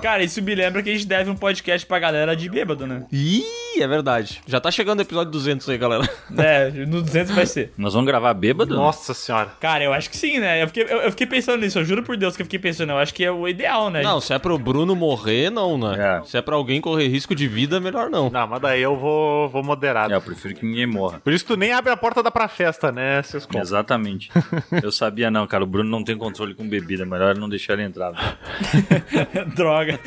Cara, isso me lembra que a gente deve um podcast pra galera de bêbado, né? Ih, é verdade. Já tá chegando o episódio 200 aí, galera. É, no 200 vai ser. Nós vamos gravar bêbado? Nossa senhora. Cara, eu acho que sim, né? Eu fiquei, eu, eu fiquei pensando nisso, eu juro por Deus que eu fiquei pensando. Eu acho que é o ideal, né? Não, se é pro Bruno morrer, não, né? É. Se é pra alguém correr risco de vida, melhor não. Não, mas daí eu vou, vou moderado. É, eu prefiro que ninguém morra. Por isso tu nem abre a porta da pra festa, né, seus copos? Exatamente. Eu sabia não, cara. O Bruno não tem controle com bebida. Melhor não deixar ele entrar. Droga.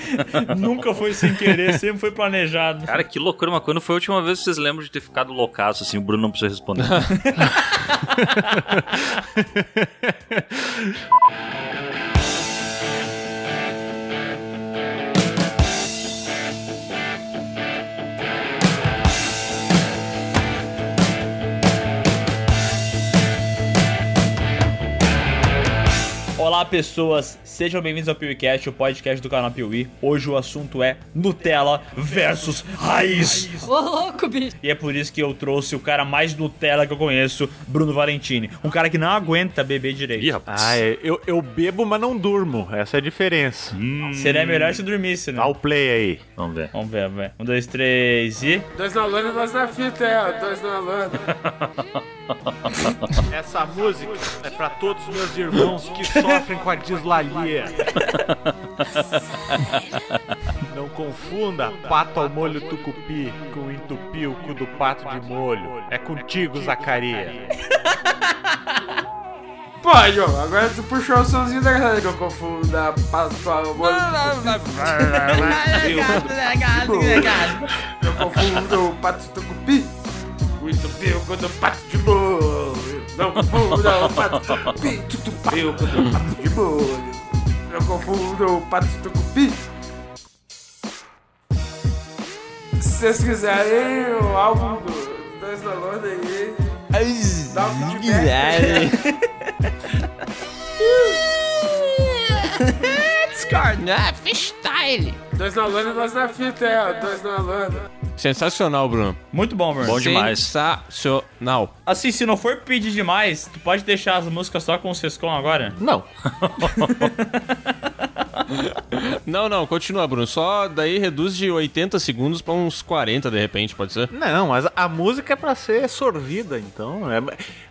Nunca foi sem querer, sempre foi planejado. Cara, que loucura. Quando foi a última vez que vocês lembram de ter ficado loucaço assim? O Bruno não precisa responder. Olá, pessoas. Sejam bem-vindos ao PeeWeeCast, o podcast do canal Piuí. Hoje o assunto é Nutella versus raiz. Ô, louco, bicho. E é por isso que eu trouxe o cara mais Nutella que eu conheço, Bruno Valentini. Um cara que não aguenta beber direito. Ih, rapaz. Ah, é, eu, eu bebo, mas não durmo. Essa é a diferença. Seria melhor se dormisse, né? Dá o play aí. Vamos ver. Vamos ver, vamos ver. Um, dois, três e. Dois na lona, dois na fita, é, dois na lona. Essa música é pra todos os meus irmãos que sofrem com a dislalia. Não confunda pato ao molho tucupi com entupir o cu do pato de molho. É contigo, Zacaria. Pô, João, agora tu puxou o somzinho da galera que eu confundo a pato ao molho Eu confundo o pato tucupi com o entupir com o do pato de molho. Não confunda o pato tucupi com o do pato de molho. Não confunda o pato tucupi. Se vocês quiserem o álbum do Dois da Lona aí, dá um feedback. Ah, freestyle. Dois na lona, dois na fita, é, dois na lona. Sensacional, Bruno. Muito bom, Bruno. Bom demais. Sensacional. Assim, se não for pedir demais, tu pode deixar as músicas só com o Sescom agora? Não. Não, não, continua, Bruno. Só daí reduz de 80 segundos pra uns 40, de repente, pode ser? Não, mas a música é pra ser sorvida, então. é-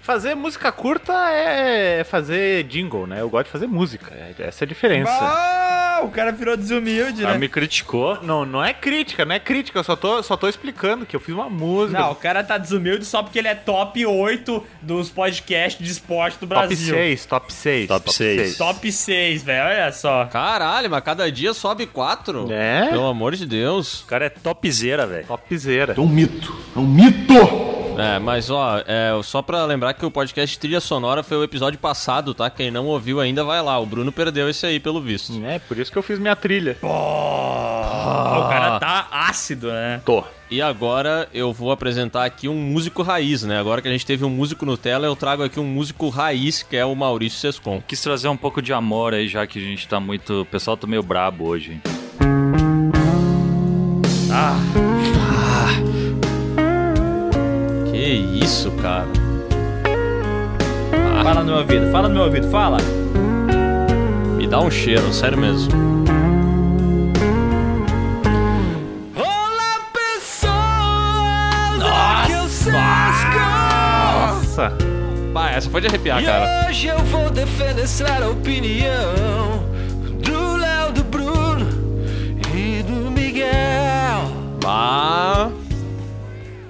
Fazer música curta é fazer jingle, né? Eu gosto de fazer música. é- Essa é a diferença. Ah, o cara virou desumilde, Ela né? me criticou. Não, não é crítica, não é crítica. Eu só tô, só tô explicando que eu fiz uma música. Não, o cara tá desumilde só porque ele é top 8 dos podcasts de esporte do top Brasil. 6, top 6. Top seis. Top 6, velho, olha só. Caralho, mas cada dia sobe 4. É? Pelo amor de Deus. O cara é topzera, velho. Topzera. É um mito. É um mito! É, mas ó, é, só pra lembrar que o podcast Trilha Sonora foi o episódio passado, tá? Quem não ouviu ainda vai lá. O Bruno perdeu esse aí, pelo visto. É, por isso que eu fiz minha trilha. O cara tá ácido, né? Tô. E agora eu vou apresentar aqui um músico raiz, né? Agora que a gente teve um músico Nutella, eu trago aqui um músico raiz, que é o Maurício Sescon. Quis trazer um pouco de amor aí, já que a gente tá muito. O pessoal tá meio brabo hoje. hein? Isso, cara. Fala no meu ouvido, fala no meu ouvido, fala. Me dá um cheiro, sério mesmo. Nossa. Pá, essa foi de arrepiar, cara. Hoje eu vou defenestrar a opinião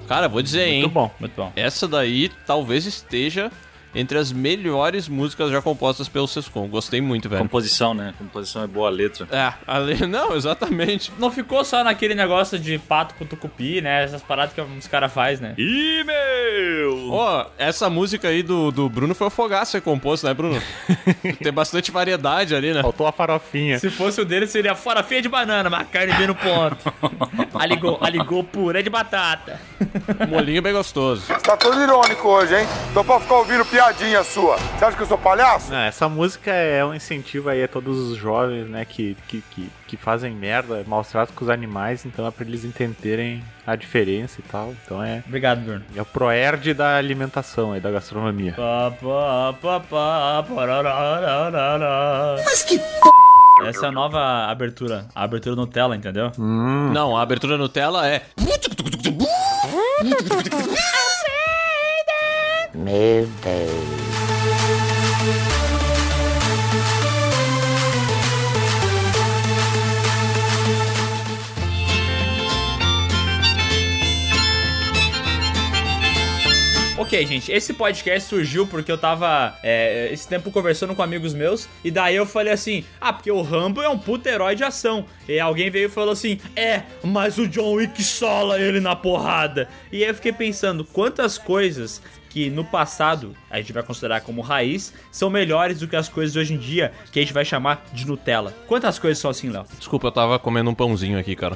Cara, vou dizer, hein? Muito bom. Muito bom. Essa daí talvez esteja entre as melhores músicas já compostas pelo Sescon. Gostei muito, velho. Composição, né? Composição é boa a letra. É, ale... não, exatamente. Não ficou só naquele negócio de pato com tucupi, né? Essas paradas que os caras fazem, né? Ih, meu! Ó, essa música aí do, do Bruno foi o Fogaça que compôs, né, Bruno? Tem bastante variedade ali, né? Faltou a farofinha. Se fosse o dele, seria fora feia de banana, mas carne bem no ponto. aligou, aligou purê de batata. Molinho bem gostoso. Tá todo irônico hoje, hein? Tô pra ficar ouvindo piadinha sua. Você acha que eu sou palhaço? Não, essa música é um incentivo aí a todos os jovens, né, que, que, que, que fazem merda, maus tratos com os animais, então é pra eles entenderem a diferença e tal. Então é, Obrigado, Bruno. é o proerd da alimentação aí, da gastronomia. Mas que p... Essa é a nova abertura. A abertura Nutella, entendeu? Não, a abertura Nutella é. Meu Deus. Ok, gente, esse podcast surgiu porque eu tava é, esse tempo conversando com amigos meus e daí eu falei assim: ah, porque o Rambo é um puta herói de ação. E alguém veio e falou assim: é, mas o John Wick sola ele na porrada. E aí eu fiquei pensando quantas coisas que no passado a gente vai considerar como raiz são melhores do que as coisas hoje em dia que a gente vai chamar de Nutella. Quantas coisas são assim, Léo? Desculpa, eu tava comendo um pãozinho aqui, cara.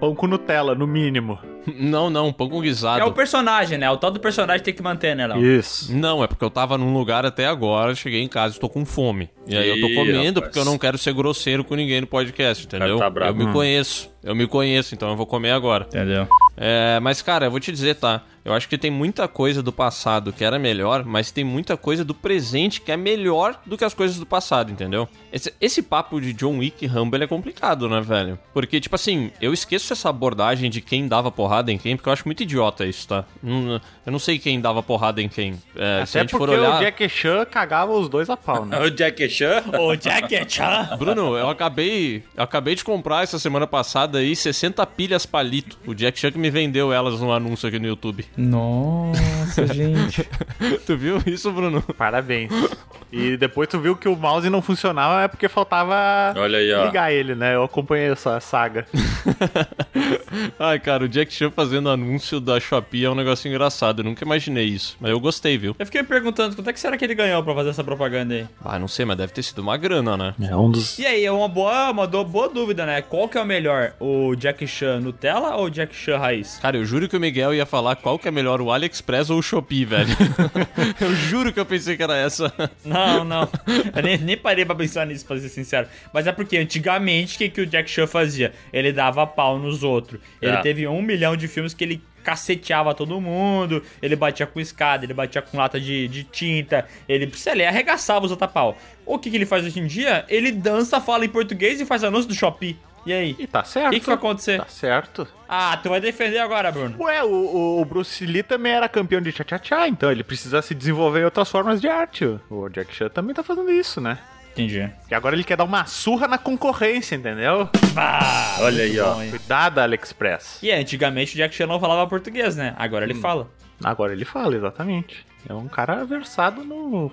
Pão com Nutella, no mínimo. Não, não, pão com guisado. É o personagem, né? O tal do personagem tem que manter, né, Léo? Isso. Não, é porque eu tava num lugar até agora, cheguei em casa e tô com fome. E aí eu tô comendo rapaz. porque eu não quero ser grosseiro com ninguém no podcast, entendeu? tá bravo. eu me conheço, eu me conheço, então eu vou comer agora. Entendeu? É, mas cara, eu vou te dizer, tá? Eu acho que tem muita coisa do passado que era melhor, mas tem muita coisa do presente que é melhor do que as coisas do passado, entendeu? Esse, esse papo de John Wick e Rambo ele é complicado, né, velho? Porque, tipo assim, eu esqueço essa abordagem de quem dava porrada em quem, porque eu acho muito idiota isso, tá? Eu não sei quem dava porrada em quem. É, se a Até gente for porque olhar. o Jack Chan cagava os dois a pau, né? O Jack Chan? O Jack Chan. Bruno, eu acabei, eu acabei de comprar essa semana passada aí 60 pilhas palito. O Jack Chan que me vendeu elas no anúncio aqui no YouTube. Nossa, gente. tu viu isso, Bruno? Parabéns. E depois tu viu que o mouse não funcionava é porque faltava Olha aí, ó. ligar ele, né? Eu acompanhei essa saga. Ai, cara, o Jack Chan fazendo anúncio da Shopee é um negócio engraçado. Eu nunca imaginei isso. Mas eu gostei, viu? Eu fiquei me perguntando quanto é que será que ele ganhou pra fazer essa propaganda aí? Ah, não sei, mas deve ter sido uma grana, né? É um dos. E aí, é uma boa, uma boa dúvida, né? Qual que é o melhor? O Jack Chan Nutella ou o Jack Chan raiz? Cara, eu juro que o Miguel ia falar qual que é melhor, o AliExpress ou o Shopee, velho. eu juro que eu pensei que era essa. Não, não. Eu nem, nem parei pra pensar nisso, pra ser sincero. Mas é porque antigamente, o que, que o Jack Chan fazia? Ele dava pau nos outros. Ele É. teve um milhão de filmes que ele caceteava todo mundo, ele batia com escada, ele batia com lata de, de tinta, ele, sei lá, arregaçava os outros a pau. O que, que ele faz hoje em dia? Ele dança, fala em português e faz anúncio do Shopee. E aí? E tá O certo. que, que vai acontecer? Tá certo. Ah, tu vai defender agora, Bruno. Ué, o, o- o Bruce Lee também era campeão de tchá-tchá-tchá, então ele precisa se desenvolver em outras formas de arte. O Jack Chan também tá fazendo isso, né? Entendi. E agora ele quer dar uma surra na concorrência, entendeu? Ah, Olha aí, ó. bom? Cuidado, AliExpress. E antigamente o Jack Chan não falava português, né? Agora ele fala. Agora ele fala, exatamente. É um cara versado no.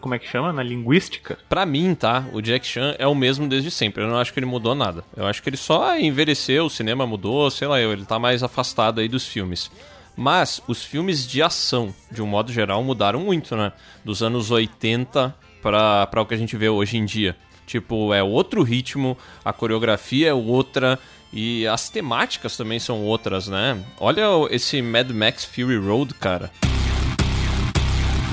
Como é que chama? Na linguística. Pra mim, tá? O Jack Chan é o mesmo desde sempre. Eu não acho que ele mudou nada. Eu acho que ele só envelheceu, o cinema mudou, sei lá eu. Ele tá mais afastado aí dos filmes. Mas os filmes de ação, de um modo geral, mudaram muito, né? Dos anos 80 pra o que a gente vê hoje em dia. Tipo, é outro ritmo, a coreografia é outra e as temáticas também são outras, né? Olha esse Mad Max Fury Road, cara.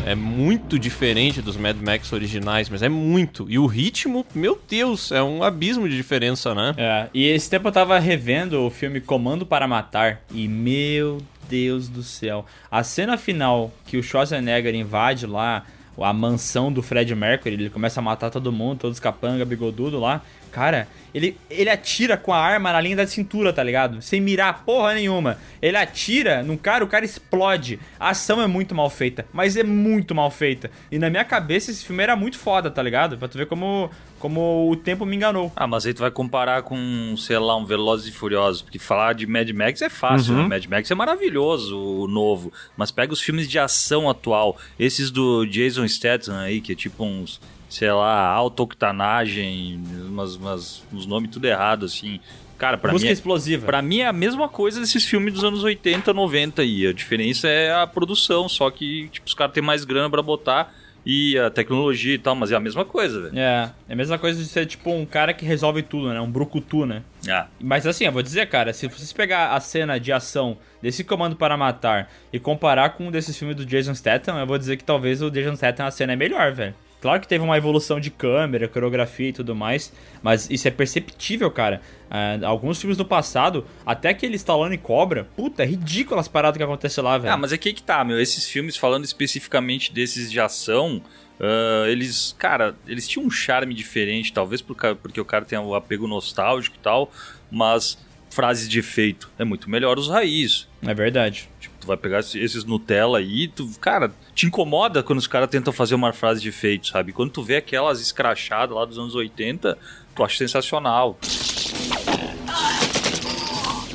É muito diferente dos Mad Max originais, mas é muito. E o ritmo, meu Deus, é um abismo de diferença, né? É, e esse tempo eu tava revendo o filme Comando para Matar e meu Deus do céu, a cena final que o Schwarzenegger invade lá a mansão do Fred Mercury, ele começa a matar todo mundo, todos capanga, bigodudo lá. Cara, ele, ele atira com a arma na linha da cintura, tá ligado? Sem mirar porra nenhuma. Ele atira num cara, o cara explode. A ação é muito mal feita, mas é muito mal feita. E na minha cabeça esse filme era muito foda, tá ligado? Pra tu ver como, como o tempo me enganou. Ah, mas aí tu vai comparar com, sei lá, um Velozes e Furiosos, porque falar de Mad Max é fácil, né? Mad Max é maravilhoso, o novo, mas pega os filmes de ação atual, esses do Jason Statham aí, que é tipo uns, sei lá, autoctanagem, umas, umas, uns nomes tudo errado, assim. Cara, pra Música mim, é, explosiva. pra mim é a mesma coisa desses filmes dos anos 80, 90 aí. A diferença é a produção, só que tipo, os caras têm mais grana pra botar e a tecnologia e tal, mas é a mesma coisa, velho. É, é a mesma coisa de ser tipo um cara que resolve tudo, né? Um brucutu, né? Ah, Mas assim, eu vou dizer, cara, se vocês pegar a cena de ação desse Comando para Matar e comparar com um desses filmes do Jason Statham, eu vou dizer que talvez o Jason Statham a cena é melhor, velho. Claro que teve uma evolução de câmera, coreografia e tudo mais, mas isso é perceptível, cara. Ah, alguns filmes do passado, até aquele Stallone Cobra, puta, é ridículo as paradas que acontecem lá, velho. Ah, mas é que que tá, meu. Esses filmes, falando especificamente desses de ação, Ah, eles, cara, eles tinham um charme diferente, talvez porque o cara tem o apego nostálgico e tal, mas frases de efeito é muito melhor os raiz. É verdade. Tu vai pegar esse- esses Nutella aí, tu, cara, te incomoda quando os caras tentam fazer uma frase de efeito, sabe? Quando tu vê aquelas escrachadas lá dos anos 80, tu acha sensacional.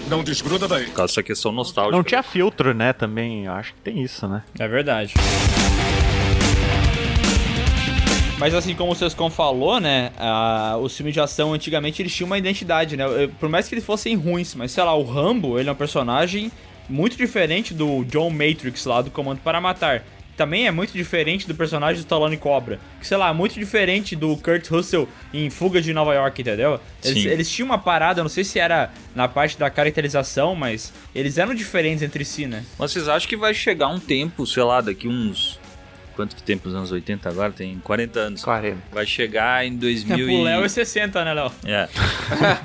Não desgruda daí. Por causa dessa questão nostálgica. Não tinha filtro, né? Também, eu acho que tem isso, né? É verdade. Mas assim como o Sescon falou, né, a- os filmes de ação antigamente eles tinham uma identidade, né? Por mais que eles fossem ruins, mas sei lá, o Rambo, ele é um personagem muito diferente do John Matrix lá do Comando para Matar. Também é muito diferente do personagem do Stallone Cobra. Que, sei lá, é muito diferente do Kurt Russell em Fuga de Nova York, entendeu? Eles, Sim. eles tinham uma parada, eu não sei se era na parte da caracterização, mas eles eram diferentes entre si, né? Mas vocês acham que vai chegar um tempo, sei lá, daqui uns. Quanto que tempo? Os anos 80 agora? Tem 40 anos. 40. Vai chegar em 2000 Pro Léo é e... 60, né, Léo? É.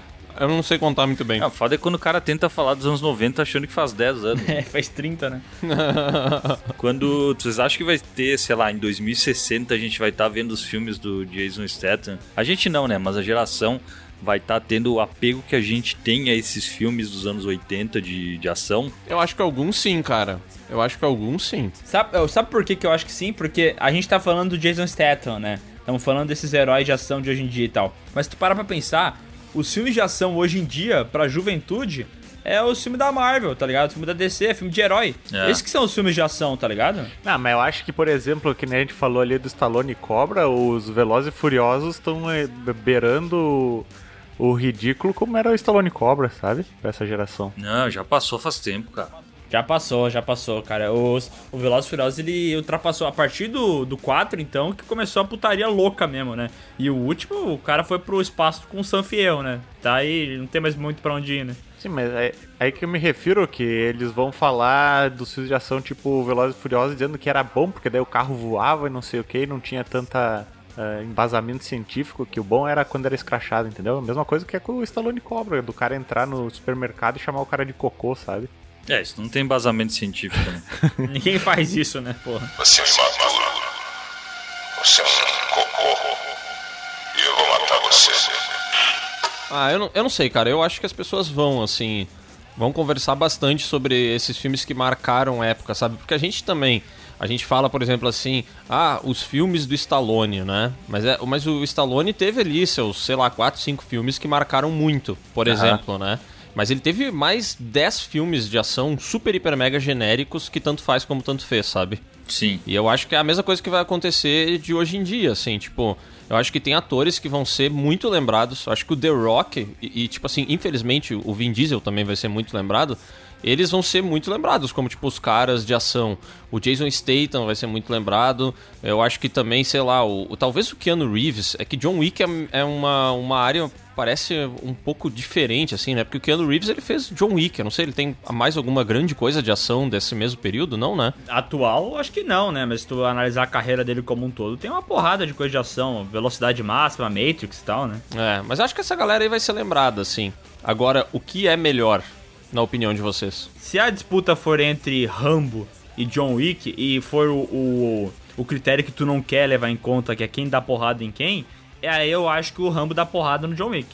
Eu não sei contar muito bem. Não, foda é quando o cara tenta falar dos anos 90 achando que faz 10 anos. É, faz 30, né? Quando vocês acham que vai ter, sei lá, em 2060 a gente vai estar vendo os filmes do Jason Statham? A gente não, né? Mas a geração vai estar tendo o apego que a gente tem a esses filmes dos anos 80 de, de ação. Eu acho que alguns sim, cara. Eu acho que alguns sim. Sabe, sabe por que, que eu acho que sim? Porque a gente tá falando do Jason Statham, né? Estamos falando desses heróis de ação de hoje em dia e tal. Mas se tu parar pra pensar, os filmes de ação hoje em dia, pra juventude, é o filme da Marvel, tá ligado? O filme da DC, é filme de herói. É. Esses que são os filmes de ação, tá ligado? Não, mas eu acho que, por exemplo, que nem a gente falou ali do Stallone e Cobra, os Velozes e Furiosos estão eh, beirando o- o ridículo como era o Stallone e Cobra, sabe? Pra essa geração. Não, já passou faz tempo, cara. Já passou, já passou, cara. Os, o Velozes e Furiosos, ele ultrapassou a partir do, do 4, então, que começou a putaria louca mesmo, né? E o último, o cara foi pro espaço com o San Fiel, né? Tá aí, não tem mais muito pra onde ir, né? Sim, mas é aí que eu me refiro que eles vão falar dos filmes de ação tipo Velozes e Furiosos dizendo que era bom, porque daí o carro voava e não sei o que, não tinha tanta ah, embasamento científico, que o bom era quando era escrachado, entendeu? A mesma coisa que é com o Stallone Cobra, do cara entrar no supermercado e chamar o cara de cocô, sabe? É, isso não tem embasamento científico, né? Ninguém faz isso, né, porra? Você é um imaturo. Você é um cocô. E eu vou matar você. Ah, eu não, eu não sei, cara. Eu acho que as pessoas vão, assim. Vão conversar bastante sobre esses filmes que marcaram a época, sabe? Porque a gente também. A gente fala, por exemplo, assim, ah, os filmes do Stallone, né? Mas, é, mas o Stallone teve ali seus, sei lá, 4, 5 filmes que marcaram muito, por exemplo, né? Mas ele teve mais 10 filmes de ação super, hiper, mega genéricos que tanto faz como tanto fez, sabe? Sim. E eu acho que é a mesma coisa que vai acontecer de hoje em dia, assim, tipo, eu acho que tem atores que vão ser muito lembrados. Eu acho que o The Rock, e, e, tipo assim, infelizmente o Vin Diesel também vai ser muito lembrado. Eles vão ser muito lembrados, como tipo os caras de ação. O Jason Statham vai ser muito lembrado. Eu acho que também, sei lá, o, o- talvez o Keanu Reeves. É que John Wick é, é uma, uma área, parece um pouco diferente, assim, né? Porque o Keanu Reeves ele fez John Wick. Eu não sei, ele tem mais alguma grande coisa de ação desse mesmo período, não, né? Atual, acho que não, né? Mas se tu analisar a carreira dele como um todo, tem uma porrada de coisa de ação, velocidade máxima, Matrix e tal, né? É, mas acho que essa galera aí vai ser lembrada, assim. Agora, o que é melhor, na opinião de vocês? Se a disputa for entre Rambo e John Wick e for o, o, o critério que tu não quer levar em conta, que é quem dá porrada em quem, é aí eu acho que o Rambo dá porrada no John Wick.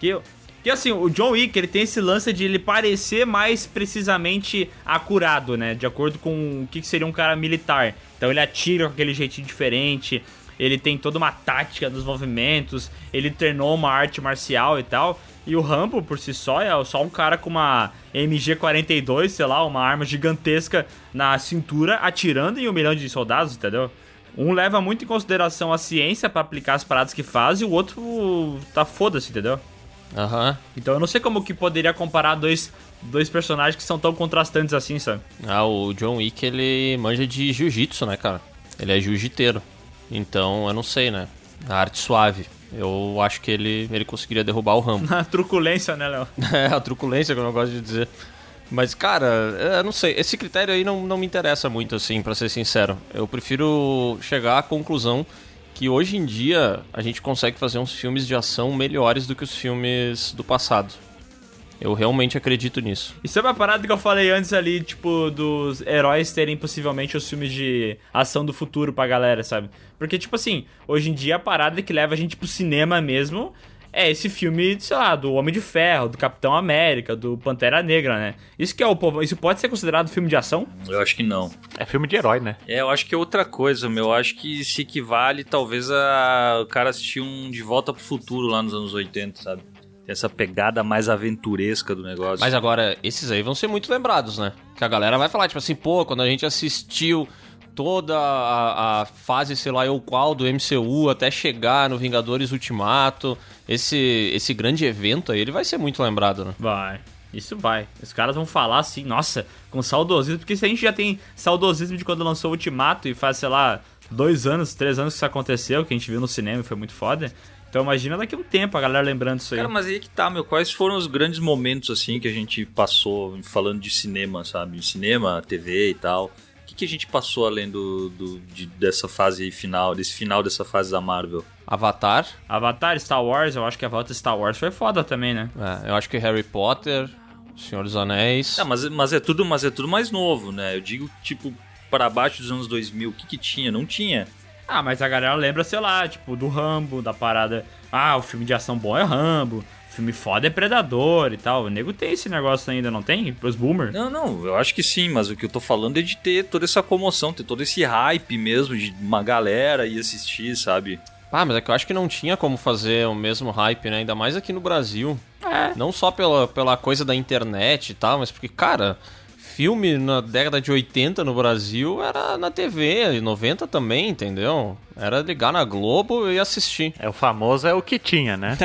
Que, que assim, o John Wick, ele tem esse lance de ele parecer mais precisamente acurado, né? De acordo com o que que seria um cara militar. Então ele atira com aquele jeitinho diferente, ele tem toda uma tática dos movimentos, ele treinou uma arte marcial e tal. E o Rambo, por si só, é só um cara com uma MG-42, sei lá, uma arma gigantesca na cintura, atirando em um milhão de soldados, entendeu? Um leva muito em consideração a ciência pra aplicar as paradas que faz e o outro tá foda-se, entendeu? Aham. Então eu não sei como que poderia comparar dois, dois personagens que são tão contrastantes assim, sabe? Ah, o John Wick, ele manja de jiu-jitsu, né, cara? Ele é jiu-jiteiro. Então, eu não sei, né? A arte suave. Eu acho que ele, ele conseguiria derrubar o Rambo. Na truculência, né, Léo? é, a truculência que eu gosto de dizer. Mas, cara, eu não sei. Esse critério aí não, não me interessa muito, assim, pra ser sincero. Eu prefiro chegar à conclusão que hoje em dia a gente consegue fazer uns filmes de ação melhores do que os filmes do passado. Eu realmente acredito nisso. E sobre a parada que eu falei antes ali, tipo, dos heróis terem possivelmente os filmes de ação do futuro pra galera, sabe? Porque, tipo assim, hoje em dia a parada que leva a gente pro cinema mesmo é esse filme, sei lá, do Homem de Ferro, do Capitão América, do Pantera Negra, né? Isso que é o povo. Isso pode ser considerado filme de ação? Eu acho que não. É filme de herói, né? É, eu acho que é outra coisa, meu. Eu acho que se equivale, talvez, a o cara assistir um De Volta pro Futuro lá nos anos 80, sabe? Tem essa pegada mais aventuresca do negócio. Mas agora, esses aí vão ser muito lembrados, né? Que a galera vai falar, tipo assim, pô, quando a gente assistiu toda a, a fase, sei lá, eu qual, do MCU até chegar no Vingadores Ultimato, esse, esse grande evento aí, ele vai ser muito lembrado, né? Vai. Isso vai. Os caras vão falar assim, nossa, com saudosismo. Porque se a gente já tem saudosismo de quando lançou o Ultimato e faz, sei lá, dois anos, três anos que isso aconteceu, que a gente viu no cinema e foi muito foda. Então imagina daqui a um tempo a galera lembrando isso aí. Cara, mas aí que tá, meu. Quais foram os grandes momentos, assim, que a gente passou falando de cinema, sabe? Cinema, TV e tal. O que, que a gente passou além do, do de- dessa fase final, desse final dessa fase da Marvel? Avatar, Avatar, Star Wars, eu acho que a volta de Star Wars foi foda também, né? é, eu acho que Harry Potter, Senhor dos Anéis. É, mas, mas é tudo, mas é tudo mais novo, né? Eu digo, tipo, para baixo dos anos 2000, o que que tinha? Não tinha. Ah, mas a galera lembra, sei lá, tipo, do Rambo, da parada. Ah, o filme de ação bom é Rambo. Filme foda é Predador e tal. O nego tem esse negócio ainda, não tem? Pros boomers? Não, não, eu acho que sim, mas o que eu tô falando é de ter toda essa comoção, ter todo esse hype mesmo, de uma galera ir assistir, sabe? Ah, mas é que eu acho que não tinha como fazer o mesmo hype, né? Ainda mais aqui no Brasil. É. Não só pela, pela coisa da internet e tal, mas porque, cara, filme na década de 80 no Brasil era na TV, e 90 também, entendeu? Era ligar na Globo e assistir. É o famoso é o que tinha, né?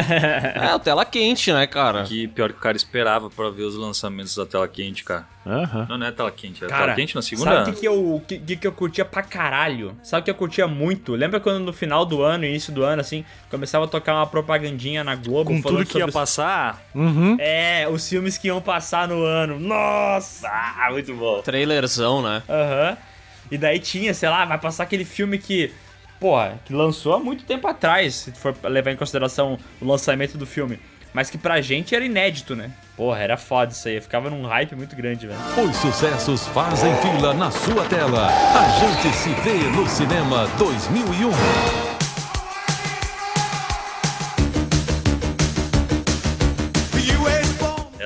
É, o tela quente, né, cara? Que pior que o cara esperava pra ver os lançamentos da tela quente, cara. Aham. Não, não é tela quente, é Cara, tela quente na segunda. Sabe o que, que, eu, que, que, eu curtia pra caralho? Sabe o que eu curtia muito? Lembra quando no final do ano, início do ano, assim, começava a tocar uma propagandinha na Globo Com falando tudo que ia os- passar, É, os filmes que iam passar no ano. Nossa! ah, muito bom. Trailerzão, né? Aham. E daí tinha, sei lá, vai passar aquele filme que, porra, que lançou há muito tempo atrás, se for levar em consideração o lançamento do filme. Mas que pra gente era inédito, né? Porra, era foda isso aí. Eu ficava num hype muito grande, velho. Os sucessos fazem fila na sua tela. A gente se vê no Cinema 2001.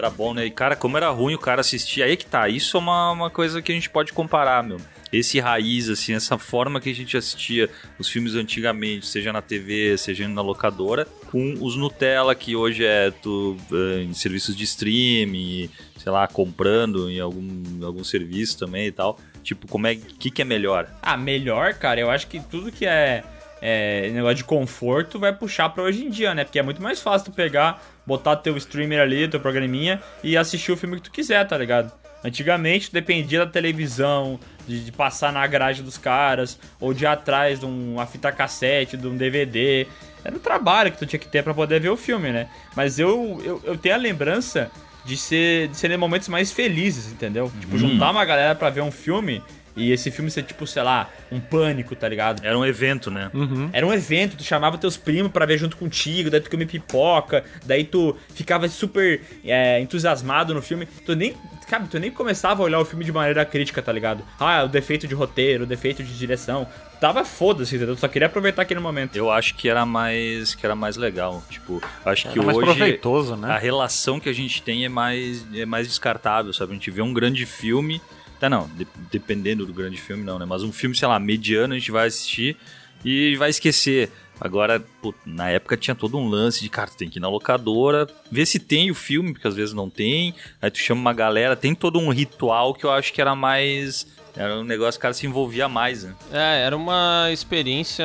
Era bom, né? E, cara, como era ruim o cara assistir. Aí que tá. Isso é uma, uma coisa que a gente pode comparar, meu. Esse raiz, assim, essa forma que a gente assistia os filmes antigamente, seja na TV, seja na locadora, com os Nutella, que hoje é tu, eh, em serviços de streaming, sei lá, comprando em algum, algum serviço também e tal. Tipo, como é que, que é melhor? Ah, melhor, cara, eu acho que tudo que é, é negócio de conforto vai puxar pra hoje em dia, né? Porque é muito mais fácil tu pegar, botar teu streamer ali, teu programinha e assistir o filme que tu quiser, tá ligado? Antigamente dependia da televisão, de, de passar na garagem dos caras, ou de ir atrás de uma fita cassete, de um DVD. Era um trabalho que tu tinha que ter pra poder ver o filme, né? Mas eu, eu, eu tenho a lembrança de ser de serem momentos mais felizes, entendeu? Tipo, juntar uma galera pra ver um filme e esse filme ser tipo, sei lá, um pânico, tá ligado? Era um evento, né? Era um evento, tu chamava teus primos pra ver junto contigo, daí tu comia pipoca, daí tu ficava super é, entusiasmado no filme. Tu nem, cara, tu nem começava a olhar o filme de maneira crítica, tá ligado? Ah, o defeito de roteiro, o defeito de direção. Tava foda-se, entendeu? Tu só queria aproveitar aquele momento. Eu acho que era mais que era mais legal. Tipo, acho que Era mais hoje proveitoso, a né? relação que a gente tem é mais é mais descartável, sabe? A gente vê um grande filme, tá não, de- dependendo do grande filme não, né? Mas um filme, sei lá, mediano a gente vai assistir e vai esquecer. Agora, pô, na época tinha todo um lance de, cara, tu tem que ir na locadora, ver se tem o filme, porque às vezes não tem. Aí tu chama uma galera, tem todo um ritual que eu acho que era mais. Era um negócio que o cara se envolvia mais, né? É, era uma experiência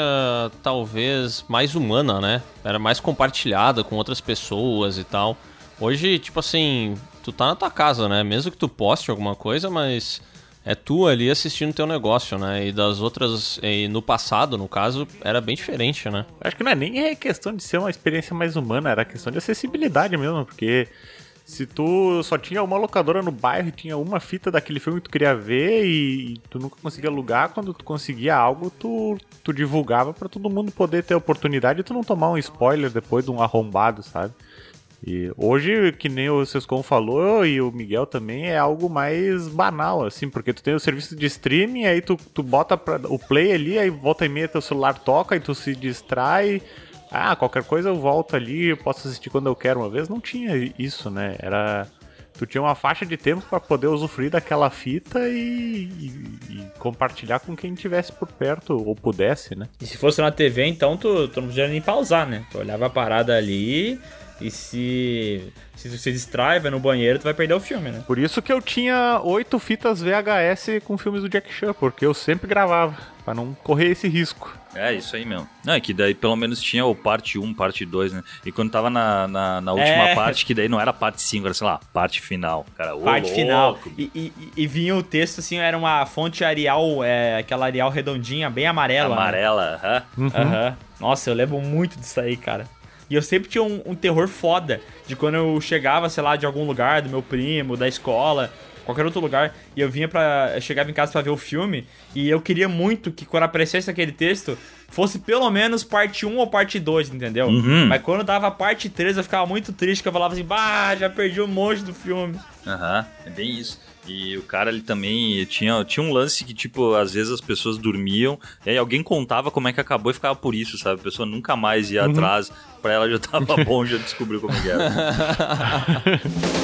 talvez mais humana, né? Era mais compartilhada com outras pessoas e tal. Hoje, tipo assim, tu tá na tua casa, né? Mesmo que tu poste alguma coisa, mas é tu ali assistindo teu negócio, né? E das outras, e no passado, no caso, era bem diferente, né? Acho que não é nem questão de ser uma experiência mais humana, era questão de acessibilidade mesmo, porque se tu só tinha uma locadora no bairro e tinha uma fita daquele filme que tu queria ver e tu nunca conseguia alugar, quando tu conseguia algo, tu, tu divulgava pra todo mundo poder ter a oportunidade e tu não tomar um spoiler depois de um arrombado, sabe? E hoje, que nem o Sescon falou e o Miguel também, é algo mais banal, assim, porque tu tem o serviço de streaming, aí tu, tu bota pra, o play ali, aí volta e meia teu celular toca e tu se distrai. Ah, qualquer coisa eu volto ali, posso assistir quando eu quero. Uma vez não tinha isso, né? Era. Tu tinha uma faixa de tempo para poder usufruir daquela fita e, e- e compartilhar com quem tivesse por perto ou pudesse, né? E se fosse na TV, então tu, tu não podia nem pausar, né? Tu olhava a parada ali e se, se se distrai, vai no banheiro, tu vai perder o filme, né? Por isso que eu tinha oito fitas VHS com filmes do Jack Chan, porque eu sempre gravava, para não correr esse risco. É, isso aí mesmo. Não, é que daí pelo menos tinha o parte 1, parte 2, né? E quando tava na, na, na última É. parte, que daí não era parte 5, era, sei lá, parte final. Cara, Parte louco. final. E, e, e vinha o texto assim, era uma fonte Arial, é, aquela Arial redondinha, bem amarela. né? Amarela, aham. Aham. Nossa, eu lembro muito disso aí, cara. E eu sempre tinha um, um terror foda de quando eu chegava, sei lá, de algum lugar, do meu primo, da escola, qualquer outro lugar, e eu vinha pra. Eu chegava em casa pra ver o filme, e eu queria muito que quando aparecesse aquele texto, fosse pelo menos parte 1 ou parte 2, entendeu? Uhum. Mas quando dava parte 3, eu ficava muito triste, que eu falava assim, bah, já perdi um monte do filme. Aham, é bem isso. E o cara ele também tinha, tinha um lance que, tipo, às vezes as pessoas dormiam, e aí alguém contava como é que acabou e ficava por isso, sabe? A pessoa nunca mais ia atrás, pra ela já tava bom, já descobriu como que era.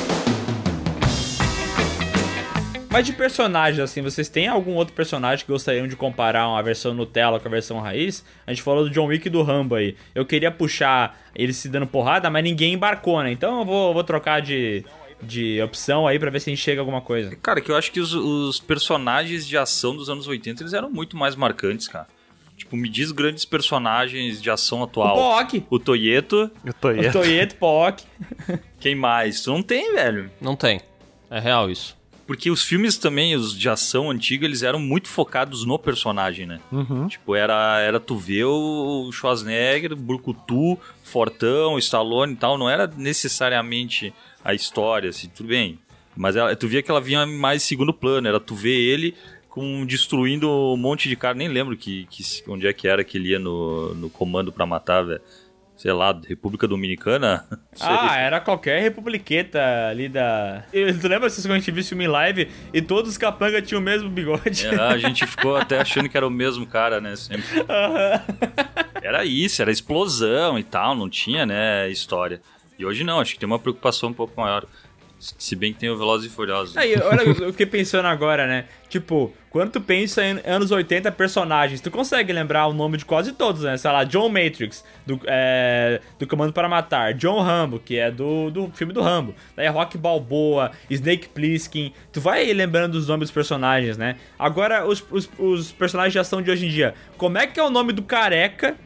Mas de personagens, assim, vocês têm algum outro personagem que gostariam de comparar uma versão Nutella com a versão raiz? A gente falou do John Wick e do Rambo aí. Eu queria puxar eles se dando porrada, mas ninguém embarcou, né? Então eu vou, vou trocar de, de opção aí pra ver se a gente chega a alguma coisa. Cara, que eu acho que os, os personagens de ação dos anos 80 eles eram muito mais marcantes, cara. Tipo, me diz grandes personagens de ação O atual. Pock, O Toyeto, tô aí. o Toyeto, Pock. quem mais? Tu não tem, velho. Não tem. É real isso. Porque os filmes também, os de ação antiga, eles eram muito focados no personagem, né? Uhum. Tipo, era, era tu ver o Schwarzenegger, o Brucutu, Fortão, Stallone e tal. Não era necessariamente a história, assim, tudo bem. Mas ela, tu via que ela vinha mais segundo plano. Era tu ver ele com destruindo um monte de cara. Nem lembro que, que, onde é que era que ele ia no, no comando pra matar, velho. Sei lá, República Dominicana? Ah, era qualquer republiqueta ali da. Eu- Tu lembra se a gente viu esse filme em live e todos os capangas tinham o mesmo bigode? É, a gente ficou até achando que era o mesmo cara, né? Sempre. Era isso, era explosão e tal, não tinha, né, história. E hoje não, acho que tem uma preocupação um pouco maior. Se bem que tem o Velozes e Furiosos. Aí, olha, eu fiquei pensando agora, né? Tipo, quando tu pensa em anos 80 personagens, tu consegue lembrar o nome de quase todos, né? Sei lá, John Matrix, do, é, do Comando para Matar, John Rambo, que é do, do filme do Rambo, daí Rock Balboa, Snake Plissken, tu vai lembrando dos nomes dos personagens, né? Agora, os, os, os personagens de ação de hoje em dia, como é que é o nome do careca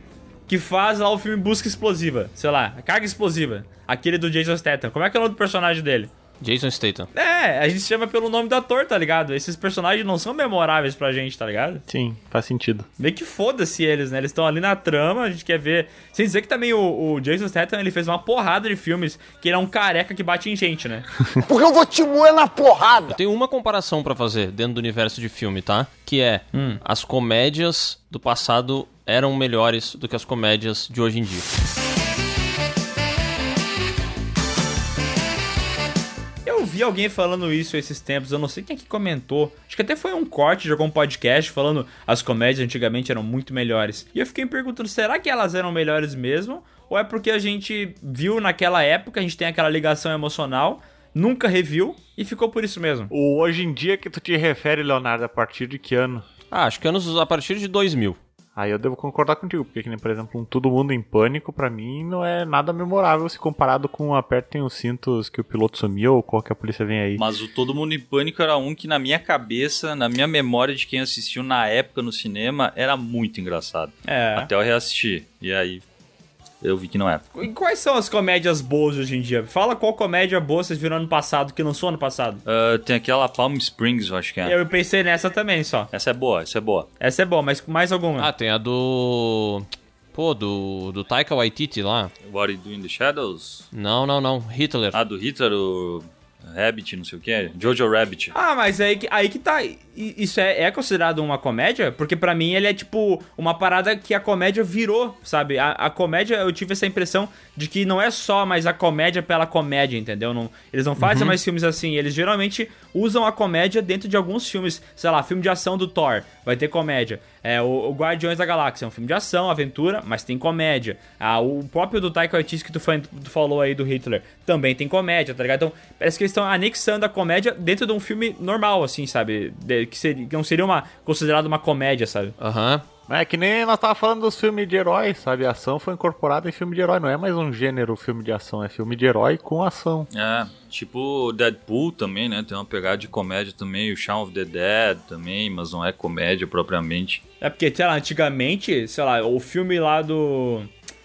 que faz lá o filme Busca Explosiva? Sei lá, Carga Explosiva, aquele do Jason Statham, como é que é o nome do personagem dele? Jason Statham. É, a gente chama pelo nome do ator, tá ligado? Esses personagens não são memoráveis pra gente, tá ligado? Sim, faz sentido. Meio que foda-se eles, né? Eles estão ali na trama, a gente quer ver. Sem dizer que também o, o Jason Statham, ele fez uma porrada de filmes que ele é um careca que bate em gente, né? Porque eu vou te moer na porrada. Eu tenho uma comparação pra fazer dentro do universo de filme, tá? Que é as comédias do passado eram melhores do que as comédias de hoje em dia. Eu vi alguém falando isso esses tempos, eu não sei quem é que comentou. Acho que até foi um corte de algum podcast falando as comédias antigamente eram muito melhores. E eu fiquei me perguntando, será que elas eram melhores mesmo? Ou é porque a gente viu naquela época, a gente tem aquela ligação emocional, nunca reviu e ficou por isso mesmo? O hoje em dia que tu te refere, Leonardo, a partir de que ano? Ah, acho que anos a partir de 2000. Aí eu devo concordar contigo, porque que nem, por exemplo, um Todo Mundo em Pânico, pra mim, não é nada memorável se comparado com Apertem os Cintos que o piloto sumiu ou qual que a polícia vem aí. Mas o Todo Mundo em Pânico era um que na minha cabeça, na minha memória de quem assistiu na época no cinema, era muito engraçado. É. Até eu reassistir. E aí eu vi que não era. E quais são as comédias boas hoje em dia? Fala qual comédia boa vocês viram ano passado que lançou ano passado. Ah, tem aquela Palm Springs, eu acho que é. Eu pensei nessa também só. Essa é boa, essa é boa. Essa é boa, mas mais alguma? Ah, tem a do. Pô, do. Do Taika Waititi lá. What You Do in the Shadows? Não, não, não. Hitler. Ah, do Hitler, o... Rabbit, não sei o que, Jojo Rabbit. Ah, mas aí que, aí que tá. Isso é, é considerado uma comédia? Porque pra mim ele é tipo uma parada que a comédia virou, sabe? A, a comédia, eu tive essa impressão de que não é só mais a comédia pela comédia, entendeu? Não, eles não fazem mais filmes assim. Eles geralmente usam a comédia dentro de alguns filmes. Sei lá, filme de ação do Thor, vai ter comédia. É, o, o Guardiões da Galáxia é um filme de ação, aventura, mas tem comédia. Ah, o próprio do Taika Waititi que tu, falou aí do Hitler também tem comédia, tá ligado? Então, parece que eles estão anexando a comédia dentro de um filme normal, assim, sabe? De- que, seria, que não seria uma, considerado uma comédia, sabe? Aham. É que nem nós tava falando dos filmes de herói, sabe? A ação foi incorporada em filme de herói, não é mais um gênero filme de ação, é filme de herói com ação. É, tipo Deadpool também, né? Tem uma pegada de comédia também, o Shaun of the Dead também, mas não é comédia propriamente. É porque, sei lá, antigamente, sei lá, o filme lá do.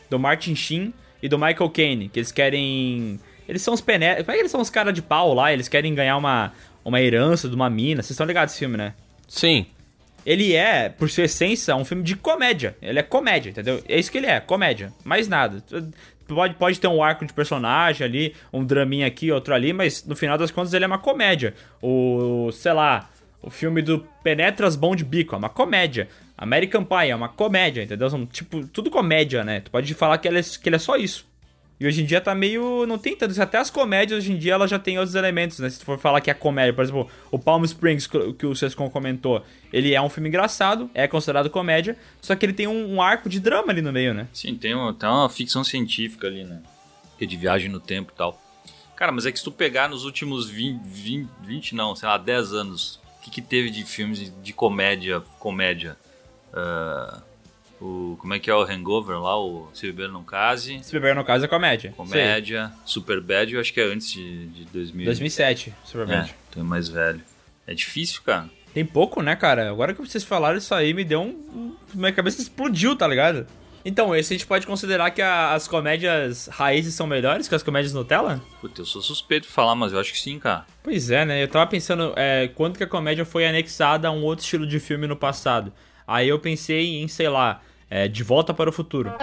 do Martin Sheen e do Michael Caine, que eles querem. Eles são os pené. Como é que eles são os caras de pau lá? Eles querem ganhar uma, uma herança de uma mina. Vocês estão ligados esse filme, né? Sim. Ele é, por sua essência, um filme de comédia. Ele é comédia, entendeu? É isso que ele é, comédia. Mais nada. Pode, pode ter um arco de personagem ali, um draminha aqui, outro ali, mas no final das contas ele é uma comédia. O, sei lá, o filme do Penetras Bom de Bico é uma comédia. American Pie é uma comédia, entendeu? São, tipo, tudo comédia, né? Tu pode falar que ele, é, que ele é só isso. E hoje em dia tá meio. Não tem tanto. Até as comédias hoje em dia ela já tem outros elementos, né? Se tu for falar que é comédia, por exemplo, o Palm Springs, que o Sescon comentou, ele é um filme engraçado, é considerado comédia, só que ele tem um, um arco de drama ali no meio, né? Sim, tem uma, tem uma ficção científica ali, né? Que é de viagem no tempo e tal. Cara, mas é que se tu pegar nos últimos 20, 20, 20 não, sei lá, 10 anos, o que, que teve de filmes de, comédia, comédia? Ah, o, como é que é o Hangover lá, o Se Beber Não Case? Se beber no caso é comédia. Comédia, Superbad, eu acho que é antes de, de 2000. Sei. 2007, É, Superbad. tem mais velho. É difícil, cara. Tem pouco, né, cara? Agora que vocês falaram isso aí, me deu um. Minha cabeça explodiu, tá ligado? Então, esse a gente pode considerar que a- as comédias raízes são melhores que as comédias Nutella? Puta, eu sou suspeito de falar, mas eu acho que sim, cara. Pois é, né? Eu tava pensando é, quando que a comédia foi anexada a um outro estilo de filme no passado. Aí eu pensei em, sei lá, é, De Volta para o Futuro.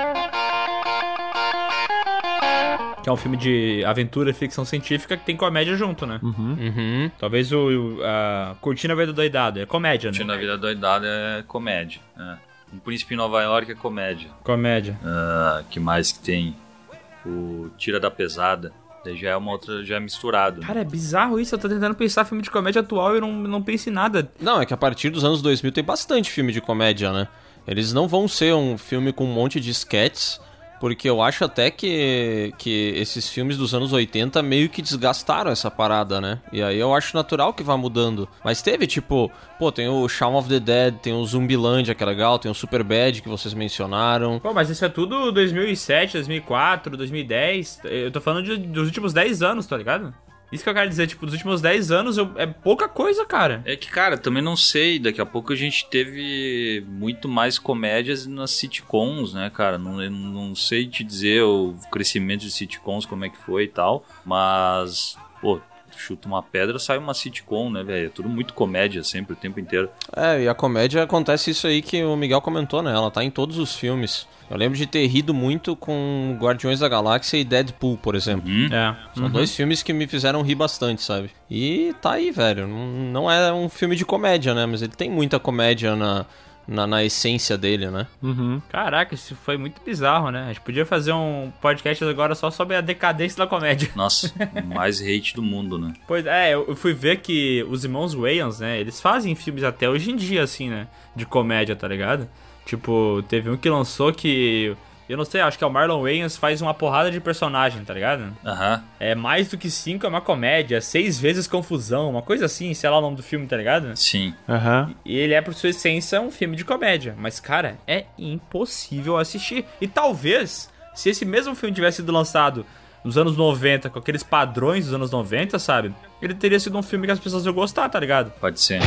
Que é um filme de aventura e ficção científica que tem comédia junto, né? Uhum. Talvez o, o a Curtindo a Vida Doidado. É comédia, né? Curtindo a Vida Doidada é comédia. É. Um Príncipe em Nova York é comédia. Comédia. Ah, que mais que tem? O Tira da Pesada. Daí já é uma outra, já é misturado. Cara, é bizarro isso. Eu tô tentando pensar filme de comédia atual e eu não, não penso em nada. Não, é que a partir dos anos 2000 tem bastante filme de comédia, né? Eles não vão ser um filme com um monte de sketches, porque eu acho até que, que esses filmes dos anos 80 meio que desgastaram essa parada, né? E aí eu acho natural que vá mudando. Mas teve, tipo, pô, tem o Shaun of the Dead, tem o Zumbilândia, que é legal, tem o Superbad, que vocês mencionaram. Pô, mas isso é tudo 2007, 2004, 2010. Eu tô falando de- dos últimos 10 anos, tá ligado? Isso que eu quero dizer, tipo, dos últimos 10 anos eu- é pouca coisa, cara. É que, cara, também não sei. Daqui a pouco a gente teve muito mais comédias nas sitcoms, né, cara? Não, não sei te dizer o crescimento de sitcoms, como é que foi e tal. Mas, pô, chuta uma pedra, sai uma sitcom, né, velho? É tudo muito comédia sempre, o tempo inteiro. É, e a comédia acontece isso aí que o Miguel comentou, né? Ela tá em todos os filmes. Eu lembro de ter rido muito com Guardiões da Galáxia e Deadpool, por exemplo. É. São dois filmes que me fizeram rir bastante, sabe? E tá aí, velho. Não, não é um filme de comédia, né? Mas ele tem muita comédia na, na, na essência dele, né? Caraca, isso foi muito bizarro, né? A gente podia fazer um podcast agora só sobre a decadência da comédia. Nossa, mais hate do mundo, né? Pois é, eu fui ver que os irmãos Wayans, né? Eles fazem filmes até hoje em dia, assim, né? De comédia, tá ligado? Tipo, teve um que lançou que. Eu não sei, acho que é o Marlon Wayans faz uma porrada de personagem, tá ligado? Aham. É mais do que cinco, é uma comédia, seis vezes confusão, uma coisa assim, sei lá o nome do filme, tá ligado? Sim. Aham. E ele é, por sua essência, um filme de comédia. Mas, cara, é impossível assistir. E talvez, se esse mesmo filme tivesse sido lançado nos anos 90, com aqueles padrões dos anos 90, sabe? Ele teria sido um filme que as pessoas iam gostar, tá ligado? Pode ser.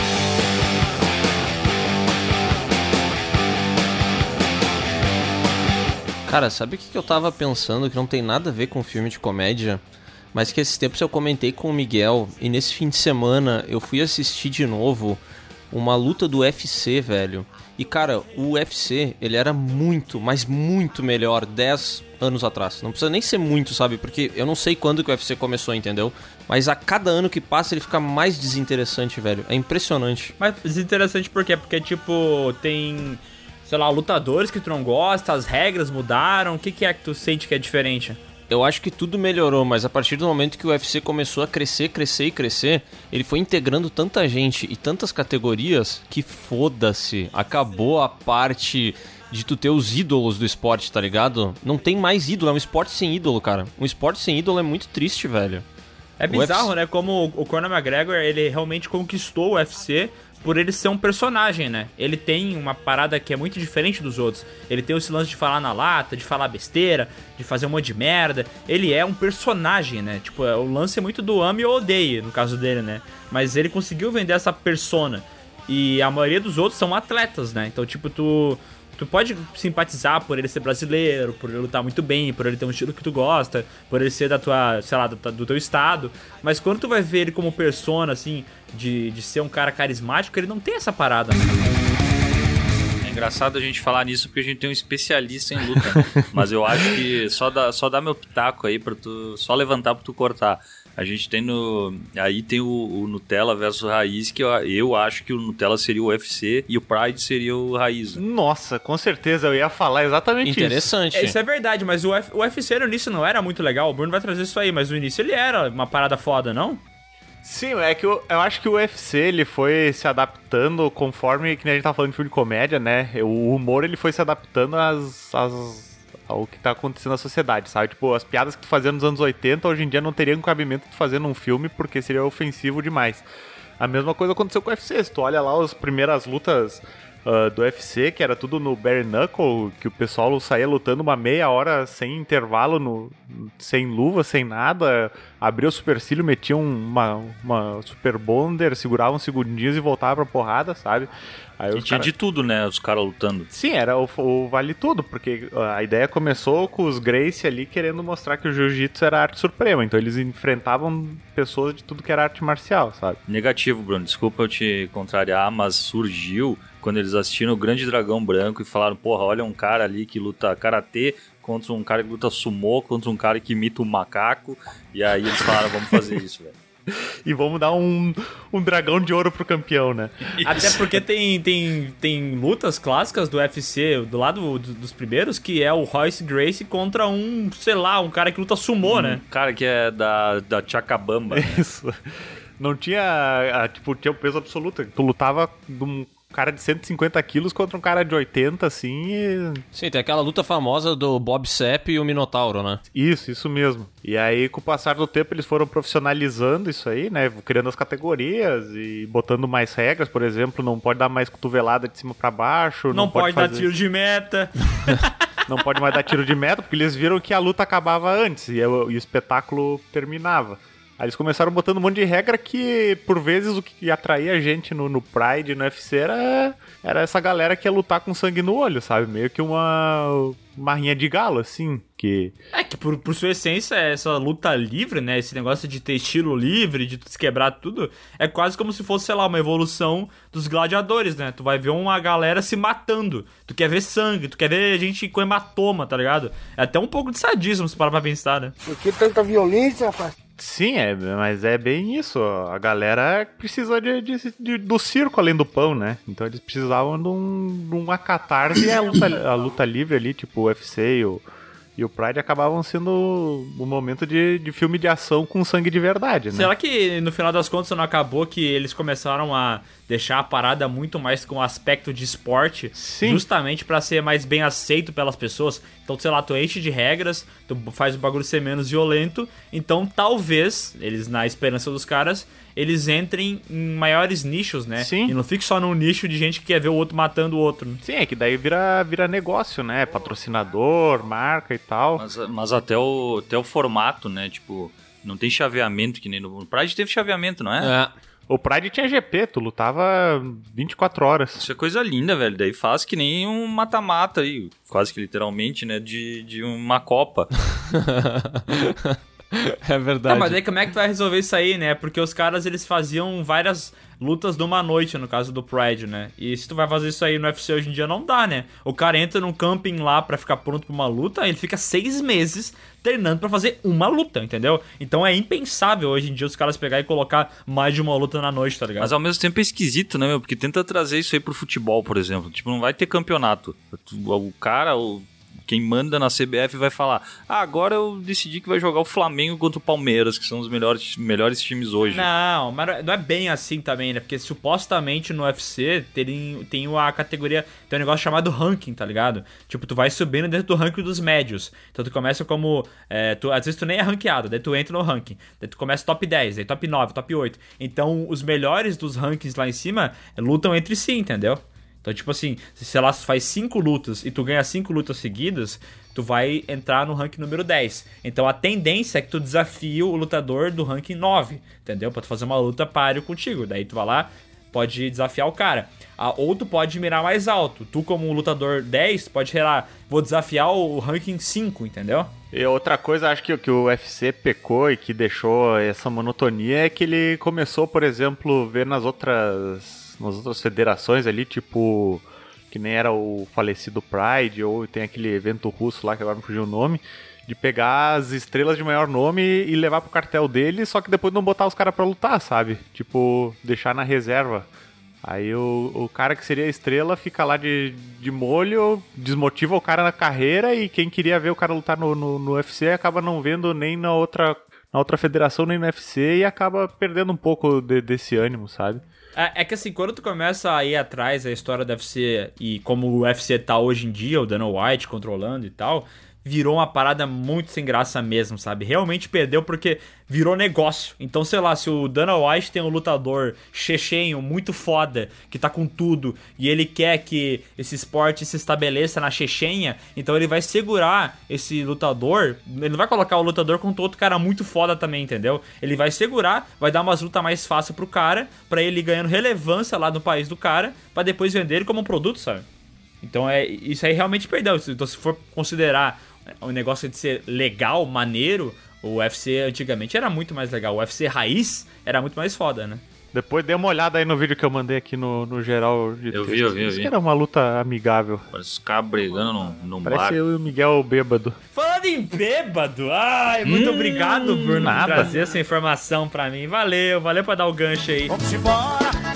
Cara, sabe o que eu tava pensando que não tem nada a ver com filme de comédia? Mas que esses tempos eu comentei com o Miguel e nesse fim de semana eu fui assistir de novo uma luta do UFC, velho. E cara, o UFC, ele era muito, mas muito melhor 10 anos atrás. Não precisa nem ser muito, sabe? Porque eu não sei quando que o UFC começou, entendeu? Mas a cada ano que passa ele fica mais desinteressante, velho. É impressionante. Mas desinteressante por quê? Porque, tipo, tem, sei lá, lutadores que tu não gosta, as regras mudaram. O que, que é que tu sente que é diferente? Eu acho que tudo melhorou, mas a partir do momento que o UFC começou a crescer, crescer e crescer, ele foi integrando tanta gente e tantas categorias que foda-se. Acabou a parte de tu ter os ídolos do esporte, tá ligado? Não tem mais ídolo, é um esporte sem ídolo, cara. Um esporte sem ídolo é muito triste, velho. É bizarro, né? Como o Conor McGregor, ele realmente conquistou o UFC por ele ser um personagem, né? Ele tem uma parada que é muito diferente dos outros. Ele tem esse lance de falar na lata, de falar besteira, de fazer um monte de merda. Ele é um personagem, né? Tipo, o lance é muito do ame ou odeie, no caso dele, né? Mas ele conseguiu vender essa persona. E a maioria dos outros são atletas, né? Então, tipo, tu tu pode simpatizar por ele ser brasileiro, por ele lutar muito bem, por ele ter um estilo que tu gosta, por ele ser da tua, sei lá, do, do teu estado. Mas quando tu vai ver ele como persona, assim, de, de ser um cara carismático, ele não tem essa parada, né? É engraçado a gente falar nisso porque a gente tem um especialista em luta. Mas eu acho que só dá, só dá meu pitaco aí pra tu. Só levantar pra tu cortar. A gente tem no. Aí tem o, o Nutella versus Raiz, que eu, eu acho que o Nutella seria o UFC e o Pride seria o Raiz. né? Nossa, com certeza, eu ia falar exatamente Interessante. É, Isso é verdade, mas o, F, o UFC no início não era muito legal. O Bruno vai trazer isso aí, mas no início ele era uma parada foda, não? Sim, é que eu, eu acho que o UFC ele foi se adaptando conforme que a gente tá falando de filme de comédia, né? O humor ele foi se adaptando às, às ao que tá acontecendo na sociedade, sabe? Tipo, as piadas que tu fazia nos anos 80 hoje em dia não teriam cabimento de fazer num filme porque seria ofensivo demais. A mesma coisa aconteceu com o UFC. Se tu olha lá as primeiras lutas ah, do UFC, que era tudo no bare knuckle, que o pessoal saía lutando uma meia hora sem intervalo, no, sem luva, sem nada, abria o supercílio, metia um- uma, uma super bonder, segurava uns segundinhos e voltava pra porrada, sabe? Aí E tinha cara- de tudo, né? Os caras lutando. Sim, era o, o vale tudo, porque a ideia começou com os Gracie ali querendo mostrar que o jiu-jitsu era arte suprema, então eles enfrentavam pessoas de tudo que era arte marcial, sabe? Negativo, Bruno. Desculpa eu te contrariar, mas surgiu quando eles assistiram o Grande Dragão Branco e falaram: porra, olha um cara ali que luta karatê contra um cara que luta sumô, contra um cara que imita um macaco. E aí eles falaram: vamos fazer isso, velho. E vamos dar um, um dragão de ouro pro campeão, né? Até porque tem, tem, tem lutas clássicas do UFC, do lado do- dos primeiros, que é o Royce Gracie contra um, sei lá, um cara que luta sumô, né? Um cara que é da, da Chacabamba. né? Isso. Não tinha, ah, tipo, tinha o peso absoluto. Tu lutava de um cara de 150 quilos contra um cara de 80, assim, e... Sim, tem aquela luta famosa do Bob Sepp e o Minotauro, né? Isso, isso mesmo. E aí, com o passar do tempo, eles foram profissionalizando isso aí, né? Criando as categorias e botando mais regras. Por exemplo, não pode dar mais cotovelada de cima pra baixo. Não, pode, dar fazer- tiro de meta. Não pode mais dar tiro de meta, porque eles viram que a luta acabava antes e, e o espetáculo terminava. Aí eles começaram botando um monte de regra que, por vezes, o que atraía a gente no, no Pride, no UFC, era, era essa galera que ia lutar com sangue no olho, sabe? Meio que uma, uma rinha de galo, assim, que... É que por, por sua essência, essa luta livre, né? Esse negócio de ter estilo livre, de se quebrar tudo, é quase como se fosse, sei lá, uma evolução dos gladiadores, né? Tu vai ver uma galera se matando. Tu quer ver sangue, tu quer ver gente com hematoma, tá ligado? É até um pouco de sadismo, se parar pra pensar, né? Por que tanta violência, rapaz? Sim, é, mas é bem isso. A galera precisa de, de- de- do circo além do pão, né? Então eles precisavam de, um, de uma catarse e a luta, a luta livre ali, tipo o UFC e o, e o Pride acabavam sendo um momento de, de filme de ação com sangue de verdade, né? Será que no final das contas não acabou que eles começaram a deixar a parada muito mais com aspecto de esporte, Sim. justamente pra ser mais bem aceito pelas pessoas? Então, sei lá, tu enche de regras, tu faz o bagulho ser menos violento, então talvez, eles na esperança dos caras, eles entrem em maiores nichos, né? Sim. E não fique só num nicho de gente que quer ver o outro matando o outro. né? Sim, é que daí vira, vira negócio, né? Patrocinador, marca e tal. Mas, mas até, o, até o formato, né? Tipo, não tem chaveamento que nem no. No Pride teve chaveamento, não é? É. O Pride tinha GP, tu lutava 24 horas. Isso é coisa linda, velho. Daí faz que nem um mata-mata aí, quase que literalmente, né? De, de uma Copa. É verdade. Tá, mas daí como é que tu vai resolver isso aí, né? Porque os caras, eles faziam várias lutas numa noite, no caso do Pride, né? E se tu vai fazer isso aí no UFC hoje em dia, não dá, né? O cara entra num camping lá pra ficar pronto pra uma luta, ele fica seis meses treinando pra fazer uma luta, entendeu? Então é impensável hoje em dia os caras pegar e colocar mais de uma luta na noite, tá ligado? Mas ao mesmo tempo é esquisito, né, meu? Porque tenta trazer isso aí pro futebol, por exemplo. Tipo, não vai ter campeonato. O cara, o quem manda na CBF vai falar: ah, agora eu decidi que vai jogar o Flamengo contra o Palmeiras, que são os melhores, melhores times hoje. Não, mas não é bem assim também, né? Porque supostamente no UFC tem, tem a categoria, tem um negócio chamado ranking, tá ligado? Tipo, tu vai subindo dentro do ranking dos médios. Então tu começa como. É, tu, às vezes tu nem é ranqueado, daí tu entra no ranking. Daí tu começa top 10, daí top 9, top 8. Então os melhores dos rankings lá em cima lutam entre si, entendeu? Então, tipo assim, se lá, faz cinco lutas e tu ganha cinco lutas seguidas, tu vai entrar no ranking número 10. Então a tendência é que tu desafie o lutador do ranking 9, entendeu? Pra tu fazer uma luta páreo contigo. Daí tu vai lá, pode desafiar o cara. Ah, ou tu pode mirar mais alto. Tu, como lutador 10, pode sei vou desafiar o ranking 5, entendeu? E outra coisa, acho que, que o UFC pecou e que deixou essa monotonia é que ele começou, por exemplo, ver nas outras nas outras federações ali, tipo que nem era o falecido Pride ou tem aquele evento russo lá que agora não fugiu o nome, de pegar as estrelas de maior nome e levar pro cartel dele, só que depois não botar os caras pra lutar, sabe? Tipo, deixar na reserva. Aí o, o cara que seria a estrela fica lá de, de molho, desmotiva o cara na carreira e quem queria ver o cara lutar no, no, no UFC acaba não vendo nem na outra, na outra federação, nem no UFC e acaba perdendo um pouco de, desse ânimo, sabe? É, é, que assim, quando tu começa a ir atrás da história do UFC e como o UFC tá hoje em dia, o Dana White controlando e tal, virou uma parada muito sem graça mesmo, sabe? Realmente perdeu porque virou negócio. Então, sei lá, se o Dana White tem um lutador chechenho muito foda, que tá com tudo, e ele quer que esse esporte se estabeleça na Chechenha, então ele vai segurar esse lutador, ele não vai colocar o lutador com outro cara muito foda também, entendeu? Ele vai segurar, vai dar umas lutas mais fáceis pro cara, para ele ganhando relevância lá no país do cara, para depois vender ele como um produto, sabe? Então é isso aí realmente perdeu. Então se for considerar o negócio de ser legal, maneiro, o UFC antigamente era muito mais legal. O UFC raiz era muito mais foda, né? Depois dê uma olhada aí no vídeo que eu mandei aqui no, no geral. De eu vi, eu vi, eu vi. era uma luta amigável. Parece os caras brigando num, num Parece bar. Parece eu e o Miguel bêbado. Falando em bêbado, ai, muito hum, obrigado, Bruno, nada. por trazer essa informação pra mim. Valeu, valeu pra dar o gancho aí. Vamos embora!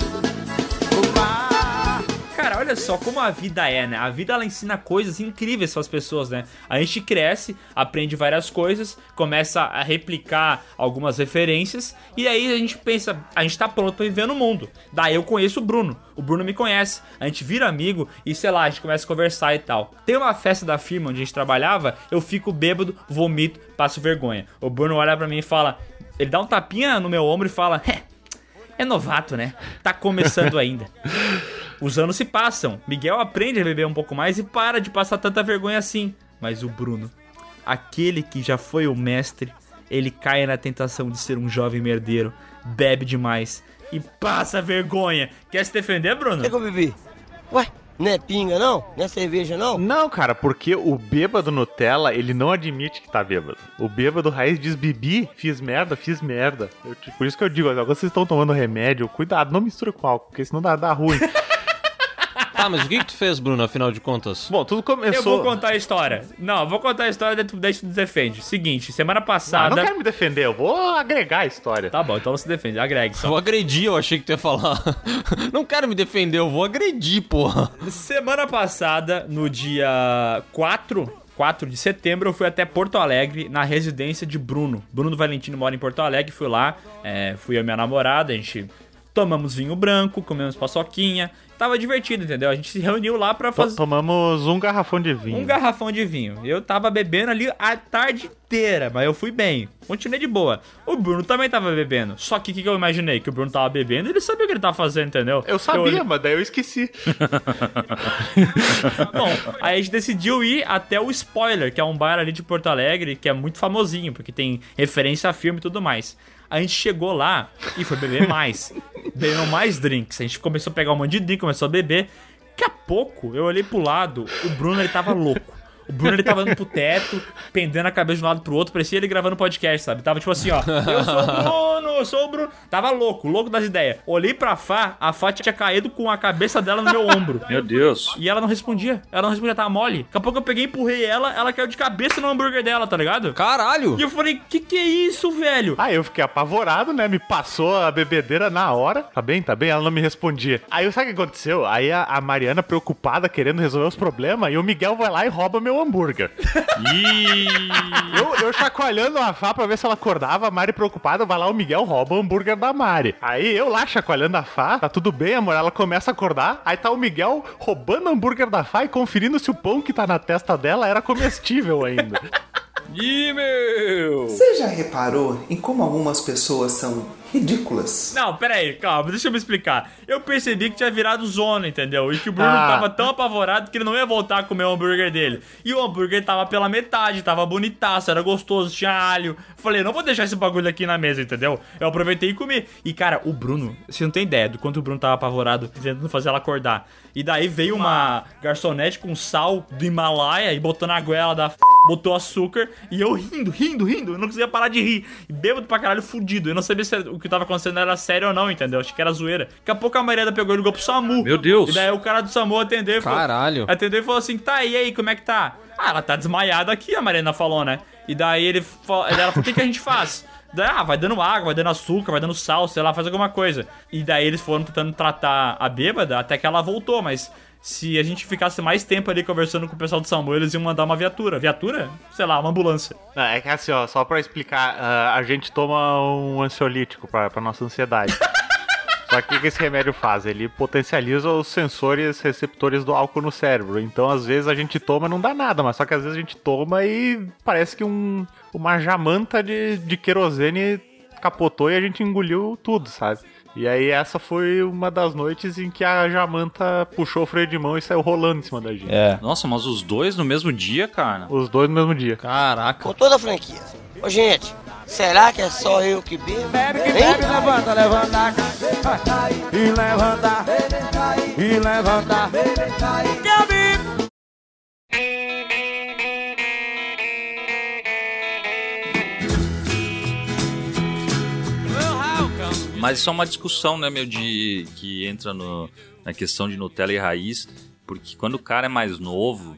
Cara, olha só como a vida é, né? A vida ela ensina coisas incríveis para as pessoas, né? A gente cresce, aprende várias coisas, começa a replicar algumas referências e aí a gente pensa, a gente tá pronto para viver no mundo. Daí eu conheço o Bruno, o Bruno me conhece, a gente vira amigo e sei lá, a gente começa a conversar e tal. Tem uma festa da firma onde a gente trabalhava, eu fico bêbado, vomito, passo vergonha. O Bruno olha para mim e fala, ele dá um tapinha no meu ombro e fala: "É, novato, né? Tá começando ainda." Os anos se passam, Miguel aprende a beber um pouco mais e para de passar tanta vergonha assim. Mas o Bruno, aquele que já foi o mestre, ele cai na tentação de ser um jovem merdeiro, bebe demais e passa vergonha. Quer se defender, Bruno? O que, que eu bebi? Ué, não é pinga não? Não é cerveja não? Não, cara, porque o bêbado Nutella, ele não admite que tá bêbado. O bêbado raiz diz bebi, fiz merda, fiz merda. Eu, por isso que eu digo, agora vocês estão tomando remédio, cuidado, não mistura com álcool, porque senão dá, dá ruim. Tá, mas o que, que tu fez, Bruno, afinal de contas? Bom, tudo começou. Eu vou contar a história. Não, eu vou contar a história, daí tu defende. Seguinte, semana passada. Não, não quero me defender, eu vou agregar a história. Tá bom, então você defende, agregue. Só. Eu vou agredir, eu achei que tu ia falar. não quero me defender, eu vou agredir, porra. Semana passada, no dia 4. 4 de setembro, eu fui até Porto Alegre, na residência de Bruno. Bruno Valentino mora em Porto Alegre, fui lá, é, fui a minha namorada, a gente tomamos vinho branco, comemos paçoquinha, tava divertido, entendeu? A gente se reuniu lá pra fazer. Tomamos um garrafão de vinho. Um garrafão de vinho. Eu tava bebendo ali a tarde inteira, mas eu fui bem. Continuei de boa. O Bruno também tava bebendo. Só que o que, que eu imaginei? Que o Bruno tava bebendo e ele sabia o que ele tava fazendo, entendeu? Eu sabia, eu... mas daí eu esqueci. Bom, aí a gente decidiu ir até o Spoiler, que é um bar ali de Porto Alegre, que é muito famosinho, porque tem referência a filme e tudo mais. A gente chegou lá e foi beber mais. Bebeu mais drinks. A gente começou a pegar um monte de drink, começou a beber. Daqui a pouco, eu olhei pro lado, o Bruno ele tava louco. O Bruno ele tava indo pro teto, pendendo a cabeça de um lado pro outro, parecia ele gravando podcast, sabe? Tava tipo assim, ó. Eu sou o Bruno, eu sou o Bruno. Tava louco, louco das ideias. Olhei pra Fá, a Fá tinha caído com a cabeça dela no meu ombro. Meu Deus. E ela não respondia. Ela não respondia, tava mole. Daqui a pouco eu peguei, empurrei ela, ela caiu de cabeça no hambúrguer dela, tá ligado? Caralho! E eu falei, que que é isso, velho? Aí eu fiquei apavorado, né? Me passou a bebedeira na hora. Tá bem, tá bem? Ela não me respondia. Aí sabe o que aconteceu? Aí a, a Mariana, preocupada, querendo resolver os problemas, e o Miguel vai lá e rouba meu hambúrguer. eu, eu chacoalhando a Fá pra ver se ela acordava, a Mari preocupada, vai lá, o Miguel rouba o hambúrguer da Mari. Aí eu lá chacoalhando a Fá, tá tudo bem, amor? Ela começa a acordar, aí tá o Miguel roubando o hambúrguer da Fá e conferindo se o pão que tá na testa dela era comestível ainda. Ih, meu! Você já reparou em como algumas pessoas são ridículas? Não, pera aí, calma, deixa eu me explicar. Eu percebi que tinha virado zona, entendeu? E que o Bruno Ah. tava tão apavorado que ele não ia voltar a comer o hambúrguer dele. E o hambúrguer tava pela metade, tava bonitaço, era gostoso, tinha alho. Falei, não vou deixar esse bagulho aqui na mesa, entendeu? Eu aproveitei e comi. E, cara, o Bruno, você não tem ideia do quanto o Bruno tava apavorado tentando fazer ela acordar. E daí veio uma garçonete com sal do Himalaia e botou na goela da f... botou açúcar e eu rindo, rindo, rindo. Eu não conseguia parar de rir. Bêbado pra caralho, fudido. Eu não sabia se o que tava acontecendo era sério ou não, entendeu? Achei que era zoeira. Daqui a pouco a Mariana pegou e ligou pro SAMU. Meu Deus. E daí o cara do SAMU atendeu e falou... Caralho. Atendeu e falou assim, tá, e aí, como é que tá? Ah, ela tá desmaiada aqui, a Mariana falou, né? E daí ele falou, ela falou, o que, que a gente faz? Daí, ah, vai dando água, vai dando açúcar, vai dando sal, sei lá, faz alguma coisa. E daí eles foram tentando tratar a bêbada até que ela voltou, mas se a gente ficasse mais tempo ali conversando com o pessoal do SAMU, eles iam mandar uma viatura. Viatura? Sei lá, uma ambulância. É que assim, ó, só pra explicar, ah, a gente toma um ansiolítico pra, pra nossa ansiedade. Só que o que esse remédio faz? Ele potencializa os sensores receptores do álcool no cérebro. Então, às vezes, a gente toma e não dá nada, mas só que às vezes a gente toma e parece que um, uma jamanta de, de querosene capotou e a gente engoliu tudo, sabe? E aí essa foi uma das noites em que a jamanta puxou o freio de mão e saiu rolando em cima da gente. É. Nossa, mas os dois no mesmo dia, cara? Os dois no mesmo dia. Caraca. Com toda a franquia. Ô, gente, será que é só eu que bebo? Bebe que Hein? bebe, levanta, levanta. E levanta. E levanta. Mas isso é uma discussão, né, meu, de que entra no, na questão de Nutella e raiz, porque quando o cara é mais novo,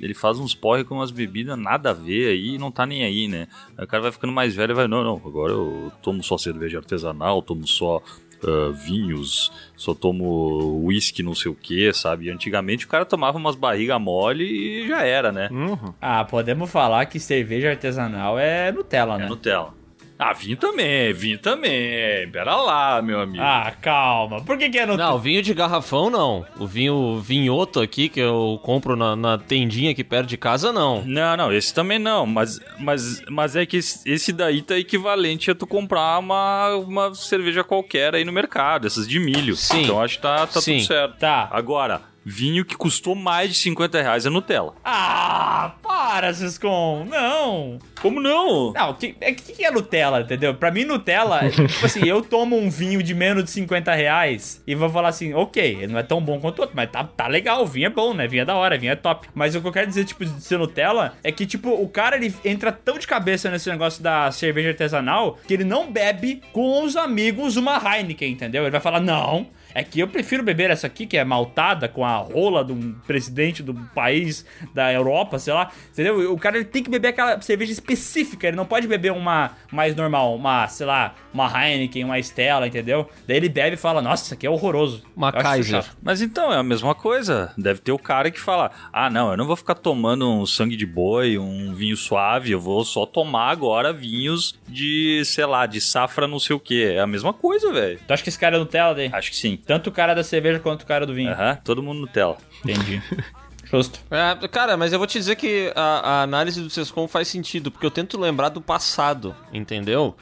ele faz uns porre com umas bebidas nada a ver aí e não tá nem aí, né? Aí o cara vai ficando mais velho e vai, não, não, agora eu tomo só cerveja artesanal, tomo só ah, vinhos, só tomo uísque não sei o que, sabe? Antigamente o cara tomava umas barriga mole e já era, né? Uhum. Ah, podemos falar que cerveja artesanal é Nutella, né? É Nutella. Ah, vinho também, vinho também. Pera lá, meu amigo. Ah, calma. Por que, que é Nutella? Não, vinho de garrafão não. O vinho vinhoto aqui que eu compro na, na tendinha aqui perto de casa, não. Não, não, esse também não, mas, mas, mas é que esse esse daí tá equivalente a tu comprar uma, uma cerveja qualquer aí no mercado, essas de milho. Sim. Então acho que tá, tá Sim. tudo certo. Tá. Agora, vinho que custou mais de 50 reais é Nutella. Ah, para, Ciscom. Não. Como não? Não, o que, é, que, que é Nutella, entendeu? Pra mim, Nutella, é, tipo assim, eu tomo um vinho de menos de 50 reais e vou falar assim, ok, ele não é tão bom quanto o outro, mas tá, tá legal, o vinho é bom, né? Vinho é da hora, vinho é top. Mas o que eu quero dizer, tipo, de ser Nutella, é que, tipo, o cara, ele entra tão de cabeça nesse negócio da cerveja artesanal que ele não bebe com os amigos uma Heineken, entendeu? Ele vai falar, não... É que eu prefiro beber essa aqui, que é maltada com a rola de um presidente do país da Europa, sei lá. Entendeu? O cara ele tem que beber aquela cerveja específica. Ele não pode beber uma mais normal, uma, sei lá, uma Heineken, uma Stella, entendeu? Daí ele bebe e fala: Nossa, isso aqui é horroroso. Uma Kaiser. Mas então, é a mesma coisa. Deve ter o cara que fala: Ah, não, eu não vou ficar tomando um sangue de boi, um vinho suave, eu vou só tomar agora vinhos de, sei lá, de safra não sei o que. É a mesma coisa, velho. Tu acha que esse cara é Nutella, daí? Acho que sim. Tanto o cara da cerveja quanto o cara do vinho. Aham, todo mundo Nutella. Entendi. Justo. É, cara, mas eu vou te dizer que a, a análise do Sescom faz sentido, porque eu tento lembrar do passado, entendeu?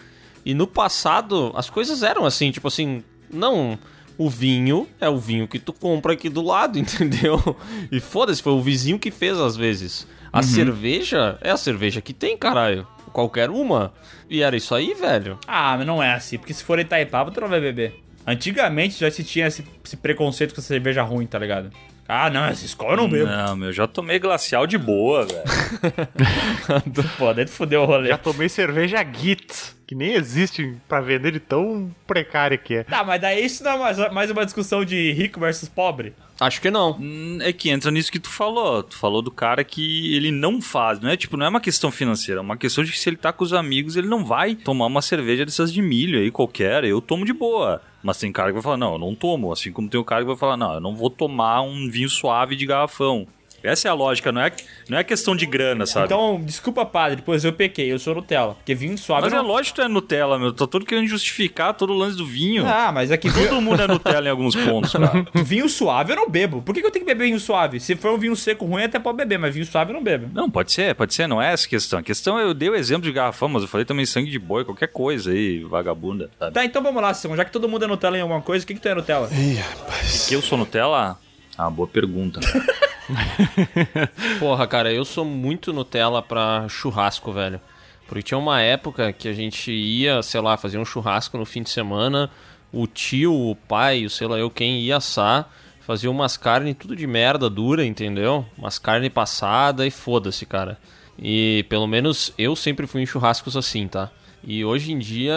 E no passado, as coisas eram assim, tipo assim, não. O vinho é o vinho que tu compra aqui do lado, entendeu? E foda-se, foi o vizinho que fez às vezes. A cerveja é a cerveja que tem, caralho. Qualquer uma. E era isso aí, velho. Ah, mas não é assim, porque se for Itaipava, tu não vai beber. Antigamente já se tinha esse, esse preconceito com essa cerveja ruim, tá ligado? Ah, não, essa escola eu não bebo. Não, meu, já tomei glacial de boa, velho. Pô, daí tu fudeu o rolê. Já tomei cerveja Git, que nem existe pra vender de tão precária que é. Tá, mas daí isso não é mais, mais uma discussão de rico versus pobre? Acho que não. Hum, É que entra nisso que tu falou. Tu falou do cara que ele não faz. Não é tipo, não é uma questão financeira, é uma questão de que se ele tá com os amigos, ele não vai tomar uma cerveja dessas de milho aí qualquer. Eu tomo de boa. Mas tem cara que vai falar, não, eu não tomo. Assim como tem o cara que vai falar, não, eu não vou tomar um vinho suave de garrafão. Essa é a lógica, não é, não é questão de grana, sabe? Então, desculpa, padre, pois eu pequei, eu sou Nutella. Porque vinho suave. Mas eu é não... lógico que tu é Nutella, meu. Tô todo querendo justificar todo o lance do vinho. Ah, mas é que Todo mundo é Nutella em alguns pontos, cara. vinho suave eu não bebo. Por que, que eu tenho que beber vinho suave? Se for um vinho seco ruim, até pode beber, mas vinho suave eu não bebo. Não, pode ser, pode ser, não é essa a questão. A questão é, eu dei o exemplo de garrafão, mas eu falei também sangue de boi, qualquer coisa aí, vagabunda, sabe? Tá, então vamos lá, Simon. Já que todo mundo é Nutella em alguma coisa, o que, que tu é Nutella? Que eu sou Nutella? Ah, boa pergunta. Porra, cara, eu sou muito Nutella pra churrasco, velho. Porque tinha uma época que a gente ia, sei lá, fazer um churrasco no fim de semana, o tio, o pai, o sei lá eu quem ia assar, fazia umas carnes tudo de merda dura, entendeu? Umas carnes passadas e foda-se, cara. E pelo menos eu sempre fui em churrascos assim, tá? E hoje em dia,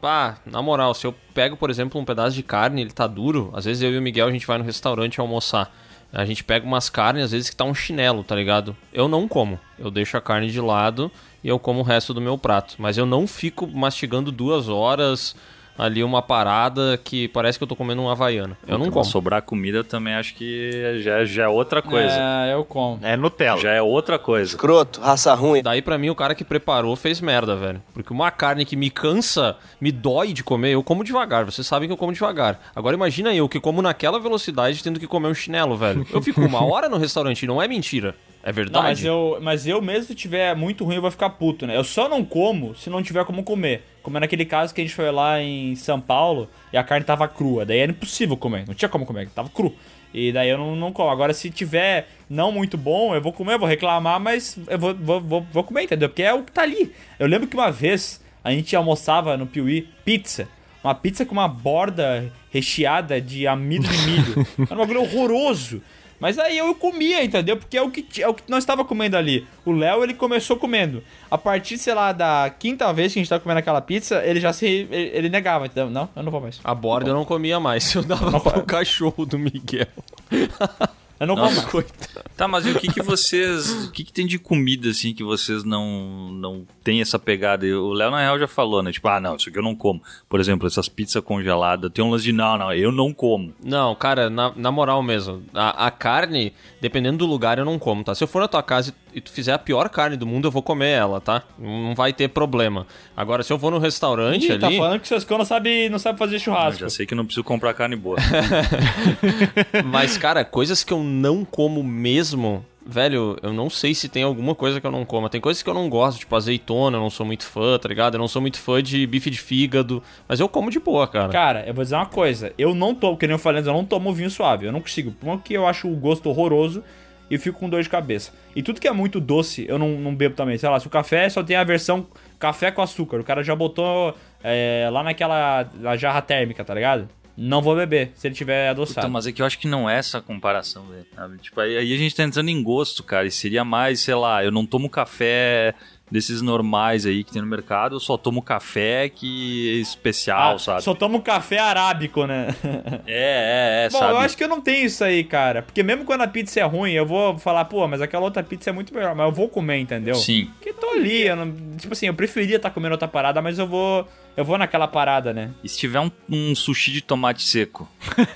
pá, na moral, se eu pego, por exemplo, um pedaço de carne, ele tá duro, às vezes eu e o Miguel a gente vai no restaurante almoçar. A gente pega umas carnes, às vezes que tá um chinelo, tá ligado? Eu não como. Eu deixo a carne de lado e eu como o resto do meu prato. Mas eu não fico mastigando duas horas ali uma parada que parece que eu tô comendo um havaiano. Eu não Então, como. Sobrar comida eu também acho que já, já é outra coisa. É, eu como. É Nutella. Já é outra coisa. Escroto, raça ruim. Daí pra mim o cara que preparou fez merda, velho. Porque uma carne que me cansa, me dói de comer, eu como devagar. Vocês sabem que eu como devagar. Agora imagina eu que como naquela velocidade tendo que comer um chinelo, velho. Eu fico uma hora no restaurante, e não é mentira. É Não, verdade. mas eu, mas eu mesmo se tiver muito ruim, eu vou ficar puto, né? Eu só não como se não tiver como comer. Como é naquele caso que a gente foi lá em São Paulo e a carne tava crua. Daí era impossível comer. Não tinha como comer, tava cru. E daí eu não, não como. Agora, se tiver não muito bom, eu vou comer, eu vou reclamar, mas eu vou, vou, vou, vou comer, entendeu? Porque é o que tá ali. Eu lembro que uma vez a gente almoçava no Piuí pizza. Uma pizza com uma borda recheada de amido de milho. Era um bagulho horroroso. Mas aí eu comia, entendeu? Porque é o que, é o que nós estava comendo ali. O Léo, ele começou comendo. A partir, sei lá, da quinta vez que a gente tava comendo aquela pizza, ele já se... Ele, ele negava, entendeu? Não, eu não vou mais. A borda eu não comia mais. Eu dava pro cachorro do Miguel. Eu não Nossa. como mais. Tá, mas e o que que vocês... O que que tem de comida, assim, que vocês não, não tem essa pegada? O Léo, na real, já falou, né? Tipo, ah, não, isso aqui eu não como. Por exemplo, essas pizzas congeladas. Tem um lance de, não, não, eu não como. Não, cara, na, na moral mesmo. A, a carne, dependendo do lugar, eu não como, tá? Se eu for na tua casa e, e tu fizer a pior carne do mundo, eu vou comer ela, tá? Não vai ter problema. Agora, se eu for no restaurante Ih, tá ali. falando que seus cão não sabe, não sabe fazer Eu churrasco. já sei que não preciso comprar carne boa. Mas, cara, coisas que eu não como mesmo. Velho, eu não sei se tem alguma coisa que eu não como. Tem coisas que eu não gosto, tipo azeitona, eu não sou muito fã, tá ligado? Eu não sou muito fã de bife de fígado. Mas eu como de boa, cara. Cara, eu vou dizer uma coisa. Eu não tomo, que nem eu falei antes, eu não tomo vinho suave. Eu não consigo. Porque eu acho o gosto horroroso e fico com dor de cabeça. E tudo que é muito doce, eu não, não bebo também. Sei lá, se o café só tem a versão café com açúcar. O cara já botou é, lá naquela na jarra térmica, tá ligado? Não vou beber, se ele tiver adoçado. Puta, mas é que eu acho que não é essa comparação, velho. Tipo, aí, aí a gente tá entrando em gosto, cara. E seria mais, sei lá, eu não tomo café desses normais aí que tem no mercado, eu só tomo café que é especial, Ah, sabe? Só tomo café arábico, né? É, é, é, Bom, sabe? eu acho que eu não tenho isso aí, cara. Porque mesmo quando a pizza é ruim, eu vou falar, pô, mas aquela outra pizza é muito melhor. Mas eu vou comer, entendeu? Sim. Porque tô ali, não- tipo assim, eu preferia estar comendo outra parada, mas eu vou. Eu vou naquela parada, né? E se tiver um, um sushi de tomate seco?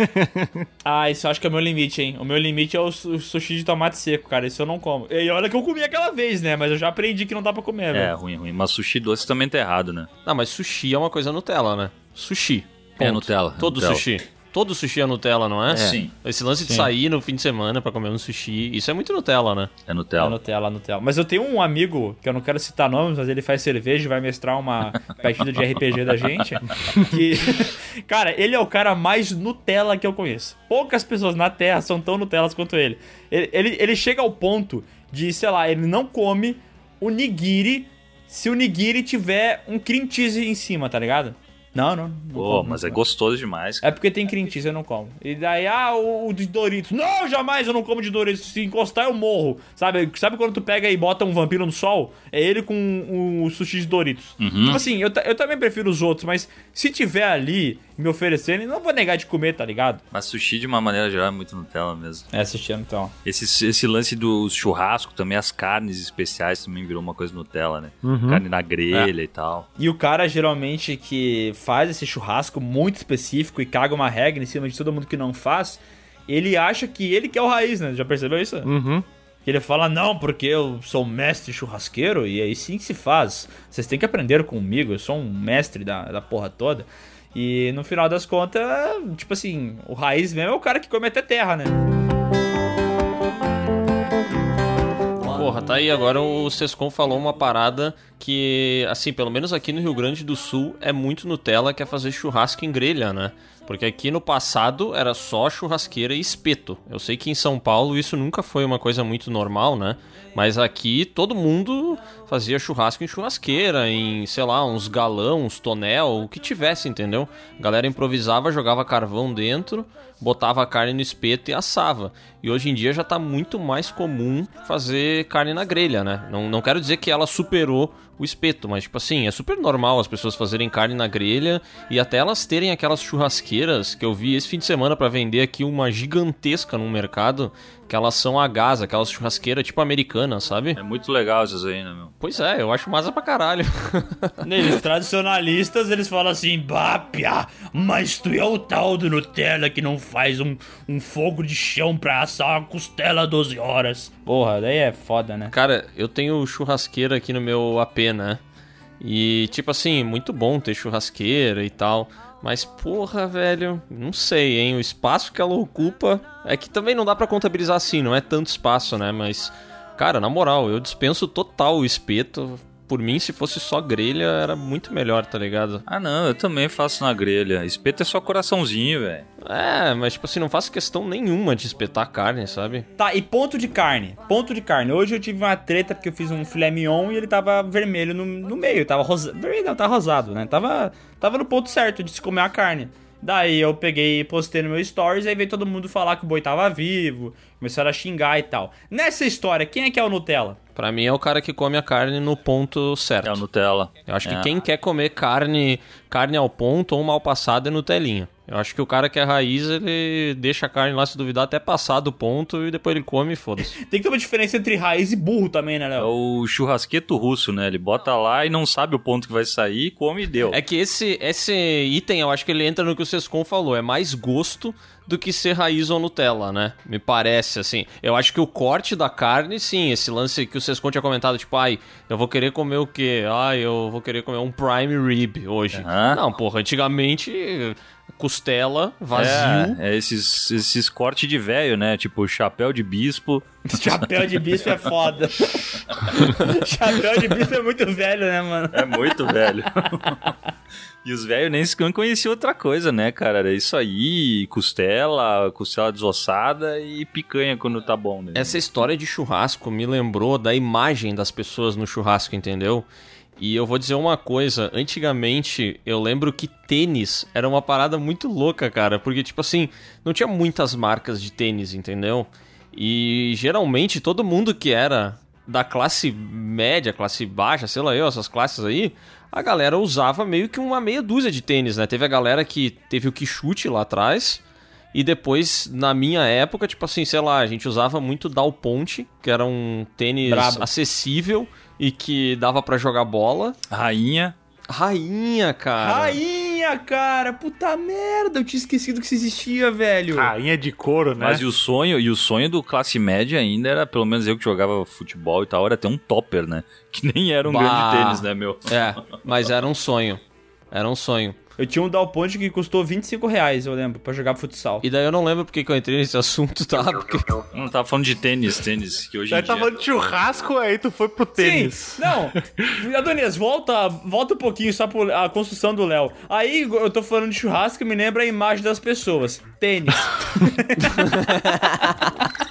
Ah, isso eu acho que é o meu limite, hein? O meu limite é o su- sushi de tomate seco, cara. Isso eu não como. E olha que eu comi aquela vez, né? Mas eu já aprendi que não dá pra comer, É, velho. ruim, ruim. Mas sushi doce também tá errado, né? Não, mas sushi é uma coisa Nutella, né? Sushi. É Ponto. Nutella. Todo Nutella. sushi. Todo sushi é Nutella, não é? Sim. Esse lance de Sim. sair no fim de semana pra comer um sushi, isso é muito Nutella, né? É É Nutella. Nutella, Nutella. Mas eu tenho um amigo, que eu não quero citar nomes, mas ele faz cerveja e vai mestrar uma partida de RPG da gente. Que. Cara, ele é o cara mais Nutella que eu conheço. Poucas pessoas na Terra são tão Nutellas quanto ele. Ele, ele, ele chega ao ponto de, sei lá, ele não come o nigiri se o nigiri tiver um cream cheese em cima, tá ligado? Não, não. não Pô, como, mas não é gostoso demais. É porque tem cheese, eu não como. E daí, ah, o, o de Doritos. Não, jamais eu não como de Doritos. Se encostar, eu morro. Sabe, sabe quando tu pega e bota um vampiro no sol? É ele com o sushi de Doritos. Uhum. Tipo assim, eu, eu também prefiro os outros, mas se tiver ali me oferecendo, eu não vou negar de comer, tá ligado? Mas sushi, de uma maneira geral, é muito Nutella mesmo. É, assistindo então. Esse, esse lance do churrasco também, as carnes especiais também virou uma coisa Nutella, né? Uhum. Carne na grelha e tal. E o cara, geralmente, que faz esse churrasco muito específico e caga uma regra em cima de todo mundo que não faz, ele acha que ele que é o raiz, né? Já percebeu isso? Uhum. Que ele fala, não, porque eu sou mestre churrasqueiro e aí sim que se faz. Vocês têm que aprender comigo, eu sou um mestre da, da porra toda. E no final das contas, tipo assim, o raiz mesmo é o cara que come até terra, né? Porra, tá aí agora o Sescon falou uma parada que, assim, pelo menos aqui no Rio Grande do Sul é muito Nutella que é fazer churrasco em grelha, né? Porque aqui no passado era só churrasqueira e espeto. Eu sei que em São Paulo isso nunca foi uma coisa muito normal, né? Mas aqui todo mundo fazia churrasco em churrasqueira, em, sei lá, uns galão, uns tonel, o que tivesse, entendeu? A galera improvisava, jogava carvão dentro, botava a carne no espeto e assava. E hoje em dia já tá muito mais comum fazer carne na grelha, né? Não, não quero dizer que ela superou o espeto, mas tipo assim, é super normal as pessoas fazerem carne na grelha e até elas terem aquelas churrasqueiras que eu vi esse fim de semana pra vender aqui uma gigantesca no mercado, que elas são a gás, aquelas churrasqueiras tipo americanas, sabe? É muito legal essas aí, né, meu? Pois é, eu acho massa pra caralho. Neles tradicionalistas, eles falam assim, bah, piá, mas tu é o tal do Nutella que não faz um, um fogo de chão pra assar uma costela 12 horas. Porra, daí é foda, né? Cara, eu tenho churrasqueira aqui no meu AP, né? E, tipo assim, muito bom ter churrasqueira e tal. Mas, porra, velho, não sei, hein? O espaço que ela ocupa. É que também não dá pra contabilizar assim, não é tanto espaço, né? Mas, cara, na moral, eu dispenso total o espeto. Por mim, se fosse só grelha, era muito melhor, tá ligado? Ah, não, eu também faço na grelha. Espeto é só coraçãozinho, velho. É, mas, tipo assim, não faço questão nenhuma de espetar carne, sabe? Tá, e ponto de carne. Ponto de carne. Hoje eu tive uma treta porque eu fiz um filé mignon e ele tava vermelho no, no meio. Tava rosado. Vermelho não, tava rosado, né? Tava, tava no ponto certo de se comer a carne. Daí eu peguei e postei no meu stories, aí veio todo mundo falar que o boi tava vivo, começaram a xingar e tal. Nessa história, quem é que é o Nutella? Pra mim é o cara que come a carne no ponto certo. É o Nutella. Eu acho que É. quem quer comer carne, carne ao ponto ou mal passada é Nutelinha. Eu acho que o cara que é raiz, ele deixa a carne lá, se duvidar, até passar do ponto e depois ele come e foda-se. Tem que ter uma diferença entre raiz e burro também, né, É Léo? o churrasqueto russo, né? Ele bota lá e não sabe o ponto que vai sair, come e deu. É que esse, esse item, eu acho que ele entra no que o Sescon falou. É mais gosto do que ser raiz ou Nutella, né? Me parece, assim. Eu acho que o corte da carne, sim, esse lance que o Sescon tinha comentado, tipo, ai, eu vou querer comer o quê? Ai, eu vou querer comer um prime rib hoje. Aham. Não, porra, antigamente, costela, vazio. É, é esses, esses cortes de velho, né? Tipo chapéu de bispo. Chapéu de bispo é foda. Chapéu de bispo é muito velho, né, mano? É muito velho. E os velhos nem sequer conheciam outra coisa, né, cara? Era isso aí, costela, costela desossada e picanha quando tá bom, né? Essa história de churrasco me lembrou da imagem das pessoas no churrasco, entendeu? E eu vou dizer uma coisa, antigamente eu lembro que tênis era uma parada muito louca, cara, porque tipo assim, não tinha muitas marcas de tênis, entendeu? E geralmente todo mundo que era da classe média, classe baixa, sei lá eu, essas classes aí, a galera usava meio que uma meia dúzia de tênis, né? Teve a galera que teve o que chute lá atrás, e depois, na minha época, tipo assim, sei lá, a gente usava muito Dal Ponte, que era um tênis Brabo. acessível e que dava pra jogar bola. Rainha. Rainha, cara. Rainha, cara, puta merda, eu tinha esquecido que isso existia, velho. Rainha de couro, né? Mas e o sonho, e o sonho do classe média ainda era, pelo menos eu que jogava futebol e tal, era ter um topper, né? Que nem era um Bah. grande tênis, né, meu? É, mas era um sonho. Era um sonho. Eu tinha um Dalponte que custou 25 reais, eu lembro, pra jogar futsal. E daí eu não lembro porque que eu entrei nesse assunto, tá? Porque Eu não tava falando de tênis, tênis, que hoje em Aí dia... tava de churrasco, aí tu foi pro tênis. Sim, não. Adonias, volta, volta um pouquinho só pra construção do Léo. Aí eu tô falando de churrasco e me lembra a imagem das pessoas. Tênis.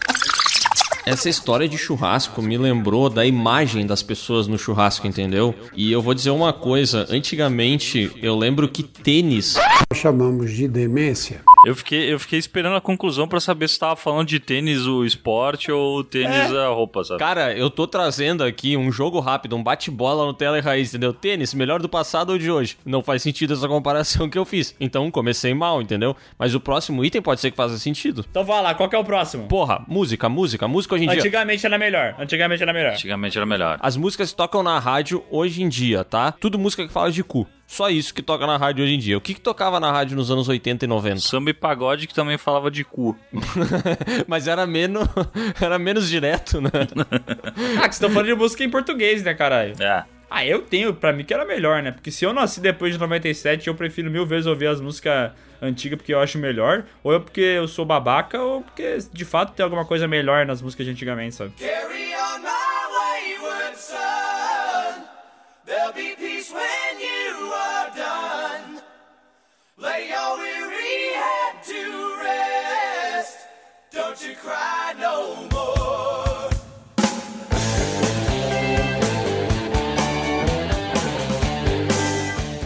Essa história de churrasco me lembrou da imagem das pessoas no churrasco, entendeu? E eu vou dizer uma coisa: antigamente eu lembro que tênis. Chamamos de demência. Eu fiquei, eu fiquei esperando a conclusão pra saber se tava falando de tênis o esporte ou tênis a roupa, sabe? Cara, eu tô trazendo aqui um jogo rápido, um bate-bola no tela e raiz, entendeu? Tênis, melhor do passado ou de hoje? Não faz sentido essa comparação que eu fiz. Então comecei mal, entendeu? Mas o próximo item pode ser que faça sentido. Então vai lá, qual que é o próximo? Porra, música, música, música hoje em dia. Antigamente era melhor. Antigamente era melhor. Antigamente era melhor. As músicas tocam na rádio hoje em dia, tá? Tudo música que fala de cu. Só isso que toca na rádio hoje em dia. O que, que tocava na rádio nos anos 80 e 90? Samba e pagode que também falava de cu. Mas era menos, era menos direto, né? ah, que você tá falando de música em português, né, caralho? É. Ah, eu tenho, pra mim que era melhor, né? Porque se eu nasci depois de 97, eu prefiro mil vezes ouvir as músicas antigas porque eu acho melhor. Ou é porque eu sou babaca, ou porque de fato tem alguma coisa melhor nas músicas de antigamente, sabe? Carry on my There'll be peace when you are done. Lay your weary head to rest. Don't you cry no more.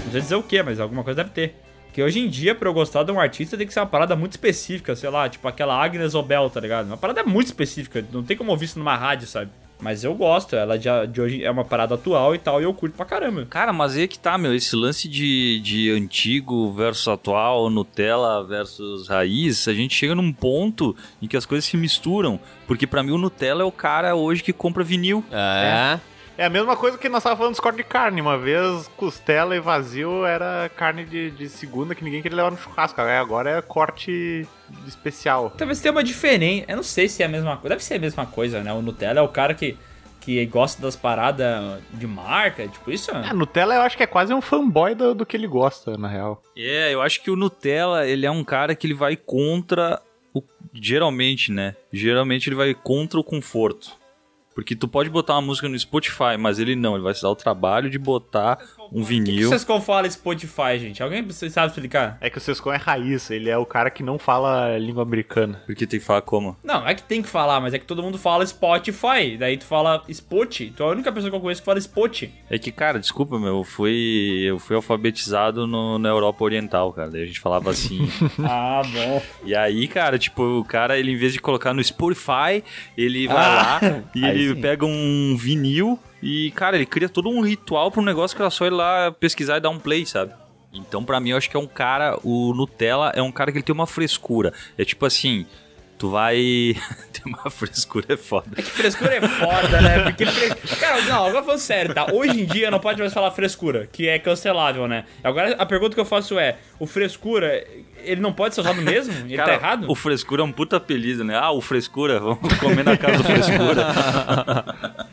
Não sei dizer o que, mas alguma coisa deve ter. Porque hoje em dia, pra eu gostar de um artista, tem que ser uma parada muito específica, sei lá, tipo aquela Agnes Obel, tá ligado? Uma parada muito específica, não tem como ouvir isso numa rádio, sabe? Mas eu gosto, ela de, de hoje é uma parada atual e tal, e eu curto pra caramba. Cara, mas aí que tá, meu, esse lance de, de antigo versus atual, Nutella versus raiz, a gente chega num ponto em que as coisas se misturam. Porque pra mim o Nutella é o cara hoje que compra vinil. É. É a mesma coisa que nós tava falando dos cortes de carne. Uma vez, costela e vazio era carne de, de segunda que ninguém queria levar no churrasco. Agora é corte especial. Talvez tenha uma diferença. Eu não sei se é a mesma coisa. Deve ser a mesma coisa, né? O Nutella é o cara que, que gosta das paradas de marca, tipo isso. É, Nutella eu acho que é quase um fanboy do, do que ele gosta, na real. É, eu acho que o Nutella, ele é um cara que ele vai contra o... Geralmente, né? Geralmente ele vai contra o conforto. Porque tu pode botar uma música no Spotify, mas ele não, ele vai se dar o trabalho de botar um O que, que vinil. vocês falam Spotify, gente? Alguém sabe explicar? É que o Sescon é raiz, ele é o cara que não fala língua americana. Porque tem que falar como? Não, é que tem que falar, mas é que todo mundo fala Spotify. Daí tu fala Spot. Tu é a única pessoa que eu conheço que fala Spot. É que, cara, desculpa, meu, eu fui, eu fui alfabetizado no- na Europa Oriental, cara. Daí a gente falava assim. ah, bom. E aí, cara, tipo, o cara, ele em vez de colocar no Spotify, ele vai Ah, lá e ele sim. pega um vinil e, cara, ele cria todo um ritual pra um negócio que era só ir lá pesquisar e dar um play, sabe? Então, pra mim, eu acho que é um cara, o Nutella é um cara que ele tem uma frescura. É tipo assim, tu vai. tem uma frescura, é foda. É que frescura é foda, né? Porque. Cara, não, agora falando sério, tá? Hoje em dia não pode mais falar frescura, que é cancelável, né? Agora a pergunta que eu faço é: o frescura, ele não pode ser usado mesmo? Ele Cara, tá errado? O frescura é um puta apelido, né? Ah, o frescura, vamos comer na casa do frescura.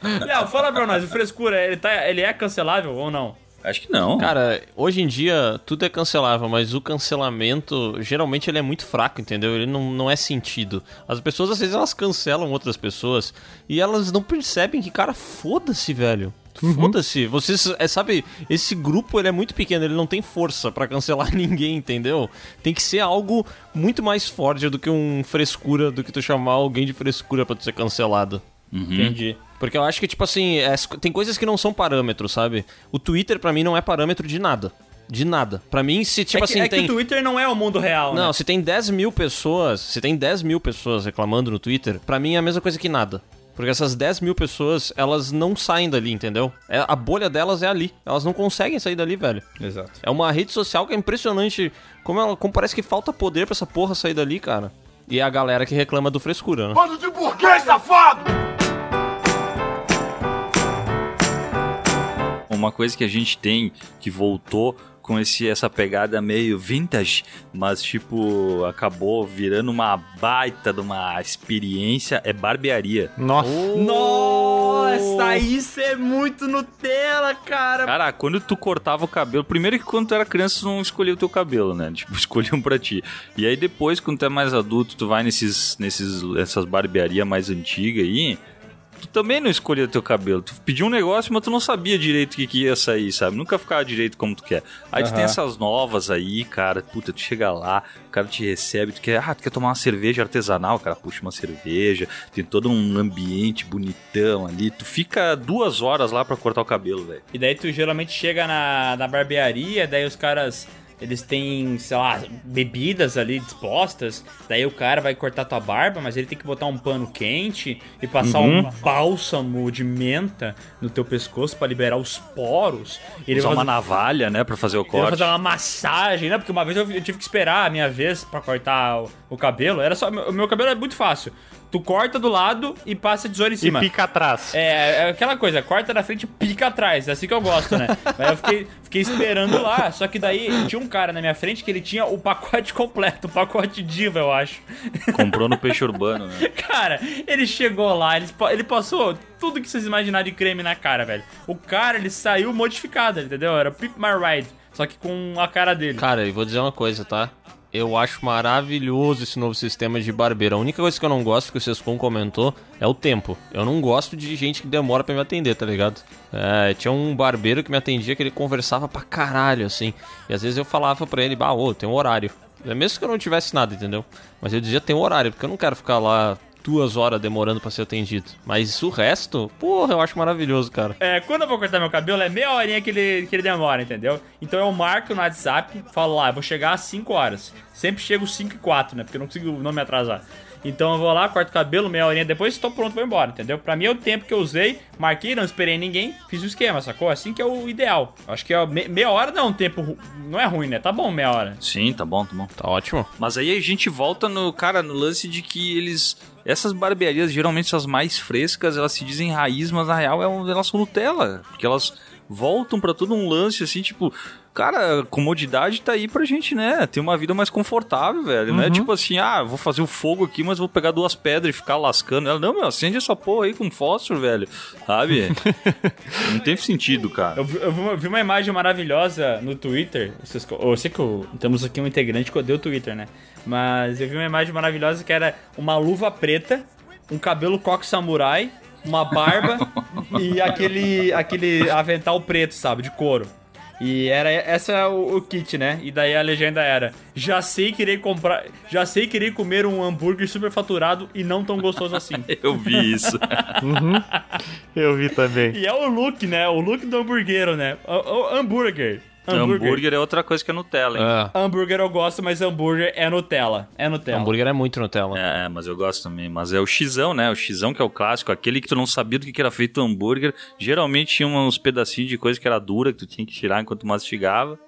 Léo, fala pra nós, o frescura, ele, tá, ele é cancelável ou não? Acho que não. Cara, hoje em dia tudo é cancelável, mas o cancelamento geralmente ele é muito fraco, entendeu? Ele não, não é sentido. As pessoas às vezes elas cancelam outras pessoas e elas não percebem que, cara, foda-se, velho. Foda-se. Vocês, é, sabe, esse grupo ele é muito pequeno, ele não tem força pra cancelar ninguém, entendeu? Tem que ser algo muito mais forte do que um frescura, do que tu chamar alguém de frescura pra tu ser cancelado. Entendi. Porque eu acho que, tipo assim, é- tem coisas que não são parâmetros, sabe? O Twitter, pra mim, não é parâmetro de nada. De nada. Pra mim, se, tipo é que, assim, é tem. que o Twitter não é o mundo real, Não, né? se tem 10 mil pessoas, se tem 10 mil pessoas reclamando no Twitter, pra mim é a mesma coisa que nada. Porque essas 10 mil pessoas, elas não saem dali, entendeu? É- A bolha delas é ali. Elas não conseguem sair dali, velho. Exato. É uma rede social que é impressionante. Como, ela, como parece que falta poder pra essa porra sair dali, cara. E é a galera que reclama do frescura, né? Bando de burguês safado! Uma coisa que a gente tem que voltou com esse, essa pegada meio vintage, mas tipo, acabou virando uma baita de uma experiência, é barbearia. Nossa. Nossa, isso é muito Nutella, cara. Cara, quando tu cortava o cabelo, primeiro que quando tu era criança tu não escolhia o teu cabelo, né? Tipo, escolhiam pra ti. E aí depois, quando tu é mais adulto, tu vai nesses, nesses, essas barbearias mais antigas aí, tu também não escolhia teu cabelo. Tu pediu um negócio, mas tu não sabia direito o que, que ia sair, sabe? Nunca ficava direito como tu quer. Aí tu Aham. tem essas novas aí, cara. Puta, tu chega lá, o cara te recebe, tu quer, ah, tu quer tomar uma cerveja artesanal, o cara puxa uma cerveja, tem todo um ambiente bonitão ali. Tu fica duas horas lá pra cortar o cabelo, velho. E daí tu geralmente chega na, na barbearia, daí os caras. Eles têm, sei lá, bebidas ali dispostas. Daí o cara vai cortar tua barba, mas ele tem que botar um pano quente e passar Uhum. um bálsamo de menta no teu pescoço pra liberar os poros. Ele Usar vai uma navalha, né, pra fazer o ele vai corte. fazer uma massagem, né? Porque uma vez eu, tive que esperar a minha vez pra cortar o, o cabelo. Era só. O meu cabelo é muito fácil. Tu corta do lado e passa a tesoura em E cima. pica atrás. É, é aquela coisa, corta da frente e pica atrás. É assim que eu gosto, né? Mas eu fiquei, fiquei esperando lá. Só que daí tinha um cara na minha frente que ele tinha o pacote completo, o pacote diva, eu acho. Comprou no peixe urbano, né? Cara, ele chegou lá, ele, ele passou tudo que vocês imaginarem de creme na cara, velho. O cara, ele saiu modificado, entendeu? Era Pip My Ride, só que com a cara dele. Cara, e vou dizer uma coisa, tá? Eu acho maravilhoso esse novo sistema de barbeiro. A única coisa que eu não gosto, que o Sescon comentou, é o tempo. Eu não gosto de gente que demora pra me atender, tá ligado? É, tinha um barbeiro que me atendia que ele conversava pra caralho, assim. E às vezes eu falava pra ele, bah, ô, tem um horário. É Mesmo que eu não tivesse nada, entendeu? Mas eu dizia, tem um horário, porque eu não quero ficar lá duas horas demorando pra ser atendido. Mas o resto, porra, eu acho maravilhoso, cara. É, quando eu vou cortar meu cabelo, é meia horinha que ele, que ele demora, entendeu? Então eu marco no WhatsApp, falo lá, eu vou chegar às 5 horas. Sempre chego 5 e 4, né? Porque eu não consigo não me atrasar. Então eu vou lá, corto o cabelo, meia horinha depois, estou pronto, vou embora, entendeu? Pra mim é o tempo que eu usei, marquei, não esperei ninguém, fiz o esquema, sacou? Assim que é o ideal. Acho que é me- meia hora não é um tempo, não é ruim, né? Tá bom meia hora. Sim, tá bom, tá bom. Tá ótimo. Mas aí a gente volta no, cara, no lance de que eles. Essas barbearias, geralmente as mais frescas, elas se dizem raiz, mas na real é elas são Nutella. Porque elas voltam pra todo um lance assim, tipo. Cara, comodidade tá aí pra gente, né? Ter uma vida mais confortável, velho. Não é tipo assim, ah, vou fazer o fogo aqui, mas vou pegar duas pedras e ficar lascando. Ela, não, meu, acende essa porra aí com fósforo, velho. Sabe? não tem sentido, cara. Eu, vi- eu vi uma, imagem maravilhosa no Twitter. Eu sei que eu- temos aqui um integrante que odeia o Twitter, né? Mas eu vi uma imagem maravilhosa que era uma luva preta, um cabelo coque samurai, uma barba e aquele, aquele avental preto, sabe? De couro. E era essa é o, o kit, né? E daí a legenda era: Já sei que irei comprar. Já sei que irei comer um hambúrguer super faturado e não tão gostoso assim. Eu vi isso. Uhum. Eu vi também. E é o look, né? O look do hambúrguero, né? O, o hambúrguer. Hambúrguer é outra coisa que é Nutella, hein? É. Hambúrguer eu gosto, mas hambúrguer é Nutella. É Nutella. Hambúrguer é muito Nutella. É, mas eu gosto também. Mas é o xizão, né? O xizão que é o clássico, aquele que tu não sabia do que que era feito o hambúrguer. Geralmente tinha uns pedacinhos de coisa que era dura, que tu tinha que tirar enquanto mastigava.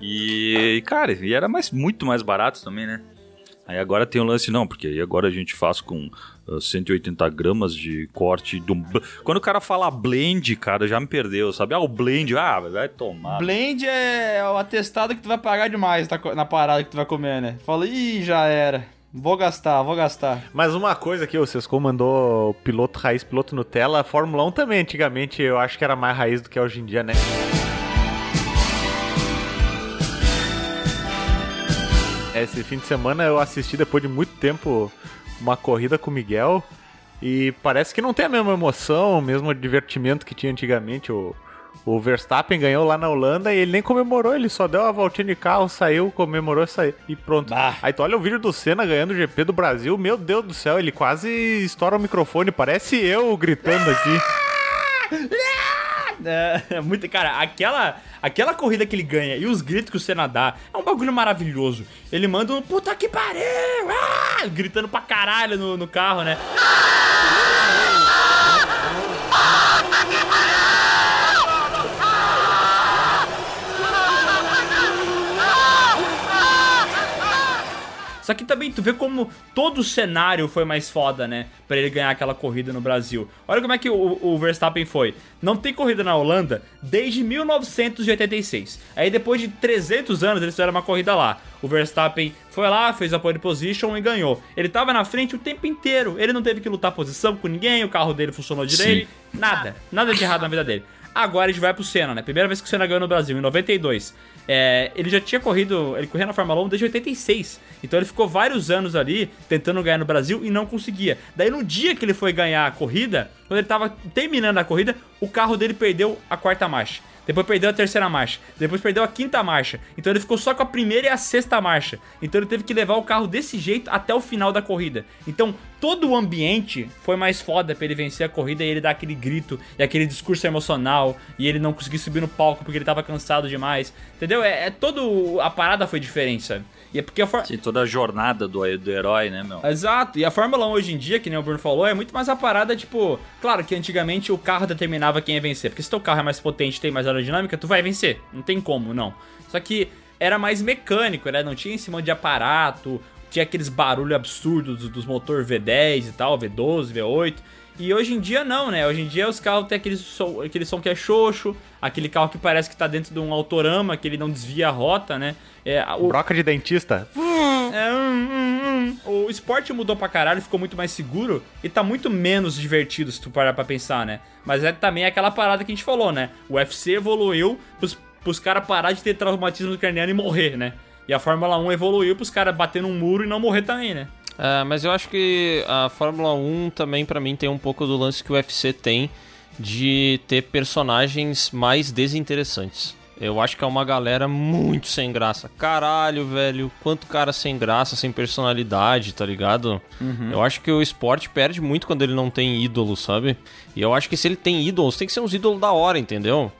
E, e, cara, e era mais, muito mais barato também, né? Aí agora tem o lance, não, porque aí agora a gente faz com 180 gramas de corte do. Quando o cara fala blend, cara, já me perdeu, sabe? Ah, o blend, ah, vai tomar. Blend é o atestado que tu vai pagar demais na, parada que tu vai comer, né? Fala, ih, já era. Vou gastar, vou gastar. Mas uma coisa aqui, o Sescon mandou piloto raiz, piloto Nutella. A Fórmula 1 também, antigamente, eu acho que era mais raiz do que é hoje em dia, né? Esse fim de semana eu assisti, depois de muito tempo, uma corrida com o Miguel. E parece que não tem a mesma emoção, o mesmo divertimento que tinha antigamente. O, o Verstappen ganhou lá na Holanda e ele nem comemorou, ele só deu uma voltinha de carro, saiu, comemorou saiu, e pronto. Bah. Aí tu olha o vídeo do Senna ganhando o GP do Brasil, meu Deus do céu, ele quase estoura o microfone, parece eu gritando aqui. É, é muito, cara, aquela, aquela corrida que ele ganha e os gritos que o Senna dá é um bagulho maravilhoso. Ele manda um puta que pariu! Ah! Gritando pra caralho no, no carro, né? Só que também tu vê como todo o cenário foi mais foda, né? Pra ele ganhar aquela corrida no Brasil. Olha como é que o, o Verstappen foi. Não tem corrida na Holanda desde 1986. Aí depois de 300 anos eles fizeram uma corrida lá. O Verstappen foi lá, fez a pole position e ganhou. Ele tava na frente o tempo inteiro. Ele não teve que lutar posição com ninguém, o carro dele funcionou direito. Nada. Nada de errado na vida dele. Agora a gente vai pro Senna, né? Primeira vez que o Senna ganhou no Brasil, em 92. É, ele já tinha corrido, ele corria na Fórmula 1 desde 86. Então ele ficou vários anos ali tentando ganhar no Brasil e não conseguia. Daí no dia que ele foi ganhar a corrida, quando ele tava terminando a corrida, o carro dele perdeu a quarta marcha. Depois perdeu a terceira marcha. Depois perdeu a quinta marcha. Então ele ficou só com a primeira e a sexta marcha. Então ele teve que levar o carro desse jeito até o final da corrida. Então todo o ambiente foi mais foda pra ele vencer a corrida e ele dar aquele grito e aquele discurso emocional e ele não conseguir subir no palco porque ele tava cansado demais. Entendeu? É, é todo. A parada foi diferente, sabe? E é porque a For... Sim, toda a jornada do, do herói, né, meu? Exato. E a Fórmula 1 hoje em dia, que nem o Bruno falou, é muito mais a parada, tipo... Claro que antigamente o carro determinava quem ia vencer. Porque se teu carro é mais potente tem mais aerodinâmica, tu vai vencer. Não tem como, não. Só que era mais mecânico, né? Não tinha em cima de aparato, tinha aqueles barulhos absurdos dos motor V10 e tal, V12, V8. E hoje em dia não, né? Hoje em dia os carros têm aquele som, aquele som que é xoxo, aquele carro que parece que tá dentro de um autorama, que ele não desvia a rota, né? É, o... Broca de dentista. É, hum, hum, hum. O esporte mudou pra caralho, ficou muito mais seguro e tá muito menos divertido se tu parar pra pensar, né? Mas é também aquela parada que a gente falou, né? O UFC evoluiu pros, pros caras parar de ter traumatismo craniano e morrer, né? E a Fórmula 1 evoluiu pros caras bater num muro e não morrer também, né? É, mas eu acho que a Fórmula 1 também, pra mim, tem um pouco do lance que o UFC tem de ter personagens mais desinteressantes. Eu acho que é uma galera muito sem graça. Caralho, velho. Quanto cara sem graça, sem personalidade, tá ligado? Uhum. Eu acho que o esporte perde muito quando ele não tem ídolo, sabe? E eu acho que se ele tem ídolos, tem que ser uns ídolos da hora, entendeu?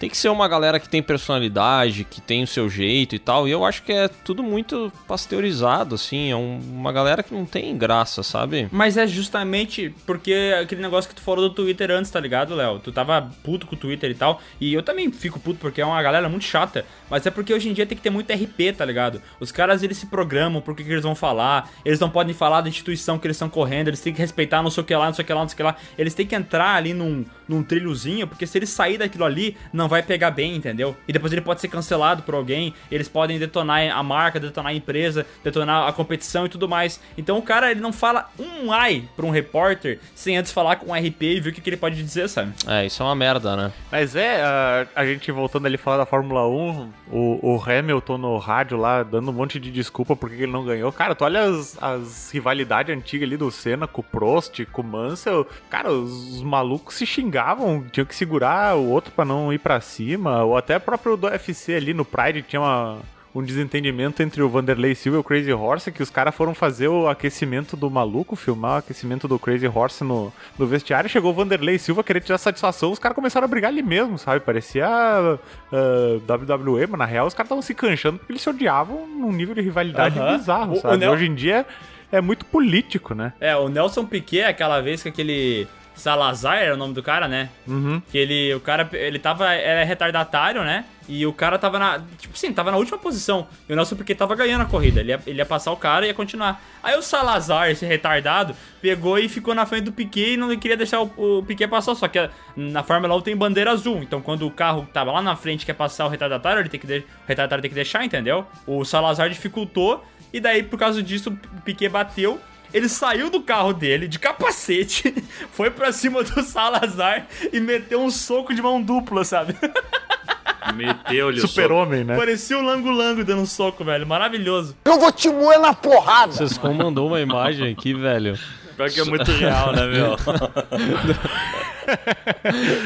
Tem que ser uma galera que tem personalidade, que tem o seu jeito e tal. E eu acho que é tudo muito pasteurizado, assim. É um- uma galera que não tem graça, sabe? Mas é justamente porque aquele negócio que tu falou do Twitter antes, tá ligado, Léo? Tu tava puto com o Twitter e tal. E eu também fico puto porque é uma galera muito chata. Mas é porque hoje em dia tem que ter muito RP, tá ligado? Os caras eles se programam por que eles vão falar. Eles não podem falar da instituição que eles estão correndo. Eles têm que respeitar não sei o que lá, não sei o que lá, não sei o que lá. Eles têm que entrar ali num, num trilhozinho. Porque se ele sair daquilo ali, não vai pegar bem, entendeu? E depois ele pode ser cancelado por alguém. Eles podem detonar a marca, detonar a empresa, detonar a competição e tudo mais. Então o cara ele não fala um ai pra um repórter sem antes falar com um RP e ver o que, que ele pode dizer, sabe? É, isso é uma merda, né? Mas é, a, a gente voltando ali falar da Fórmula 1, o, o Hamilton no rádio lá, dando um monte de desculpa porque ele não ganhou. Cara, tu olha as, as rivalidades antigas ali do Senna com o Prost, com o Mansell. Cara, os, os malucos se xingavam, tinham que segurar o outro pra não ir pra cima. Ou até próprio do UFC ali no Pride tinha uma um desentendimento entre o Vanderlei Silva e o Crazy Horse, que os caras foram fazer o aquecimento do maluco, filmar o aquecimento do Crazy Horse no, no vestiário, chegou o Vanderlei Silva querer tirar satisfação, os caras começaram a brigar ali mesmo, sabe? Parecia ah, WWE, mas na real os caras estavam se canchando porque eles se odiavam num nível de rivalidade bizarro, O- o sabe? Nel- Hoje em dia é muito político, né? É, o Nelson Piquet, aquela vez que aquele Salazar era o nome do cara, né? Uhum. Que ele, o cara, ele tava, era retardatário, né? E o cara tava na, tipo assim, tava na última posição. E o Nelson Piquet tava ganhando a corrida. Ele ia, ele ia passar o cara e ia continuar. Aí o Salazar, esse retardado, pegou e ficou na frente do Piquet e não queria deixar o, o Piquet passar. Só que na Fórmula 1 tem bandeira azul. Então quando o carro tava lá na frente quer passar o retardatário, ele tem que de- o retardatário tem que deixar, entendeu? O Salazar dificultou. E daí, por causa disso, o Piquet bateu. Ele saiu do carro dele, de capacete, foi pra cima do Salazar e meteu um soco de mão dupla, sabe? Meteu-lhe o Super-homem, né? Parecia o Lango Lango dando um soco, velho. Maravilhoso. Eu vou te moer na porrada. Vocês mandou uma imagem aqui, velho. Pior que é muito real, né, meu?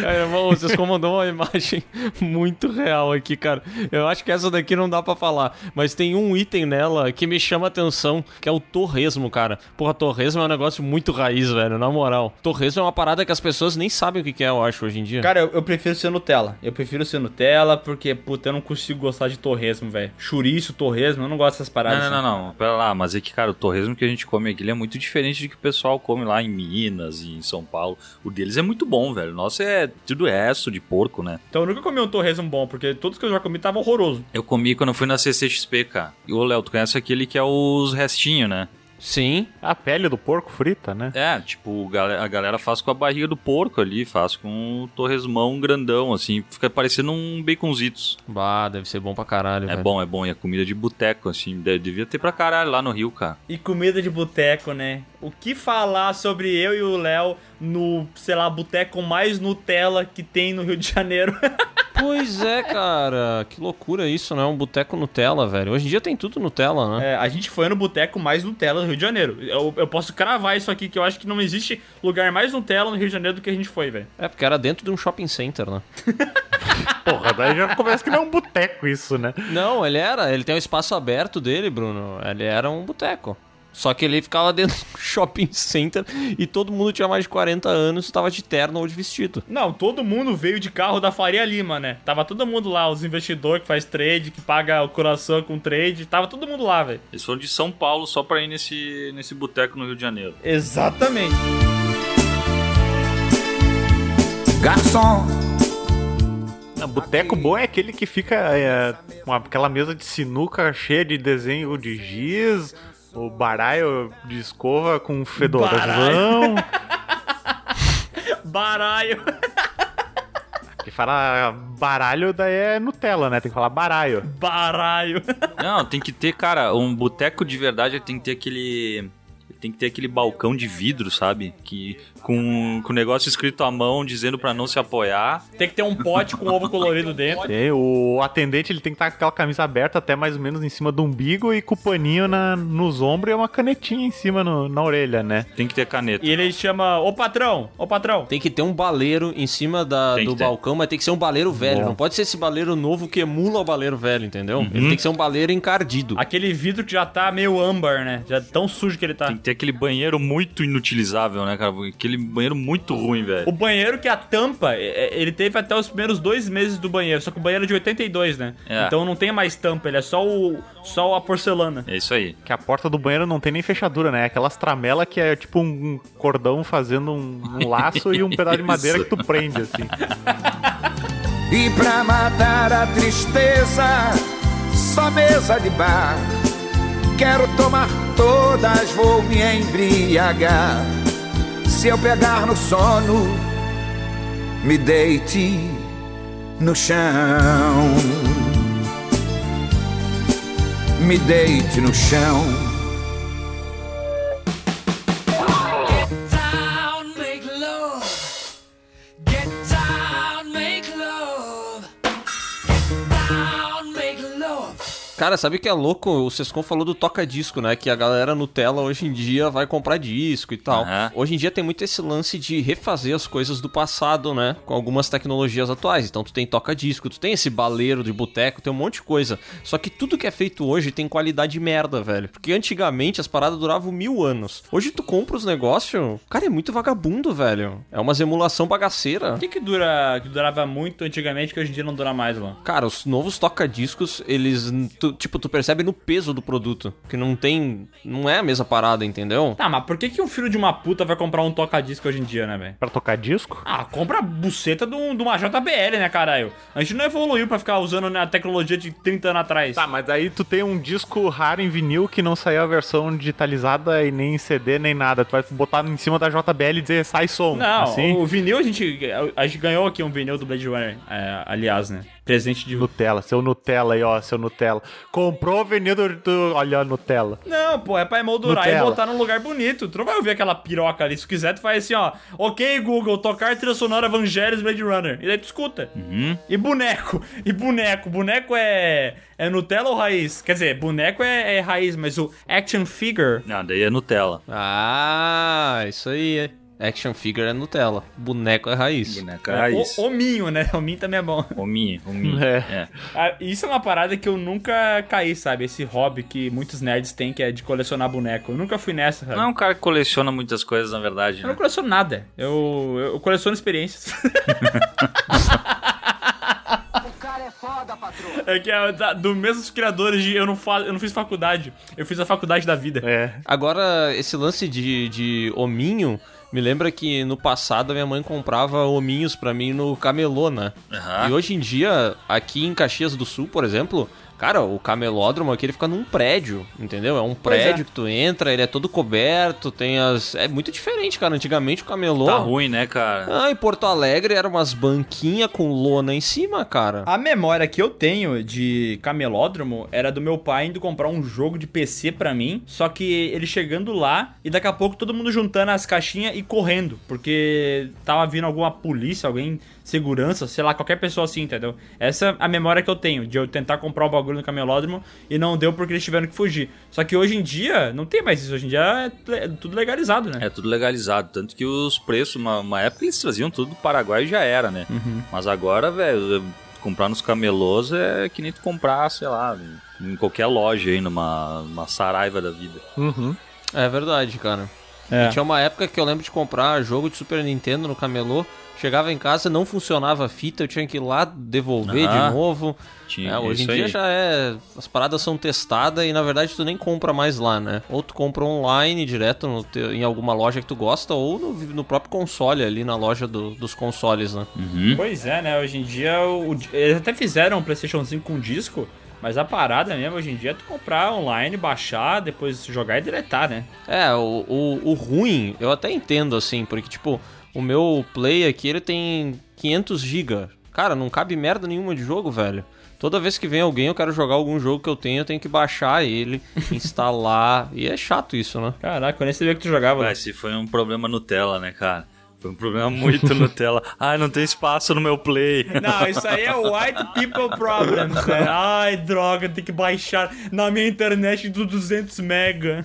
Cara, irmão, vocês mandou uma imagem muito real aqui, cara. Eu acho que essa daqui não dá pra falar, mas tem um item nela que me chama a atenção, que é o torresmo, cara. Porra, torresmo é um negócio muito raiz, velho, na moral. Torresmo é uma parada que as pessoas nem sabem o que é, eu acho, hoje em dia. Cara, eu, eu prefiro ser Nutella. Eu prefiro ser Nutella porque, puta, eu não consigo gostar de torresmo, velho. Chouriço, torresmo, eu não gosto dessas paradas. Não, não, não, não. Pera lá, mas é que, cara, o torresmo que a gente come aqui ele é muito diferente do que o pessoal come lá em Minas e em São Paulo. O deles é muito bom, velho. Nosso é tudo resto de porco, né? Então eu nunca comi um torresmo bom, porque todos que eu já comi estavam horroroso. Eu comi quando eu fui na CCXP, cara. E ô, Léo, tu conhece aquele que é os restinhos, né? Sim. A pele do porco frita, né? É, tipo, a galera faz com a barriga do porco ali, faz com o torresmão grandão, assim, fica parecendo um baconzitos. Bah, deve ser bom pra caralho, É velho. bom, é bom. E a comida de boteco, assim, de- devia ter pra caralho lá no Rio, cara. E comida de boteco, né? O que falar sobre eu e o Léo no, sei lá, boteco mais Nutella que tem no Rio de Janeiro? Pois é, cara. Que loucura isso, né? Um boteco Nutella, velho. Hoje em dia tem tudo Nutella, né? É, a gente foi no boteco mais Nutella do Rio de Janeiro. Eu, eu posso cravar isso aqui, que eu acho que não existe lugar mais Nutella no Rio de Janeiro do que a gente foi, velho. É, porque era dentro de um shopping center, né? Porra, daí já começa que não é um boteco isso, né? Não, ele era. Ele tem um espaço aberto dele, Bruno. Ele era um boteco. Só que ele ficava dentro de um shopping center e todo mundo tinha mais de 40 anos e tava de terno ou de vestido. Não, todo mundo veio de carro da Faria Lima, né? Tava todo mundo lá, os investidores que faz trade, que paga o coração com trade, tava todo mundo lá, velho. Eles foram de São Paulo só pra ir nesse, nesse boteco no Rio de Janeiro. Exatamente. Garçom. Boteco bom é aquele que fica é, com aquela mesa de sinuca cheia de desenho de giz, o baralho de escova com um fedorzão. Baralho. que fala baralho, daí é Nutella, né? Tem que falar baralho. Baralho. Não, tem que ter, cara, um boteco de verdade tem que ter aquele. Tem que ter aquele balcão de vidro, sabe? Que com, com o negócio escrito à mão dizendo pra não se apoiar. Tem que ter um pote com ovo colorido dentro. É, o atendente ele tem que estar com aquela camisa aberta até mais ou menos em cima do umbigo e com o paninho na, nos ombros e uma canetinha em cima no- na orelha, né? Tem que ter caneta. E ele chama, ô patrão, ô patrão. Tem que ter um baleiro em cima da, Tem do ter. balcão, mas tem que ser um baleiro velho. Bom. Não pode ser esse baleiro novo que emula o baleiro velho, entendeu? Ele tem que ser um baleiro encardido. Aquele vidro que já tá meio âmbar, né? Já tão sujo que ele tá. Tem que ter aquele banheiro muito inutilizável, né, cara? Aquele banheiro muito ruim, velho. O banheiro que a tampa, é, é, ele teve até os primeiros dois meses do banheiro, só que o banheiro é de 82, né? É. Então não tem mais tampa, ele é só o só a porcelana. É isso aí. Que a porta do banheiro não tem nem fechadura, né? Aquelas tramelas que é tipo um cordão fazendo um, um laço e um pedaço de madeira que tu prende, assim. E pra matar a tristeza, só mesa de bar. Quero tomar todas, vou me embriagar. Se eu pegar no sono, me deite no chão. Me deite no chão. Cara, sabe o que é louco? O Sescon falou do toca-disco, né? Que a galera Nutella hoje em dia vai comprar disco e tal. Aham. Hoje em dia tem muito esse lance de refazer as coisas do passado, né? Com algumas tecnologias atuais. Então tu tem toca-disco, tu tem esse baleiro de boteco, tem um monte de coisa. Só que tudo que é feito hoje tem qualidade merda, velho. Porque antigamente as paradas duravam mil anos. Hoje tu compra os negócios, cara, é muito vagabundo, velho. É umas emulação bagaceira. O que que dura, que durava muito antigamente que hoje em dia não dura mais, mano? Cara, os novos toca-discos, eles. Tu- tipo, tu percebe no peso do produto. Que não tem. Não é a mesma parada, entendeu? Tá, mas por que que um filho de uma puta vai comprar um toca-disco hoje em dia, né, velho? Pra tocar disco? Ah, compra a buceta de um- de uma JBL, né, caralho? A gente não evoluiu pra ficar usando né, a tecnologia de 30 anos atrás. Tá, mas aí tu tem um disco raro em vinil que não saiu a versão digitalizada e nem em CD nem nada. Tu vai botar em cima da JBL e dizer sai som. Não, assim. o vinil a gente, a gente ganhou aqui um vinil do Blade Runner, é, aliás, né? Presente de. Nutella, seu Nutella aí, ó, seu Nutella. Comprou o vinil do, Olha a Nutella. Não, pô, é pra emoldurar e Nutella. botar num lugar bonito. Tu não vai ouvir aquela piroca ali. Se quiser, tu faz assim, ó. Ok, Google, tocar trilha sonora Evangelhos Blade Runner. E daí tu escuta. E boneco. E boneco. Boneco é. É Nutella ou raiz? Quer dizer, boneco é, é raiz, mas o action figure. Não, daí é Nutella. Ah, isso aí. é. Action figure é Nutella. Boneco é raiz. Boneco é raiz. O, hominho, né? Hominho também é bom. Hominho, hominho. É. É. Ah, Isso é uma parada que eu nunca caí, sabe? Esse hobby que muitos nerds têm, que é de colecionar boneco. Eu nunca fui nessa, sabe? Não é um cara que coleciona muitas coisas, na verdade, Eu né? não coleciono nada. Eu, eu coleciono experiências. É que é da, do mesmos criadores de eu não, fa, eu não fiz faculdade. Eu fiz a faculdade da vida. É. Agora, esse lance de, de hominho, me lembra que no passado a minha mãe comprava hominhos pra mim no camelô, né? Aham. E hoje em dia, aqui em Caxias do Sul, por exemplo, Cara, o camelódromo aqui ele fica num prédio, entendeu? É um Pois prédio é. que tu entra, ele é todo coberto, tem as. É muito diferente, cara. Antigamente o camelô. Tá ruim, né, cara? Ah, em Porto Alegre eram umas banquinhas com lona em cima, cara. A memória que eu tenho de camelódromo era do meu pai indo comprar um jogo de PC pra mim, só que ele chegando lá e daqui a pouco todo mundo juntando as caixinhas e correndo, porque tava vindo alguma polícia, alguém segurança, sei lá, qualquer pessoa assim, entendeu? Essa é a memória que eu tenho de eu tentar comprar o bagulho no camelódromo e não deu porque eles tiveram que fugir. Só que hoje em dia não tem mais isso, hoje em dia é le- tudo legalizado, né? É tudo legalizado. Tanto que os preços, uma, uma época eles traziam tudo do Paraguai e já era, né? Uhum. Mas agora, velho, comprar nos camelôs é que nem tu comprar, sei lá, em qualquer loja aí, numa, numa saraiva da vida. Uhum. É verdade, cara. É. E Tinha uma época que eu lembro de comprar jogo de Super Nintendo no camelô. Chegava em casa, não funcionava a fita, eu tinha que ir lá devolver Ah, de novo. tinha É, hoje em dia aí. já é. As paradas são testadas e na verdade tu nem compra mais lá, né? Ou tu compra online direto no teu- em alguma loja que tu gosta, ou no, no próprio console ali na loja do- dos consoles, né? Pois é, né? Hoje em dia, o- eles até fizeram um PlayStation 5 com disco, mas a parada mesmo hoje em dia é tu comprar online, baixar, depois jogar e deletar, né? É, o, o, o ruim, eu até entendo, assim, porque, tipo, o meu Play aqui, ele tem 500 GB. Cara, não cabe merda nenhuma de jogo, velho. Toda vez que vem alguém, eu quero jogar algum jogo que eu tenho, eu tenho que baixar ele, instalar, e é chato isso, né? Caraca, eu nem sabia que tu jogava. Mas se foi um problema Nutella, né, cara? Foi um problema muito Nutella. Ai, não tem espaço no meu play. Não, isso aí é white people problems, né? Ai, droga, tem que baixar na minha internet do 200 mega.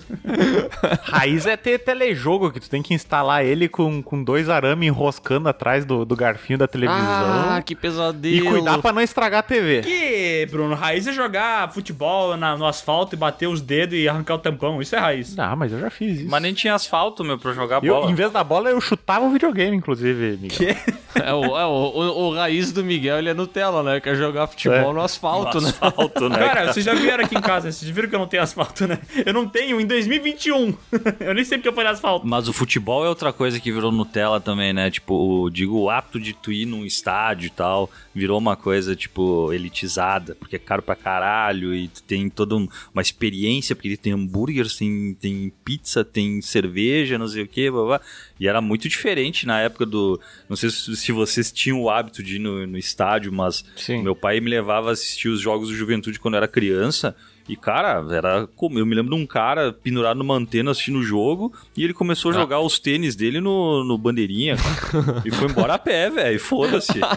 Raiz é ter telejogo, que tu tem que instalar ele com, com dois arame enroscando atrás do, do garfinho da televisão. Ah, que e pesadelo. cuidar pra não estragar a TV. Que, Bruno, raiz é jogar futebol na- no asfalto e bater os dedos e arrancar o tampão. Isso é raiz. Ah, mas eu já fiz isso. Mas nem tinha asfalto, meu, pra jogar Eu, bola. em vez da bola, eu chutava o videogame, inclusive, Miguel. É, o, é, o, o, o raiz do Miguel, ele é Nutella, né? Quer jogar futebol É. no asfalto, No né? asfalto, né? Cara, vocês já vieram aqui em casa, vocês viram que eu não tenho asfalto, né? Eu não tenho em 2021. eu nem sei porque eu falei asfalto. Mas o futebol é outra coisa que virou Nutella também, né? Tipo, o, digo, o ato de tu ir num estádio e tal, virou uma coisa, tipo, elitizada, porque é caro pra caralho e tu tem toda um- uma experiência, porque tem hambúrgueres, tem, tem pizza, tem cerveja, não sei o que, blá, blá. E era muito diferente na época do. Não sei se, vocês tinham o hábito de ir no, no estádio, mas Sim. meu pai me levava a assistir os jogos do juventude quando eu era criança. E, cara, era como. Eu me lembro de um cara pendurado numa antena assistindo o jogo e ele começou a jogar os tênis dele no, no bandeirinha. cara. e foi embora a pé, velho. Foda-se.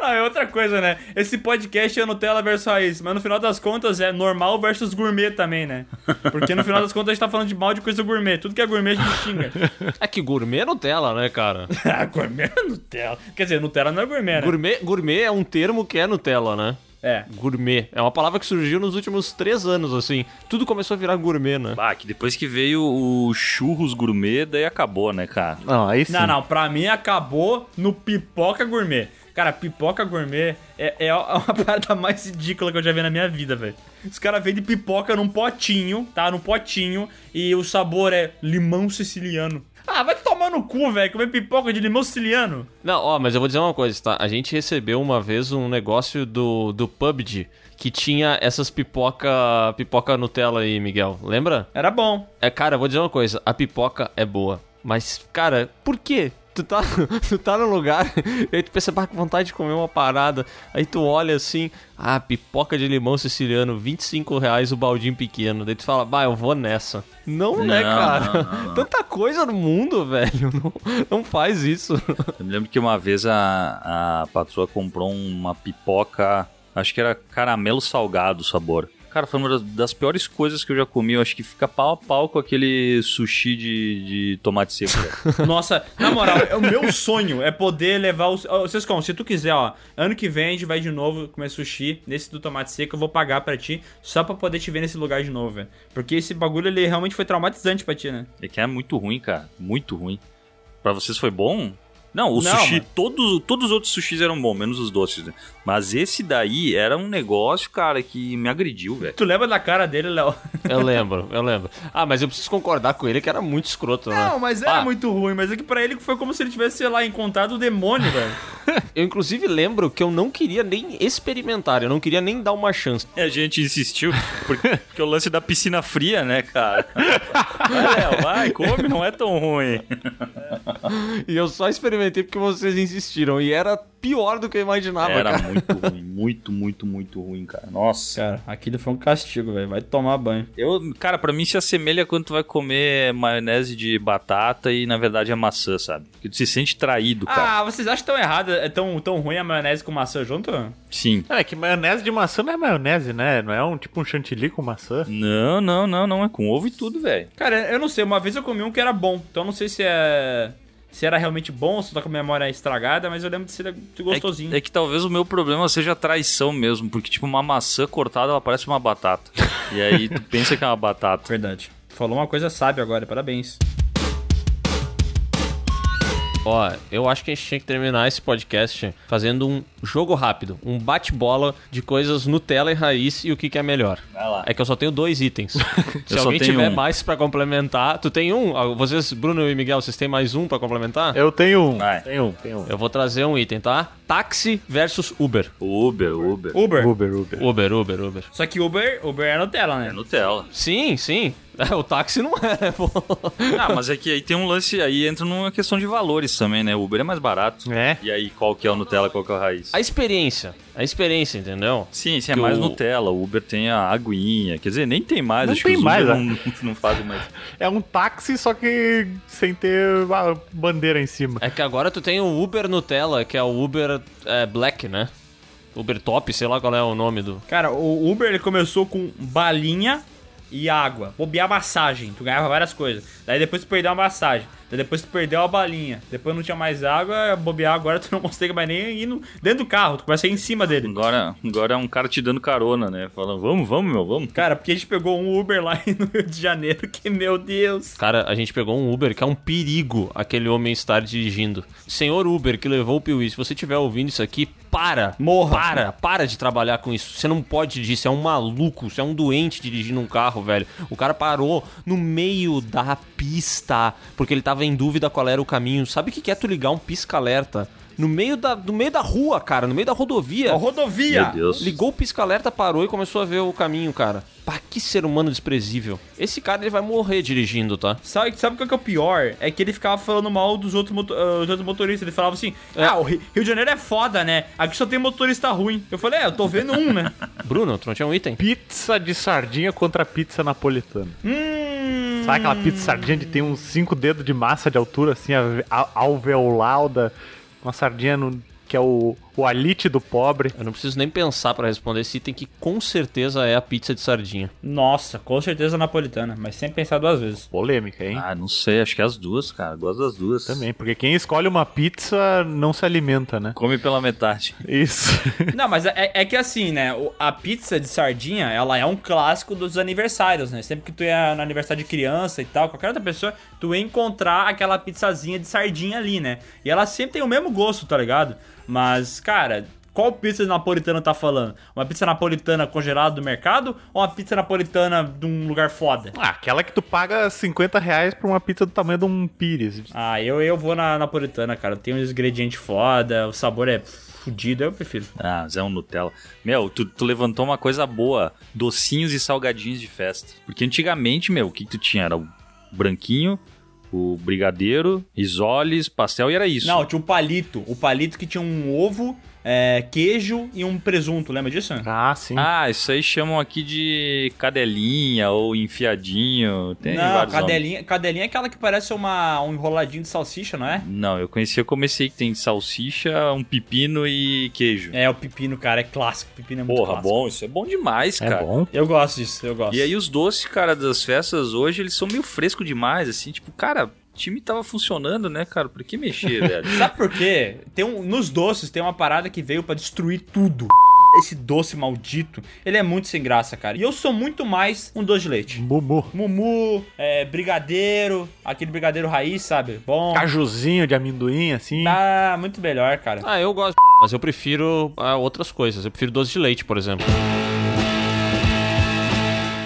Ah, é outra coisa, né? Esse podcast é Nutella versus raiz, mas no final das contas é normal versus gourmet também, né? Porque no final das contas a gente tá falando de mal de coisa gourmet. Tudo que é gourmet a gente xinga. É que gourmet é Nutella, né, cara? ah, gourmet é Nutella. Quer dizer, Nutella não é gourmet, né? Gourmet, gourmet é um termo que é Nutella, né? É. Gourmet. É uma palavra que surgiu nos últimos três anos, assim. Tudo começou a virar gourmet, né? Bah, que depois que veio o churros gourmet, daí acabou, né, cara? Não, aí sim. Não, não, pra mim acabou no pipoca gourmet. Cara, pipoca gourmet é, é uma parada mais ridícula que eu já vi na minha vida, velho. Os caras vendem pipoca num potinho, tá? Num potinho, e o sabor é limão siciliano. Ah, vai tomar no cu, velho, comer pipoca de limão siciliano. Não, ó, mas eu vou dizer uma coisa, tá? A gente recebeu uma vez um negócio do, do PUBG que tinha essas pipoca, pipoca Nutella aí, Miguel. Lembra? Era bom. É, cara, eu vou dizer uma coisa, a pipoca é boa. Mas, cara, por quê? Tu tá, tu tá no lugar e aí tu pensa, com vontade de comer uma parada. Aí tu olha assim, ah, pipoca de limão siciliano, 25 reais o baldinho pequeno. Daí tu fala, bah, eu vou nessa. Não, né, Não, cara? não, não, não. Tanta coisa no mundo, velho. Não, não faz isso. Eu me lembro que uma vez a, a patroa comprou uma pipoca, acho que era caramelo salgado o sabor. Cara, foi uma das, das piores coisas que eu já comi. Eu acho que fica pau a pau com aquele sushi de, de tomate seco. Nossa, na moral, é o meu sonho é poder levar os. Ô, Sescon, se tu quiser, ó, ano que vem a gente vai de novo comer sushi. Nesse do tomate seco eu vou pagar pra ti, só pra poder te ver nesse lugar de novo, velho. Porque esse bagulho ele realmente foi traumatizante pra ti, né? É que é muito ruim, cara. Muito ruim. Pra vocês foi bom? Não, o Não, sushi, mano. todos, todos os outros sushis eram bons, menos os doces, né? Mas esse daí era um negócio, cara, que me agrediu, velho. Tu lembra da cara dele, Léo? Eu lembro, eu lembro. Ah, mas eu preciso concordar com ele que era muito escroto, né? Não, mas era Ah, muito ruim, mas é que pra ele foi como se ele tivesse, sei lá, encontrado o demônio, velho. Eu, inclusive, lembro que eu não queria nem experimentar, eu não queria nem dar uma chance. E a gente insistiu, porque, porque o lance da piscina fria, né, cara? Vai, Léo, vai, come, não é tão ruim. E eu só experimentei porque vocês insistiram. E era pior do que eu imaginava, Era cara. muito ruim, muito, muito, muito ruim, cara. Nossa. Cara, aquilo foi um castigo, velho. Vai tomar banho. Eu, cara, pra mim se assemelha quando tu vai comer maionese de batata e na verdade é maçã, sabe? Porque tu se sente traído, cara. Ah, vocês acham tão errado? É tão, tão ruim a maionese com maçã junto? Sim. É que maionese de maçã não é maionese, né? Não é um tipo um chantilly com maçã. Não, não, não, não. É com ovo e tudo, velho. Cara, eu não sei. Uma vez eu comi um que era bom. Então eu não sei se é. Se era realmente bom, se tá com a memória estragada, mas eu lembro de ser gostosinho. É que, é que talvez o meu problema seja a traição mesmo, porque tipo uma maçã cortada ela parece uma batata. e aí tu pensa que é uma batata. Verdade. Falou uma coisa sábia agora, parabéns. Ó, eu acho que a gente tinha que terminar esse podcast fazendo um jogo rápido, um bate-bola de coisas Nutella e raiz e o que, que é melhor. Vai lá. É que eu só tenho dois itens. Se alguém tiver um. mais pra complementar, tu tem um? Ah, Vocês, Bruno e Miguel, vocês têm mais um pra complementar? Eu tenho um. Vai. Tenho um, tenho um. Eu vou trazer um item, tá? Táxi versus Uber. Uber, Uber. Uber. Uber, Uber. Uber, Uber, Uber. Só que Uber, Uber é Nutella, né? É Nutella. Sim, sim. O táxi não é, pô. Ah, mas é que aí tem um lance, aí entra numa questão de valores também, né? O Uber é mais barato. É. E aí qual que é o Nutella, qual que é a raiz? A experiência. A experiência, entendeu? Sim, sim, é Que mais o- Nutella. O Uber tem a aguinha. Quer dizer, nem tem mais. Não acho tem que os mais, Uber né? não, não fazem mais. É um táxi, só que sem ter a bandeira em cima. É que agora tu tem o Uber Nutella, que é o Uber é, Black, né? Uber Top, sei lá qual é o nome do. Cara, o Uber ele começou com balinha e água. Bobear massagem. Tu ganhava várias coisas. Daí depois tu perdeu a massagem. Daí depois tu perdeu a balinha. Depois não tinha mais água, bobear agora tu não consegue mais nem ir no, dentro do carro. Tu começa a ir em cima dele. Agora, agora é um cara te dando carona, né? Falando, vamos, vamos, meu, vamos. Cara, porque a gente pegou um Uber lá no Rio de Janeiro que, meu Deus. Cara, a gente pegou um Uber que é um perigo aquele homem estar dirigindo. Senhor Uber que levou o Piuí, se você estiver ouvindo isso aqui, para. Morra. Para, para de trabalhar com isso. Você não pode dirigir, você é um maluco, você é um doente dirigindo um carro, velho. O cara parou no meio da pista, porque ele tava em dúvida qual era o caminho. Sabe o que é tu ligar um pisca-alerta? No meio, da, no meio da rua, cara, no meio da rodovia. A rodovia. Meu Deus. Ligou o pisca-alerta, parou e começou a ver o caminho, cara. Pá, que ser humano desprezível. Esse cara, ele vai morrer dirigindo, tá? Sabe, sabe qual que é o pior? É que ele ficava falando mal dos outros, moto- ah, os outros motoristas. Ele falava assim: Ah, o Ri- Rio de Janeiro é foda, né? Aqui só tem motorista ruim. Eu falei: É, eu tô vendo um, né? Bruno, tu não tinha um item? Pizza de sardinha contra pizza napolitana. hum. Sabe aquela pizza sardinha que tem uns 5 dedos de massa de altura, assim, alveolada? Uma sardinha no- que é o, o alite do pobre. Eu não preciso nem pensar pra responder esse item que com certeza é a pizza de sardinha. Nossa, com certeza napolitana, mas sem pensar duas vezes. Polêmica, hein? Ah, não sei, acho que é as duas, cara. Gosto das duas. Também, porque quem escolhe uma pizza não se alimenta, né? Come pela metade. Isso. Não, mas é, é que assim, né? A pizza de sardinha, ela é um clássico dos aniversários, né? Sempre que tu ia no aniversário de criança e tal, qualquer outra pessoa, tu ia encontrar aquela pizzazinha de sardinha ali, né? E ela sempre tem o mesmo gosto, tá ligado? Mas, cara, qual pizza napolitana tá falando? Uma pizza napolitana congelada do mercado ou uma pizza napolitana de um lugar foda? Ah, aquela que tu paga 50 reais por uma pizza do tamanho de um pires. Ah, eu, eu vou na napolitana, cara. Tem uns ingredientes foda, o sabor é fudido, eu prefiro. Ah, mas é um Nutella. Meu, tu, tu levantou uma coisa boa. Docinhos e salgadinhos de festa. Porque antigamente, meu, o que, que tu tinha? Era o branquinho, o brigadeiro, risoles, pastel e era isso. Não, tinha o palito. O palito que tinha um ovo, é, queijo e um presunto, lembra disso? Ah, sim. Ah, isso aí chamam aqui de cadelinha ou enfiadinho. Tem não, nomes. cadelinha, cadelinha é aquela que parece uma, um enroladinho de salsicha, não é? Não, eu conhecia como esse aí que tem salsicha, um pepino e queijo. É, o pepino, cara, é clássico. Pepino é muito Porra, clássico. bom, isso é bom demais, É cara. bom. Eu gosto disso, eu gosto. E aí os doces, cara, das festas hoje, eles são meio frescos demais, assim, tipo, cara, o time tava funcionando, né, cara? Por que mexer, velho? Sabe por quê? Tem um, nos doces tem uma parada que veio pra destruir tudo. Esse doce maldito, ele é muito sem graça, cara. E eu sou muito mais um doce de leite. Mumu. Mumu, é, brigadeiro, aquele brigadeiro raiz, sabe? Bom. Cajuzinho de amendoim, assim. Ah, muito melhor, cara. Ah, eu gosto, mas eu prefiro ah, outras coisas. Eu prefiro doce de leite, por exemplo.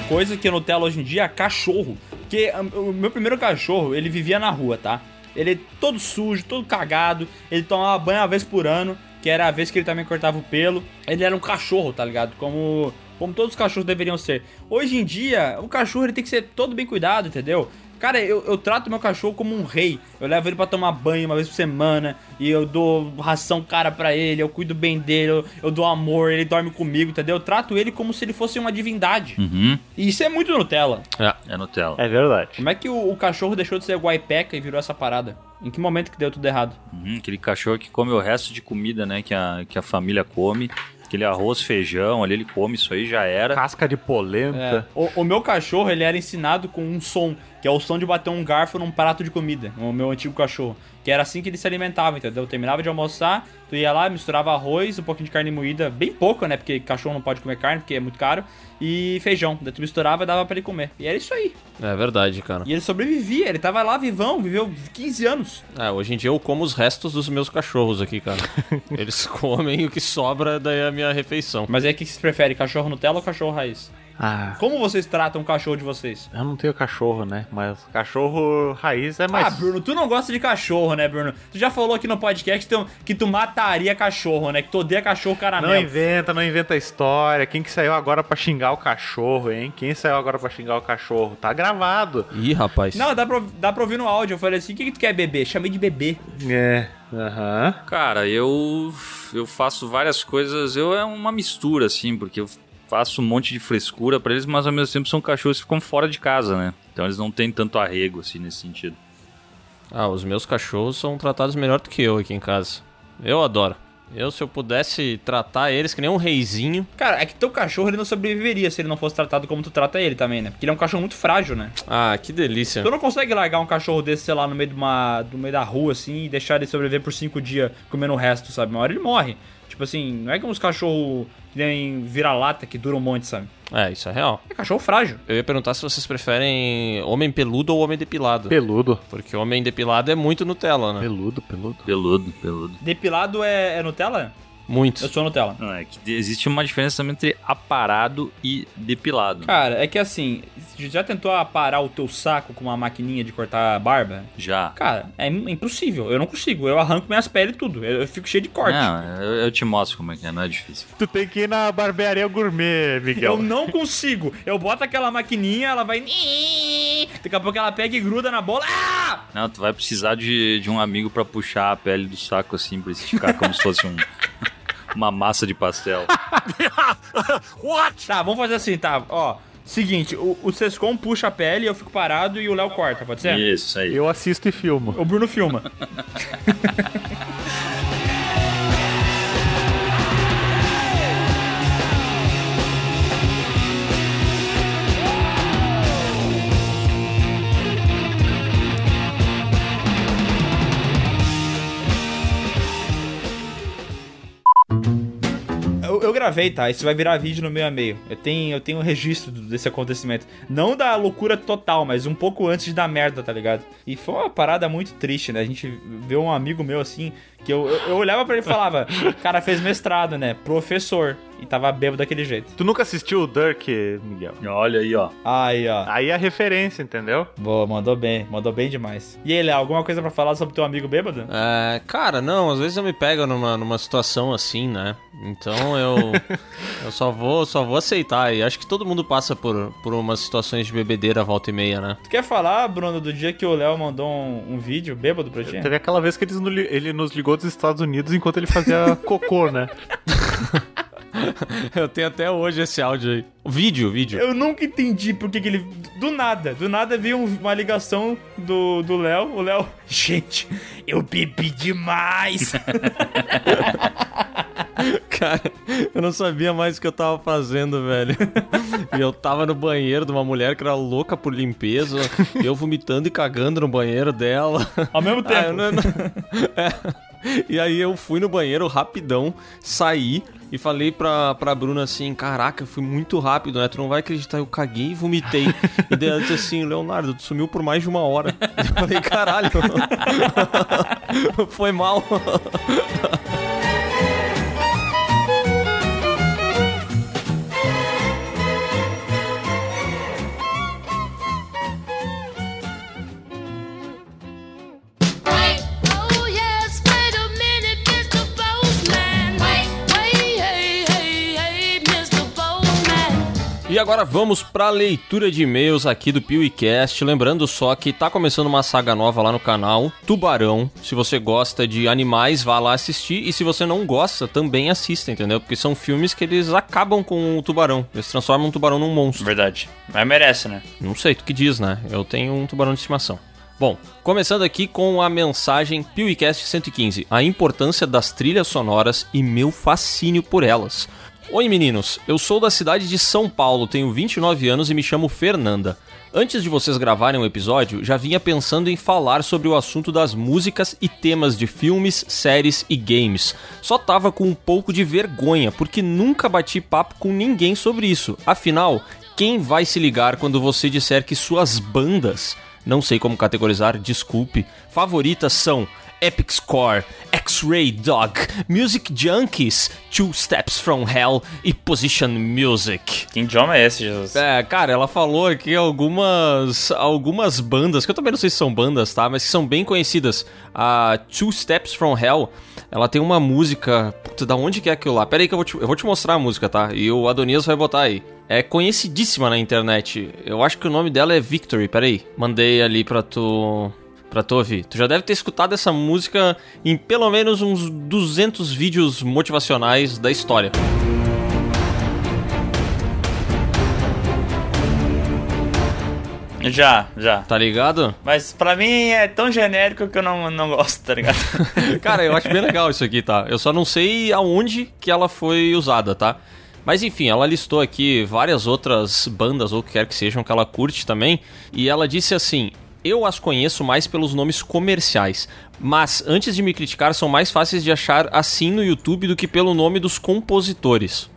Coisa que Nutella hoje em dia é cachorro. Porque o meu primeiro cachorro, ele vivia na rua, tá? Ele é todo sujo, todo cagado. Ele tomava banho uma vez por ano, que era a vez que ele também cortava o pelo. Ele era um cachorro, tá ligado? Como, como todos os cachorros deveriam ser. Hoje em dia, o cachorro ele tem que ser todo bem cuidado, entendeu? Cara, eu, eu trato meu cachorro como um rei. Eu levo ele pra tomar banho uma vez por semana. E eu dou ração cara pra ele. Eu cuido bem dele. Eu, eu dou amor. Ele dorme comigo, entendeu? Eu trato ele como se ele fosse uma divindade. Uhum. E isso é muito Nutella. É. É Nutella. É verdade. Como é que o, o cachorro deixou de ser guaipeca e virou essa parada? Em que momento que deu tudo errado? Uhum, aquele cachorro que come o resto de comida, né? Que a, que a família come. Aquele arroz, feijão, ali ele come isso aí, já era. Casca de polenta. É. O, o meu cachorro, ele era ensinado com um som, que é o som de bater um garfo num prato de comida. O meu antigo cachorro. Que era assim que ele se alimentava, entendeu? Terminava de almoçar, tu ia lá, misturava arroz, um pouquinho de carne moída, bem pouco, né? Porque cachorro não pode comer carne, porque é muito caro. E feijão. Daí tu misturava e dava pra ele comer. E era isso aí. É verdade, cara. E ele sobrevivia, ele tava lá vivão, viveu 15 anos. É, hoje em dia eu como os restos dos meus cachorros aqui, cara. Eles comem o que sobra da minha refeição. Mas aí o que vocês preferem, cachorro Nutella ou cachorro raiz? Ah, Como vocês tratam o cachorro de vocês? eu não tenho cachorro, né? Mas cachorro raiz é mais. Ah, Bruno, tu não gosta de cachorro, né, Bruno? Tu já falou aqui no podcast que tu, que tu mataria cachorro, né? Que tu odeia cachorro Não caramelo. inventa, não inventa história. Quem que saiu agora pra xingar o cachorro, hein? Quem saiu agora pra xingar o cachorro? Tá gravado. Ih, rapaz. Não, dá pra, dá pra ouvir no áudio. Eu falei assim: o que, que tu quer beber? Chamei de bebê. É. Aham. Cara, eu eu faço várias coisas, eu é uma mistura assim, porque eu faço um monte de frescura pra eles, mas ao mesmo tempo são cachorros que ficam fora de casa, né? Então eles não têm tanto arrego assim nesse sentido. Ah, os meus cachorros são tratados melhor do que eu aqui em casa. Eu adoro. Eu, se eu pudesse tratar eles que nem um reizinho. Cara, é que teu cachorro ele não sobreviveria se ele não fosse tratado como tu trata ele também, né? Porque ele é um cachorro muito frágil, né? Ah, que delícia. Tu não consegue largar um cachorro desse, sei lá, no meio, de uma, no meio da rua, assim, e deixar ele sobreviver por cinco dias comendo o resto, sabe? Uma hora ele morre. Tipo assim, não é como os cachorros que nem vira-lata que duram um monte, sabe? É, isso é real. É cachorro frágil. Eu ia perguntar se vocês preferem homem peludo ou homem depilado. Peludo. Porque homem depilado é muito Nutella, né? Peludo, peludo. Peludo, peludo. Depilado é, é Nutella? Muito. Eu sou Nutella. Não, é que existe uma diferença também entre aparado e depilado. Cara, é que assim, já tentou aparar o teu saco com uma maquininha de cortar barba? Já. Cara, é im- impossível. Eu não consigo. Eu arranco minhas peles e tudo. Eu, eu fico cheio de corte. Não, eu, eu te mostro como é que é, não é difícil. Tu tem que ir na barbearia gourmet, Miguel. Eu não consigo. Eu boto aquela maquininha, ela vai. Daqui a pouco ela pega e gruda na bola. Ah! Não, tu vai precisar de, de um amigo pra puxar a pele do saco assim, pra isso ficar como se fosse um, uma massa de pastel. What? Tá, vamos fazer assim, tá? Ó, seguinte, o, o Sescom puxa a pele, eu fico parado e o Léo corta, pode ser? Isso, isso aí. Eu assisto e filmo. O Bruno filma. gravei, tá? Isso vai virar vídeo no meio a meio. Eu tenho, eu tenho um registro desse acontecimento. Não da loucura total, mas um pouco antes dar merda, tá ligado? E foi uma parada muito triste, né? A gente vê um amigo meu assim, que eu, eu, eu olhava pra ele e falava: Cara, fez mestrado, né? Professor. E tava bêbado daquele jeito. Tu nunca assistiu o Dirk, Miguel? Olha aí, ó. Aí, ó. Aí é a referência, entendeu? Boa, mandou bem, mandou bem demais. E aí, Léo, alguma coisa pra falar sobre teu amigo bêbado? É, cara, não, às vezes eu me pego numa, numa situação assim, né? Então eu, eu só vou só vou aceitar. E acho que todo mundo passa por, por umas situações de bebedeira volta e meia, né? Tu quer falar, Bruno, do dia que o Léo mandou um, um vídeo bêbado pra ti? Teve aquela vez que eles ele nos ligou dos Estados Unidos enquanto ele fazia cocô, né? Eu tenho até hoje esse áudio aí. O vídeo, o vídeo. Eu nunca entendi por que ele. Do nada, do nada veio um- uma ligação do do Léo. O Léo. Gente, eu bebi demais. Cara, eu não sabia mais o que eu tava fazendo, velho. E eu tava no banheiro de uma mulher que era louca por limpeza, eu vomitando e cagando no banheiro dela. Ao mesmo tempo. Ah, eu não- não- É. E aí eu fui no banheiro rapidão, saí e falei pra, pra Bruna assim, caraca, fui muito rápido, né? Tu não vai acreditar, eu caguei e vomitei. E daí ela disse assim, Leonardo, tu sumiu por mais de uma hora. Eu falei, caralho. Foi mal. Agora vamos para a leitura de e-mails aqui do PeeWeeCast. Lembrando só que tá começando uma saga nova lá no canal, Tubarão. Se você gosta de animais, vá lá assistir. E se você não gosta, também assista, entendeu? Porque são filmes que eles acabam com o tubarão. Eles transformam um tubarão num monstro. Verdade. Mas merece, né? Não sei, tu que diz, né? Eu tenho um tubarão de estimação. Bom, começando aqui com a mensagem PeeWeeCast 115. A importância das trilhas sonoras e meu fascínio por elas. Oi meninos, eu sou da cidade de São Paulo, tenho 29 anos e me chamo Fernanda. Antes de vocês gravarem um episódio, já vinha pensando em falar sobre o assunto das músicas e temas de filmes, séries e games. Só tava com um pouco de vergonha, porque nunca bati papo com ninguém sobre isso. Afinal, quem vai se ligar quando você disser que suas bandas, não sei como categorizar, desculpe, favoritas são Epic Score, X-Ray Dog, Music Junkies, Two Steps from Hell e Position Music. Que idioma é esse, Jesus? É, cara, ela falou aqui algumas algumas bandas, que eu também não sei se são bandas, tá? Mas que são bem conhecidas. A Two Steps from Hell, ela tem uma música. Puta, da onde que é aquilo lá? Pera aí que eu vou, te, eu vou te mostrar a música, tá? E o Adonias vai botar aí. É conhecidíssima na internet. Eu acho que o nome dela é Victory. Pera aí. Mandei ali pra tu pra tu ouvir. Tu já deve ter escutado essa música em pelo menos uns 200 vídeos motivacionais da história. Já, já. Tá ligado? Mas pra mim é tão genérico que eu não, não gosto, tá ligado? Cara, eu acho bem legal isso aqui, tá? Eu só não sei aonde que ela foi usada, tá? Mas enfim, ela listou aqui várias outras bandas, ou o que quer que sejam, que ela curte também. E ela disse assim: eu as conheço mais pelos nomes comerciais, mas antes de me criticar, são mais fáceis de achar assim no YouTube do que pelo nome dos compositores.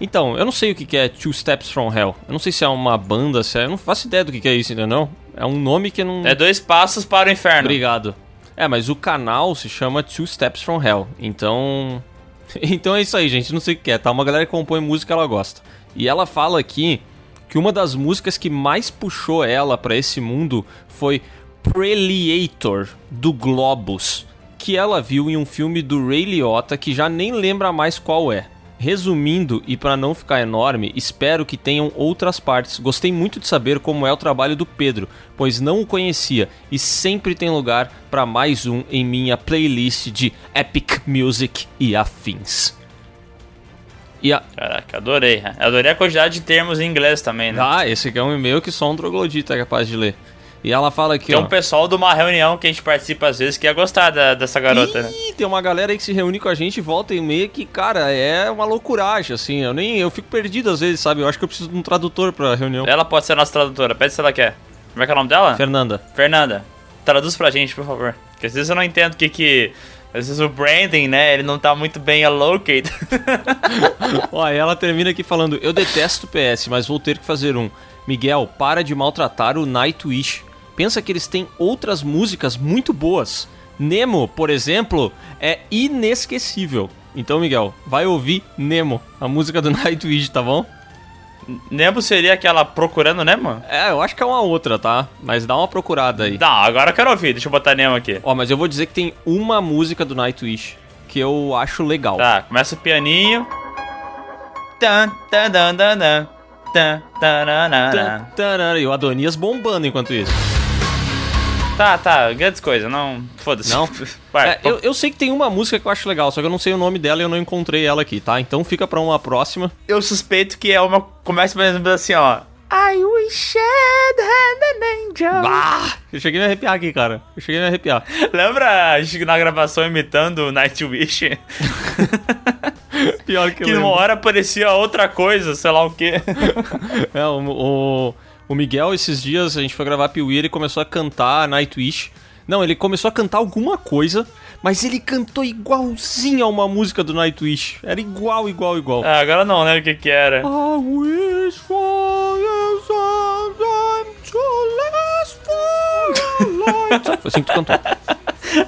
Então, eu não sei o que é Two Steps from Hell. Eu não sei se é uma banda, se é. Eu não faço ideia do que é isso, entendeu? É um nome que não. É dois passos para o inferno. Obrigado. É, mas o canal se chama Two Steps from Hell. Então. Então é isso aí, gente. Não sei o que é, tá? Uma galera que compõe música ela gosta. E ela fala aqui que uma das músicas que mais puxou ela para esse mundo foi Preliator do Globus, que ela viu em um filme do Ray Liotta que já nem lembra mais qual é. Resumindo e para não ficar enorme, espero que tenham outras partes. Gostei muito de saber como é o trabalho do Pedro, pois não o conhecia e sempre tem lugar para mais um em minha playlist de Epic Music e afins. E a... Caraca, adorei. Adorei a quantidade de termos em inglês também, né? Ah, esse aqui é um e-mail que só um troglodita é capaz de ler. E ela fala aqui, Tem ó. um pessoal de uma reunião que a gente participa às vezes que ia gostar da- dessa garota, né? Ih, tem uma galera aí que se reúne com a gente volta e meia que, cara, é uma loucuragem, assim. Eu nem. Eu fico perdido às vezes, sabe? Eu acho que eu preciso de um tradutor pra reunião. Ela pode ser a nossa tradutora. Pede se ela quer. Como é que é o nome dela? Fernanda. Fernanda. Traduz pra gente, por favor. Porque às vezes eu não entendo o que que... Às vezes o branding, né, ele não tá muito bem allocated. Ó, ela termina aqui falando: Eu detesto PS, mas vou ter que fazer um. Miguel, para de maltratar o Nightwish. Pensa que eles têm outras músicas muito boas. Nemo, por exemplo, é inesquecível. Então, Miguel, vai ouvir Nemo, a música do Nightwish, tá bom? Nemo seria aquela procurando Nemo? É, eu acho que é uma outra, tá? Mas dá uma procurada aí. Não, agora eu quero ouvir. Deixa eu botar Nemo aqui. Ó, mas eu vou dizer que tem uma música do Nightwish que eu acho legal. Tá, começa o pianinho. Tan, tan, tan, tan, tan. Tan, tararara. Tan, tarara, E o Adonias bombando enquanto isso. Tá, tá, grandes coisas, não. Foda-se. Não? Vai, É, eu, eu sei que tem uma música que eu acho legal, só que eu não sei o nome dela e eu não encontrei ela aqui, tá? Então fica pra uma próxima. eu suspeito que é uma. Começa mais ou menos assim, ó. I wish I'd had an angel. Ah! Eu cheguei a me arrepiar aqui, cara. Eu cheguei a me arrepiar. Lembra a gente na gravação imitando o Nightwish? Pior que, que eu numa lembro. hora parecia outra coisa, sei lá o quê. É, o, o, o Miguel, esses dias, a gente foi gravar Piuí e ele começou a cantar Nightwish. Não, ele começou a cantar alguma coisa, mas ele cantou igualzinho a uma música do Nightwish. Era igual, igual, igual. Ah, agora não lembro o que que era. I wish for you sometime to last for a. Foi assim que tu cantou. Tá,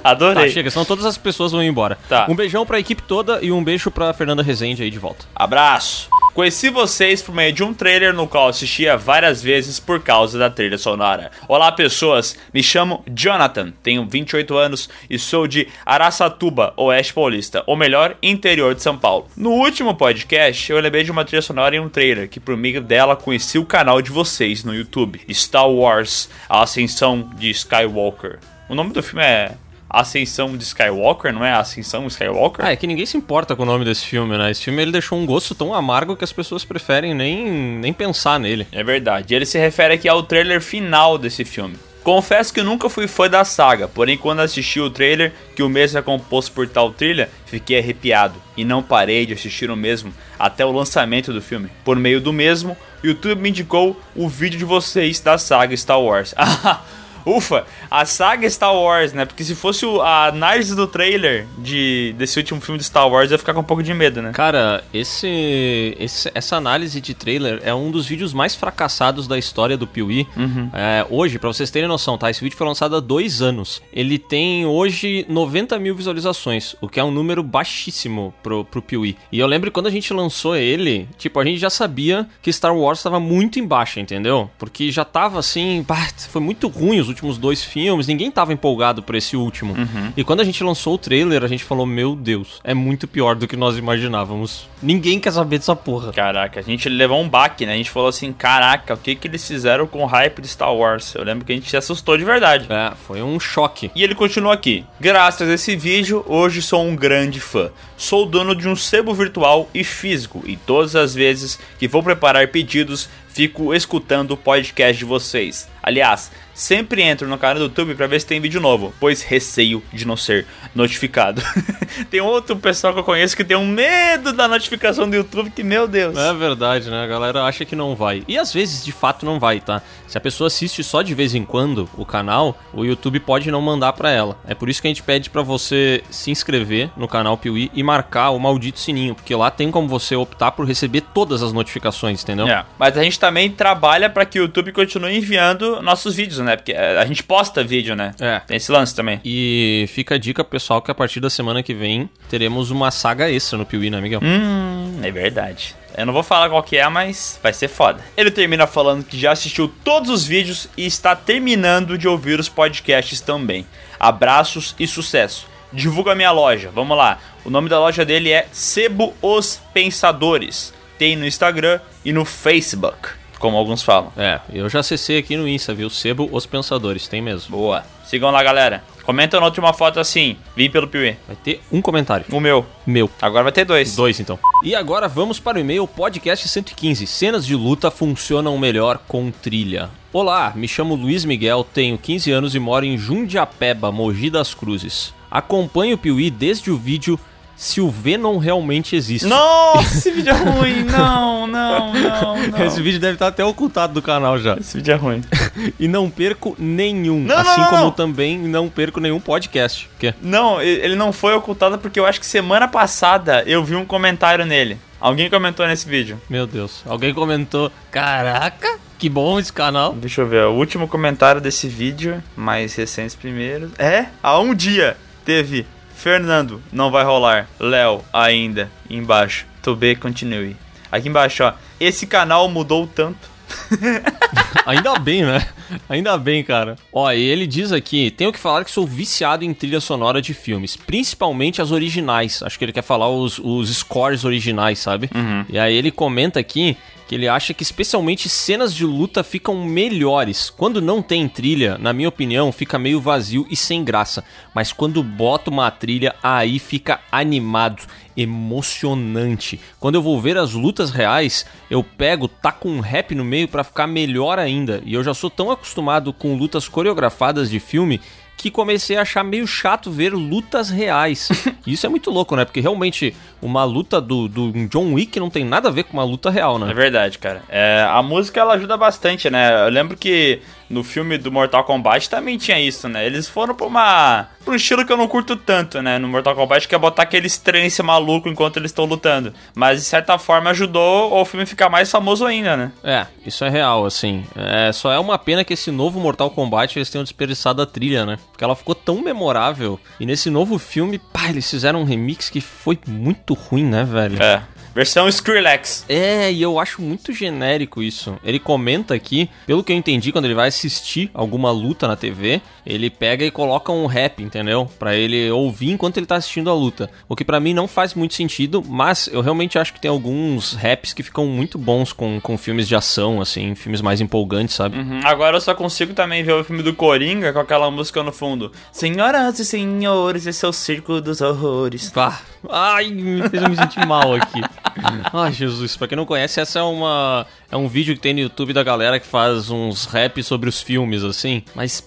Adorei. chega, senão todas as pessoas vão embora. Tá. Um beijão pra equipe toda e um beijo pra Fernanda Rezende aí de volta. Abraço. Conheci vocês por meio de um trailer no qual assistia várias vezes por causa da trilha sonora. Olá, pessoas. Me chamo Jonathan, tenho 28 anos e sou de Araçatuba, Oeste Paulista, ou melhor, interior de São Paulo. No último podcast, eu lembrei de uma trilha sonora em um trailer que por meio dela conheci o canal de vocês no YouTube, Star Wars: A Ascensão de Skywalker. O nome do filme é Ascensão de Skywalker, não é Ascensão Skywalker? Ah, é que ninguém se importa com o nome desse filme, né? Esse filme ele deixou um gosto tão amargo que as pessoas preferem nem, nem pensar nele. É verdade. Ele se refere aqui ao trailer final desse filme. Confesso que nunca fui fã da saga, porém quando assisti o trailer, que o mesmo é composto por tal trilha, fiquei arrepiado e não parei de assistir o mesmo até o lançamento do filme. Por meio do mesmo, o YouTube me indicou o vídeo de vocês da saga Star Wars. Ufa, a saga Star Wars, né? Porque se fosse a análise do trailer de, desse último filme de Star Wars, eu ia ficar com um pouco de medo, né? Cara, esse, esse- essa análise de trailer é um dos vídeos mais fracassados da história do Piuí. É, hoje, pra vocês terem noção, tá? Esse vídeo foi lançado há dois anos. Ele tem hoje 90 mil visualizações, o que é um número baixíssimo pro, pro Piuí. E eu lembro que quando a gente lançou ele, tipo, a gente já sabia que Star Wars estava muito em baixa, entendeu? Porque já tava assim, pá, foi muito ruim os últimos dois filmes, ninguém tava empolgado por esse último. E quando a gente lançou o trailer, a gente falou: Meu Deus, é muito pior do que nós imaginávamos. Ninguém quer saber dessa porra. Caraca, a gente levou um baque, né? A gente falou assim, caraca, o que que eles fizeram com o hype de Star Wars? Eu lembro que a gente se assustou de verdade. É, foi um choque. E ele continua aqui. Graças a esse vídeo, hoje sou um grande fã. Sou dono de um sebo virtual e físico, e todas as vezes que vou preparar pedidos, fico escutando o podcast de vocês. Aliás, sempre entro no canal do YouTube para ver se tem vídeo novo, pois receio de não ser notificado. tem outro pessoal que eu conheço que tem um medo da notificação do YouTube, que meu Deus. É verdade, né? A galera acha que não vai. E às vezes, de fato, não vai, tá? Se a pessoa assiste só de vez em quando o canal, o YouTube pode não mandar pra ela. É por isso que a gente pede pra você se inscrever no canal Piuí e marcar o maldito sininho, porque lá tem como você optar por receber todas as notificações, entendeu? É, mas a gente também trabalha para que o YouTube continue enviando nossos vídeos, né? Porque é, a gente posta vídeo, né? É. Tem esse lance também. E fica a dica, pessoal, que a partir da semana que vem teremos uma saga extra no Piuí, né, Miguel? Hum, é verdade. Eu não vou falar qual que é, mas vai ser foda. Ele termina falando que já assistiu todos os vídeos e está terminando de ouvir os podcasts também. Abraços e sucesso. Divulga minha loja, vamos lá. O nome da loja dele é Sebo Os Pensadores. Tem no Instagram e no Facebook, como alguns falam. É, eu já acessei aqui no Insta, viu? Sebo Os Pensadores, tem mesmo. Boa. Sigam lá, galera. Comenta na última foto assim, vim pelo Piuí. Vai ter um comentário. O meu. Meu. Agora vai ter dois. Dois, então. E agora vamos para o e-mail podcast 115. Cenas de luta funcionam melhor com trilha. Olá, me chamo Luiz Miguel, tenho 15 anos e moro em Jundiapeba, Mogi das Cruzes. Acompanho o Piuí desde o vídeo Se o Venom realmente existe. Nossa, esse vídeo é ruim. Não, não, não, não. Esse vídeo deve estar até ocultado do canal já. Esse vídeo é ruim. e não perco nenhum. Não, não, assim não, como não. também não perco nenhum podcast. Quê? Não, e- ele não foi ocultado porque eu acho que semana passada eu vi um comentário nele. Alguém comentou nesse vídeo. Meu Deus. Alguém comentou. Caraca, que bom esse canal. Deixa eu ver, o último comentário desse vídeo, mais recentes primeiros. É, há um dia teve Fernando, não vai rolar. Léo, ainda, embaixo. To be continue. Aqui embaixo, ó. Esse canal mudou tanto. Ainda bem, né? Ainda bem, cara. Ó, e ele diz aqui: tenho que falar que sou viciado em trilha sonora de filmes, principalmente as originais. Acho que ele quer falar os, os scores originais, sabe? E aí ele comenta aqui que ele acha que especialmente cenas de luta ficam melhores. Quando não tem trilha, na minha opinião, fica meio vazio e sem graça. Mas quando bota uma trilha, aí fica animado, emocionante. Quando eu vou ver as lutas reais, eu pego, taco um rap no meio pra ficar melhor ainda. E eu já sou tão acostumado com lutas coreografadas de filme que comecei a achar meio chato ver lutas reais. E Isso é muito louco, né? Porque realmente uma luta do, do John Wick não tem nada a ver com uma luta real, É né? verdade, cara. É, a música ela ajuda bastante, né? Eu lembro que no filme do Mortal Kombat também tinha isso, né? Eles foram pra uma. pra um estilo que eu não curto tanto, né? No Mortal Kombat, que é botar aquele trance maluco enquanto eles estão lutando. Mas de certa forma ajudou o filme ficar mais famoso ainda, né? É, isso é real, assim. É, só é uma pena que esse novo Mortal Kombat eles tenham desperdiçado a trilha, né? Porque ela ficou tão memorável. E nesse novo filme, pá, eles fizeram um remix que foi muito ruim, né, velho? É. Versão Skrillex. É, e eu acho muito genérico isso. Ele comenta aqui, pelo que eu entendi, quando ele vai assistir alguma luta na TV, ele pega e coloca um rap, entendeu? Pra ele ouvir enquanto ele tá assistindo a luta. O que pra mim não faz muito sentido, mas eu realmente acho que tem alguns raps que ficam muito bons com, com filmes de ação, assim, filmes mais empolgantes, sabe? Uhum. Agora eu só consigo também ver o filme do Coringa com aquela música no fundo. Senhoras e senhores, esse é o circo dos horrores. Pá. Ai, me fez eu me sentir mal aqui. Ai, Jesus. Pra quem não conhece, essa é uma. É um vídeo que tem no YouTube da galera que faz uns raps sobre os filmes, assim. Mas.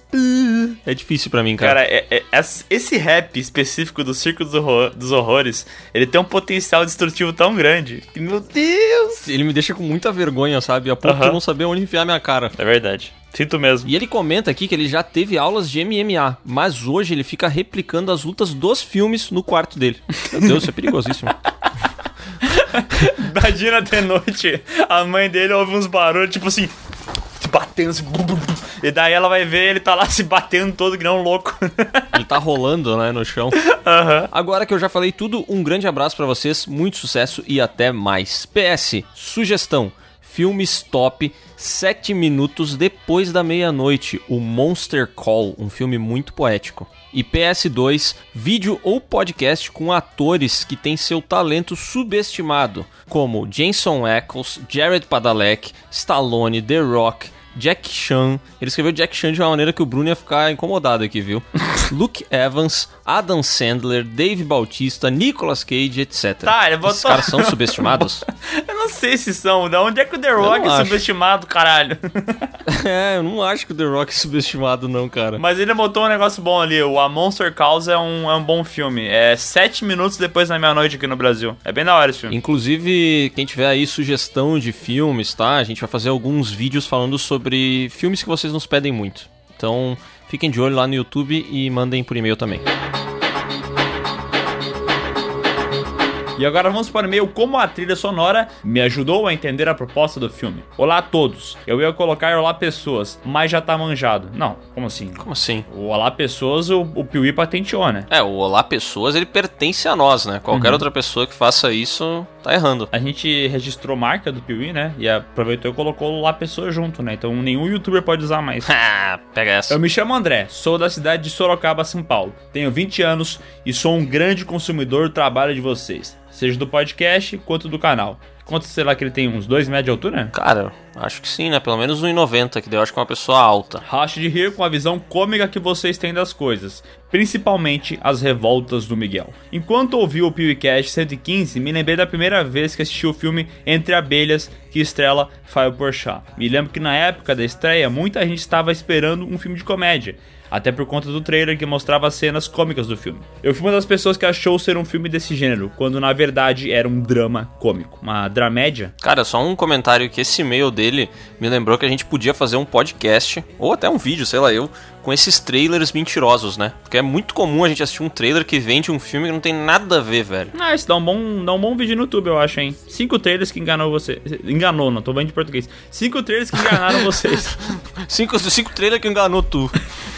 É difícil pra mim, cara. Cara, é- é- esse- esse rap específico do Circo dos, Horror- dos Horrores, ele tem um potencial destrutivo tão grande. que, Meu Deus! Ele me deixa com muita vergonha, sabe? A ponto de eu não saber onde enfiar minha cara. É verdade. Sinto mesmo. E ele comenta aqui que ele já teve aulas de MMA, mas hoje ele fica replicando as lutas dos filmes no quarto dele. Meu Deus, isso é perigosíssimo. Imagina de noite, a mãe dele ouve uns barulhos, tipo assim, se batendo assim, e daí ela vai ver ele tá lá se batendo todo que nem um louco. Ele tá rolando, né, no chão. Aham. Agora que eu já falei tudo, um grande abraço pra vocês, muito sucesso e até mais. PS, sugestão: filmes top 7 minutos depois da meia-noite, o Monster Call, um filme muito poético. E PS2, vídeo ou podcast com atores que têm seu talento subestimado, como Jenson Ackles, Jared Padalecki, Stallone, The Rock, Jack Chan. Ele escreveu Jack Chan de uma maneira que o Bruno ia ficar incomodado aqui, viu? Luke Evans, Adam Sandler, Dave Bautista, Nicolas Cage, etc. Tá, ele botou- Esses caras são subestimados? Eu não sei se são, da onde é que o The Rock é acho. subestimado, caralho? é, eu não acho que o The Rock é subestimado, não, cara. Mas ele botou um negócio bom ali, o A Monster Calls é um, é um bom filme. É sete minutos depois da meia-noite aqui no Brasil. É bem da hora esse filme. Inclusive, quem tiver aí sugestão de filmes, tá? A gente vai fazer alguns vídeos falando sobre filmes que vocês nos pedem muito. Então, fiquem de olho lá no YouTube e mandem por e-mail também. E agora vamos para o e-mail como a trilha sonora me ajudou a entender a proposta do filme. Olá a todos. Eu ia colocar Olá Pessoas, mas já tá manjado. Não, como assim? Como assim? O Olá Pessoas o, o Piuí patenteou, né? É, o Olá Pessoas, ele pertence a nós, né? Qualquer Uhum. outra pessoa que faça isso, tá errando. A gente registrou marca do Piuí, né? E aproveitou e colocou o Olá Pessoas junto, né? Então nenhum youtuber pode usar mais. Ah, pega essa. Eu me chamo André, sou da cidade de Sorocaba, São Paulo. Tenho 20 anos e sou um grande consumidor do trabalho de vocês, seja do podcast quanto do canal. Quanto, sei lá, que ele tem uns 2 metros de altura? Cara, acho que sim, né? Pelo menos 1,90, que daí eu acho que é uma pessoa alta. Racho de rir com a visão cômica que vocês têm das coisas, principalmente as revoltas do Miguel. Enquanto ouvi o PewCast 115, me lembrei da primeira vez que assisti o filme Entre Abelhas, que estrela Fábio Porchat. Me lembro que na época da estreia, muita gente estava esperando um filme de comédia. Até por conta do trailer que mostrava as cenas cômicas do filme. Eu fui uma das pessoas que achou ser um filme desse gênero, quando na verdade era um drama cômico. Uma dramédia? Cara, só um comentário que esse e-mail dele me lembrou que a gente podia fazer um podcast, ou até um vídeo, sei lá eu, com esses trailers mentirosos, né? Porque é muito comum a gente assistir um trailer que vende um filme que não tem nada a ver, velho. Ah, isso dá um bom, dá um bom vídeo no YouTube, eu acho, hein? Cinco trailers que enganou você. Enganou, não tô vendo de português. Cinco trailers que enganaram vocês. Cinco, cinco trailers que enganou tu.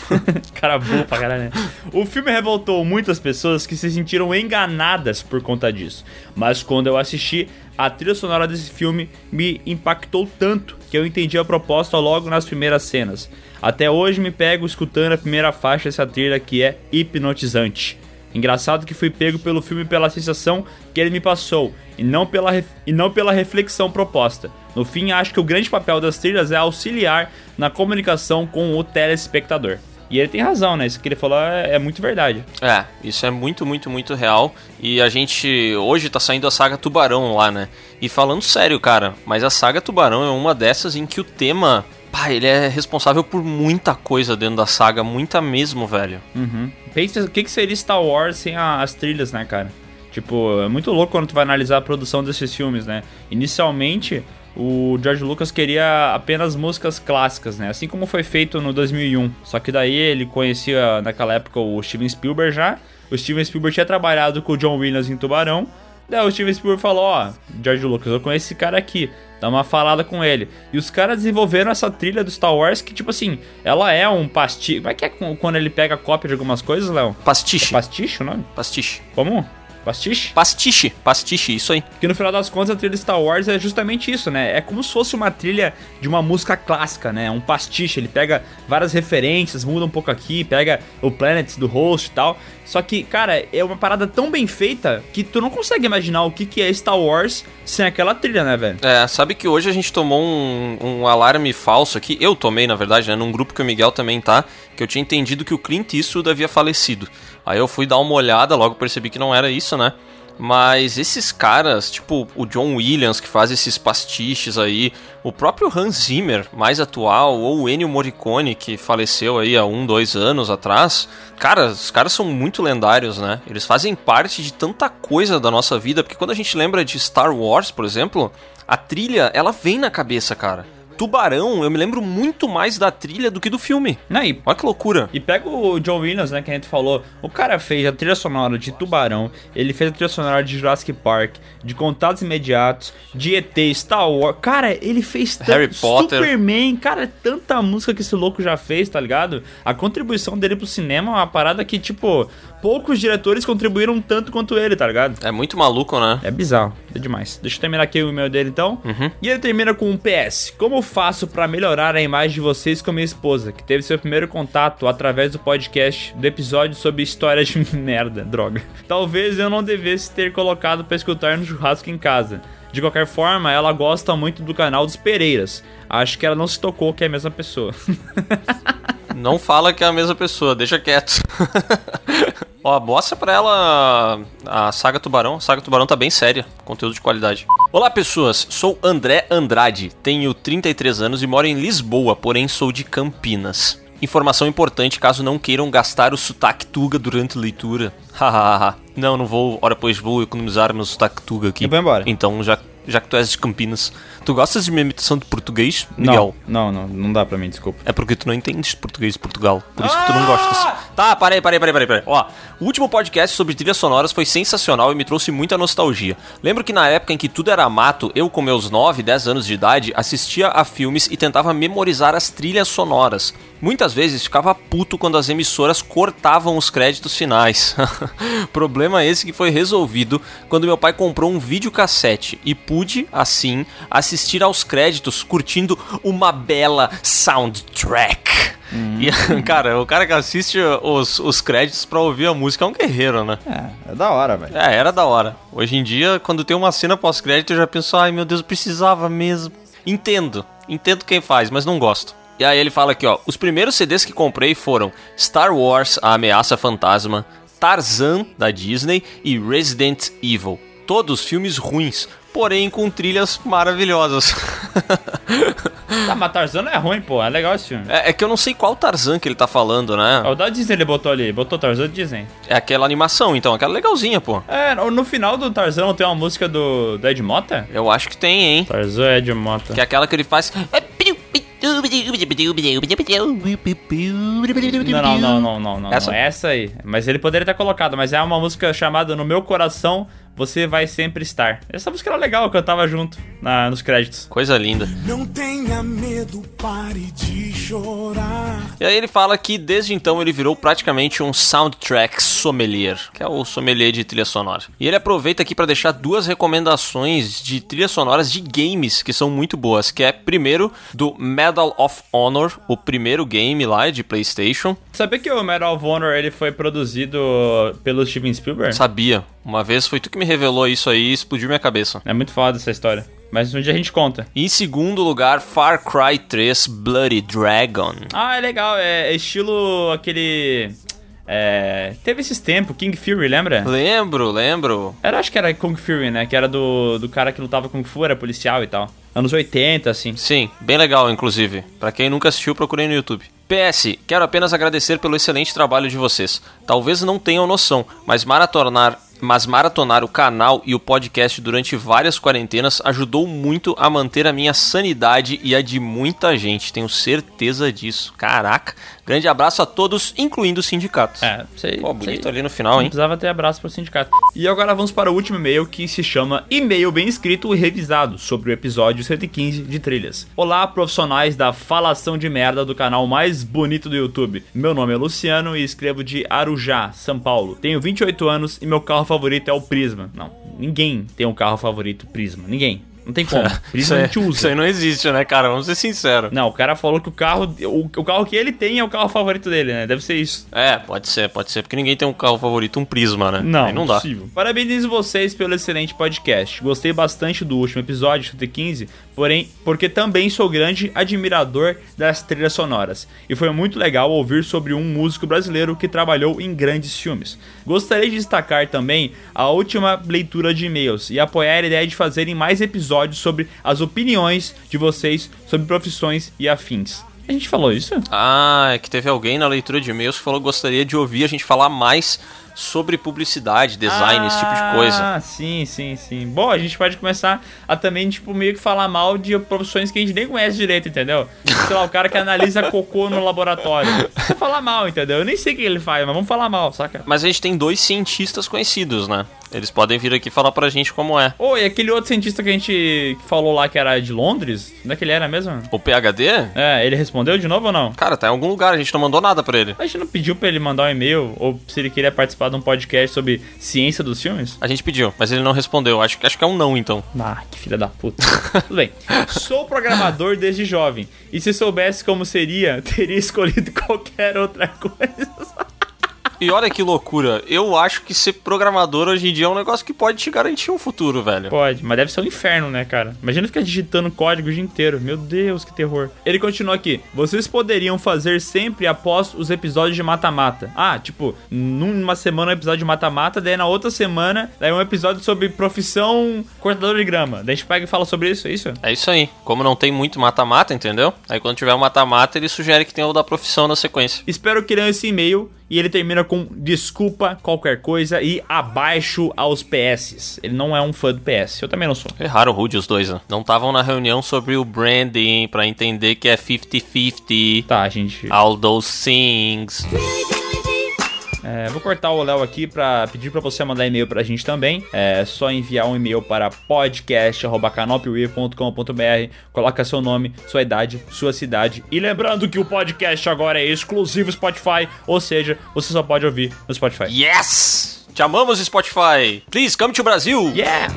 Cara burro pra caralho, né? O filme revoltou muitas pessoas que se sentiram enganadas por conta disso. Mas quando eu assisti, a trilha sonora desse filme me impactou tanto que eu entendi a proposta logo nas primeiras cenas. Até hoje me pego escutando a primeira faixa dessa trilha que é hipnotizante. Engraçado que fui pego pelo filme pela sensação que ele me passou e não pela, e não pela reflexão proposta. No fim, acho que o grande papel das trilhas é auxiliar na comunicação com o telespectador. E ele tem razão, né? Isso que ele falou é, é muito verdade. É, isso é muito, muito, muito real. E a gente. Hoje tá saindo a saga Tubarão lá, né? E falando sério, cara, mas a saga Tubarão é uma dessas em que o tema. Pá, ele é responsável por muita coisa dentro da saga, muita mesmo, velho. Uhum. Pensa o que, que seria Star Wars sem a- as trilhas, né, cara? Tipo, é muito louco quando tu vai analisar a produção desses filmes, né? Inicialmente, o George Lucas queria apenas músicas clássicas, né? Assim como foi feito no 2001. Só que daí ele conhecia naquela época o Steven Spielberg já. O Steven Spielberg tinha trabalhado com o John Williams em Tubarão. Daí o Steven Spielberg falou, ó, George Lucas, eu conheço esse cara aqui, dá uma falada com ele. E os caras desenvolveram essa trilha do Star Wars que, tipo assim, ela é um pastiche. Como é que é quando ele pega cópia de algumas coisas, Léo? Pastiche. É pastiche o nome? Pastiche. Como? Pastiche? Pastiche, pastiche, isso aí. Que no final das contas a trilha de Star Wars é justamente isso, né? É como se fosse uma trilha de uma música clássica, né? Um pastiche. Ele pega várias referências, muda um pouco aqui, pega o Planet do host e tal. Só que, cara, é uma parada tão bem feita que tu não consegue imaginar o que, que é Star Wars sem aquela trilha, né, velho? É, sabe que hoje a gente tomou um, um alarme falso aqui. Eu tomei, na verdade, né? Num grupo que o Miguel também tá. Que eu tinha entendido que o Clint Eastwood havia falecido. Aí eu fui dar uma olhada, logo percebi que não era isso, né? Mas esses caras, tipo o John Williams, que faz esses pastiches aí, o próprio Hans Zimmer, mais atual, ou o Ennio Morricone, que faleceu aí há um, dois anos atrás, cara, os caras são muito lendários, né? Eles fazem parte de tanta coisa da nossa vida, porque quando a gente lembra de Star Wars, por exemplo, a trilha, ela vem na cabeça, cara. Tubarão, eu me lembro muito mais da trilha do que do filme. E, Olha que loucura. e pega o John Williams, né, que a gente falou. O cara fez a trilha sonora de Tubarão, ele fez a trilha sonora de Jurassic Park, de Contatos Imediatos, de ET, Star Wars. Cara, ele fez Harry Potter. Superman, cara, é tanta música que esse louco já fez, tá ligado? A contribuição dele pro cinema é uma parada que, tipo, poucos diretores contribuíram tanto quanto ele, tá ligado? É muito maluco, né? É bizarro, é demais. Deixa eu terminar aqui o e-mail dele então. E ele termina com um PS. Como faço pra melhorar a imagem de vocês com a minha esposa, que teve seu primeiro contato através do podcast do episódio sobre histórias de merda, droga. Talvez eu não devesse ter colocado pra escutar no churrasco em casa. De qualquer forma, ela gosta muito do canal dos Pereiras. Acho que ela não se tocou que é a mesma pessoa. Não fala que é a mesma pessoa, deixa quieto. Ó, mostra pra ela a Saga Tubarão. A Saga Tubarão tá bem séria, conteúdo de qualidade. Olá, pessoas. Sou André Andrade, tenho 33 anos e moro em Lisboa, porém sou de Campinas. Informação importante caso não queiram gastar o sotaque tuga durante a leitura. Hahaha. não, não vou. Ora, pois vou economizar meu sotaque tuga aqui. Eu vou embora. Então, já, já que tu és de Campinas, tu gostas de minha imitação de português, Miguel? Não, não, não, não dá pra mim, desculpa. É porque tu não entendes português de Portugal. Por isso que tu não gostas. Tá, parei, parei, parei, parei, parei. Ó, o último podcast sobre trilhas sonoras foi sensacional e me trouxe muita nostalgia. Lembro que na época em que tudo era mato, eu com meus 9, 10 anos de idade, assistia a filmes e tentava memorizar as trilhas sonoras. Muitas vezes ficava puto quando as emissoras cortavam os créditos finais. Problema esse que foi resolvido quando meu pai comprou um videocassete e pude, assim, assistir aos créditos curtindo uma bela soundtrack. E, cara, o cara que assiste os, os créditos pra ouvir a música é um guerreiro, né? É, é da hora, velho. É, era da hora. Hoje em dia, quando tem uma cena pós-crédito, eu já penso, ai meu Deus, eu precisava mesmo. Entendo, entendo quem faz, mas não gosto. E aí ele fala aqui, ó, os primeiros CDs que comprei foram Star Wars, A Ameaça Fantasma, Tarzan, da Disney, e Resident Evil. Todos filmes ruins, porém com trilhas maravilhosas. Tá, mas Tarzan não é ruim, pô. É legal esse filme. é, é que eu não sei qual Tarzan que ele tá falando, né? O da Disney ele botou ali, botou Tarzan Disney. É aquela animação, então, aquela legalzinha, pô. É, no final do Tarzan tem uma música do, do Ed Mota? Eu acho que tem, hein? Tarzan Ed Mota. Que é aquela que ele faz. Não, não, não, não, não, não. Essa? Essa? aí. Mas ele poderia ter colocado, mas é uma música chamada No Meu Coração Você Vai Sempre Estar. Essa música era legal, eu cantava junto na, nos créditos. Coisa linda. Não tenha medo, pare de chorar. E aí ele fala que desde então ele virou praticamente um soundtrack sommelier, que é o sommelier de trilha sonora. E ele aproveita aqui para deixar duas recomendações de trilhas sonoras de games que são muito boas, que é primeiro do Medal of Honor, o primeiro game lá de PlayStation. Sabia que o Medal of Honor ele foi produzido pelo Steven Spielberg? Sabia. Uma vez foi tu que me revelou isso aí e explodiu minha cabeça. É muito foda essa história. Mas um dia a gente conta. Em segundo lugar, Far Cry 3 Bloody Dragon. Ah, é legal. É estilo aquele. É. Teve esses tempos, King Fury, lembra? Lembro, lembro. Era, acho que era Kung Fury, né? Que era do, do cara que lutava Kung Fu, era policial e tal. Anos 80, assim. Sim, bem legal, inclusive. Pra quem nunca assistiu, procurei no YouTube. PS, quero apenas agradecer pelo excelente trabalho de vocês. Talvez não tenham noção, mas maratonar, mas maratonar o canal e o podcast durante várias quarentenas ajudou muito a manter a minha sanidade e a de muita gente. Tenho certeza disso. Caraca. Grande abraço a todos, incluindo o sindicato. É, sei. Pô, bonito sei. ali no final, hein? precisava ter abraço pro sindicato. E agora vamos para o último e-mail que se chama E-mail bem escrito e revisado sobre o episódio 115 de trilhas. Olá, profissionais da falação de merda do canal mais bonito do YouTube. Meu nome é Luciano e escrevo de Arujá, São Paulo. Tenho 28 anos e meu carro favorito é o Prisma. Não, ninguém tem um carro favorito Prisma. Ninguém. Não tem como. Isso Prisma a aí, gente usa. isso aí não existe, né, cara? Vamos ser sinceros. Não, o cara falou que o carro. O, o carro que ele tem é o carro favorito dele, né? Deve ser isso. É, pode ser, pode ser, porque ninguém tem um carro favorito, um Prisma, né? Não, Aí não dá. possível. Parabenizo vocês pelo excelente podcast. Gostei bastante do último episódio, 115, porém, porque também sou grande admirador das trilhas sonoras. E foi muito legal ouvir sobre um músico brasileiro que trabalhou em grandes filmes. Gostaria de destacar também a última leitura de e-mails e apoiar a ideia de fazerem mais episódios sobre as opiniões de vocês sobre profissões e afins. A gente falou isso? Ah, é que teve alguém na leitura de e-mails que falou que gostaria de ouvir a gente falar mais sobre publicidade, design, esse tipo de coisa. Ah, sim, sim, sim. Bom, a gente pode começar a também, tipo, meio que falar mal de profissões que a gente nem conhece direito, entendeu? Sei lá, o cara que analisa cocô no laboratório. Você falar mal, entendeu? Eu nem sei o que ele faz, mas vamos falar mal, saca? Mas a gente tem dois cientistas conhecidos, né? Eles podem vir aqui falar pra gente como é. Ô, e aquele outro cientista que a gente falou lá que era de Londres? Onde é que ele era mesmo? O PHD? É, ele respondeu de novo ou não? Cara, tá em algum lugar, a gente não mandou nada pra ele. A gente não pediu pra ele mandar um e-mail ou se ele queria participar de um podcast sobre ciência dos filmes? A gente pediu, mas ele não respondeu. Acho, acho que é um não, então. Ah, que filha da puta. Tudo bem. Sou programador desde jovem. E se soubesse como seria, teria escolhido qualquer outra coisa. E olha que loucura, eu acho que ser programador hoje em dia é um negócio que pode te garantir um futuro, velho. Pode, mas deve ser um inferno, né, cara? Imagina ficar digitando código o dia inteiro. Meu Deus, que terror. Ele continua aqui. Vocês poderiam fazer sempre após os episódios de mata-mata. Ah, tipo, numa semana um episódio de mata-mata, daí na outra semana, daí um episódio sobre profissão cortador de grama. Daí a gente pega e fala sobre isso, é isso? É isso aí. Como não tem muito mata-mata, entendeu? Aí quando tiver o mata-mata, ele sugere que tenha o da profissão na sequência. Espero que leiam esse e-mail e ele termina com desculpa qualquer coisa e abaixo aos PS. Ele não é um fã do PS, eu também não sou. Erraram o Rude os dois, né? Não estavam na reunião sobre o branding pra entender que é 50-50. Tá, gente. All those things. É, vou cortar o Léo aqui pra pedir pra você mandar e-mail pra gente também. É só enviar um e-mail para podcast.canopway.com.br. Coloca seu nome, sua idade, sua cidade. E lembrando que o podcast agora é exclusivo Spotify, ou seja, você só pode ouvir no Spotify. Yes! Te amamos, Spotify! Please come to Brasil! Yeah!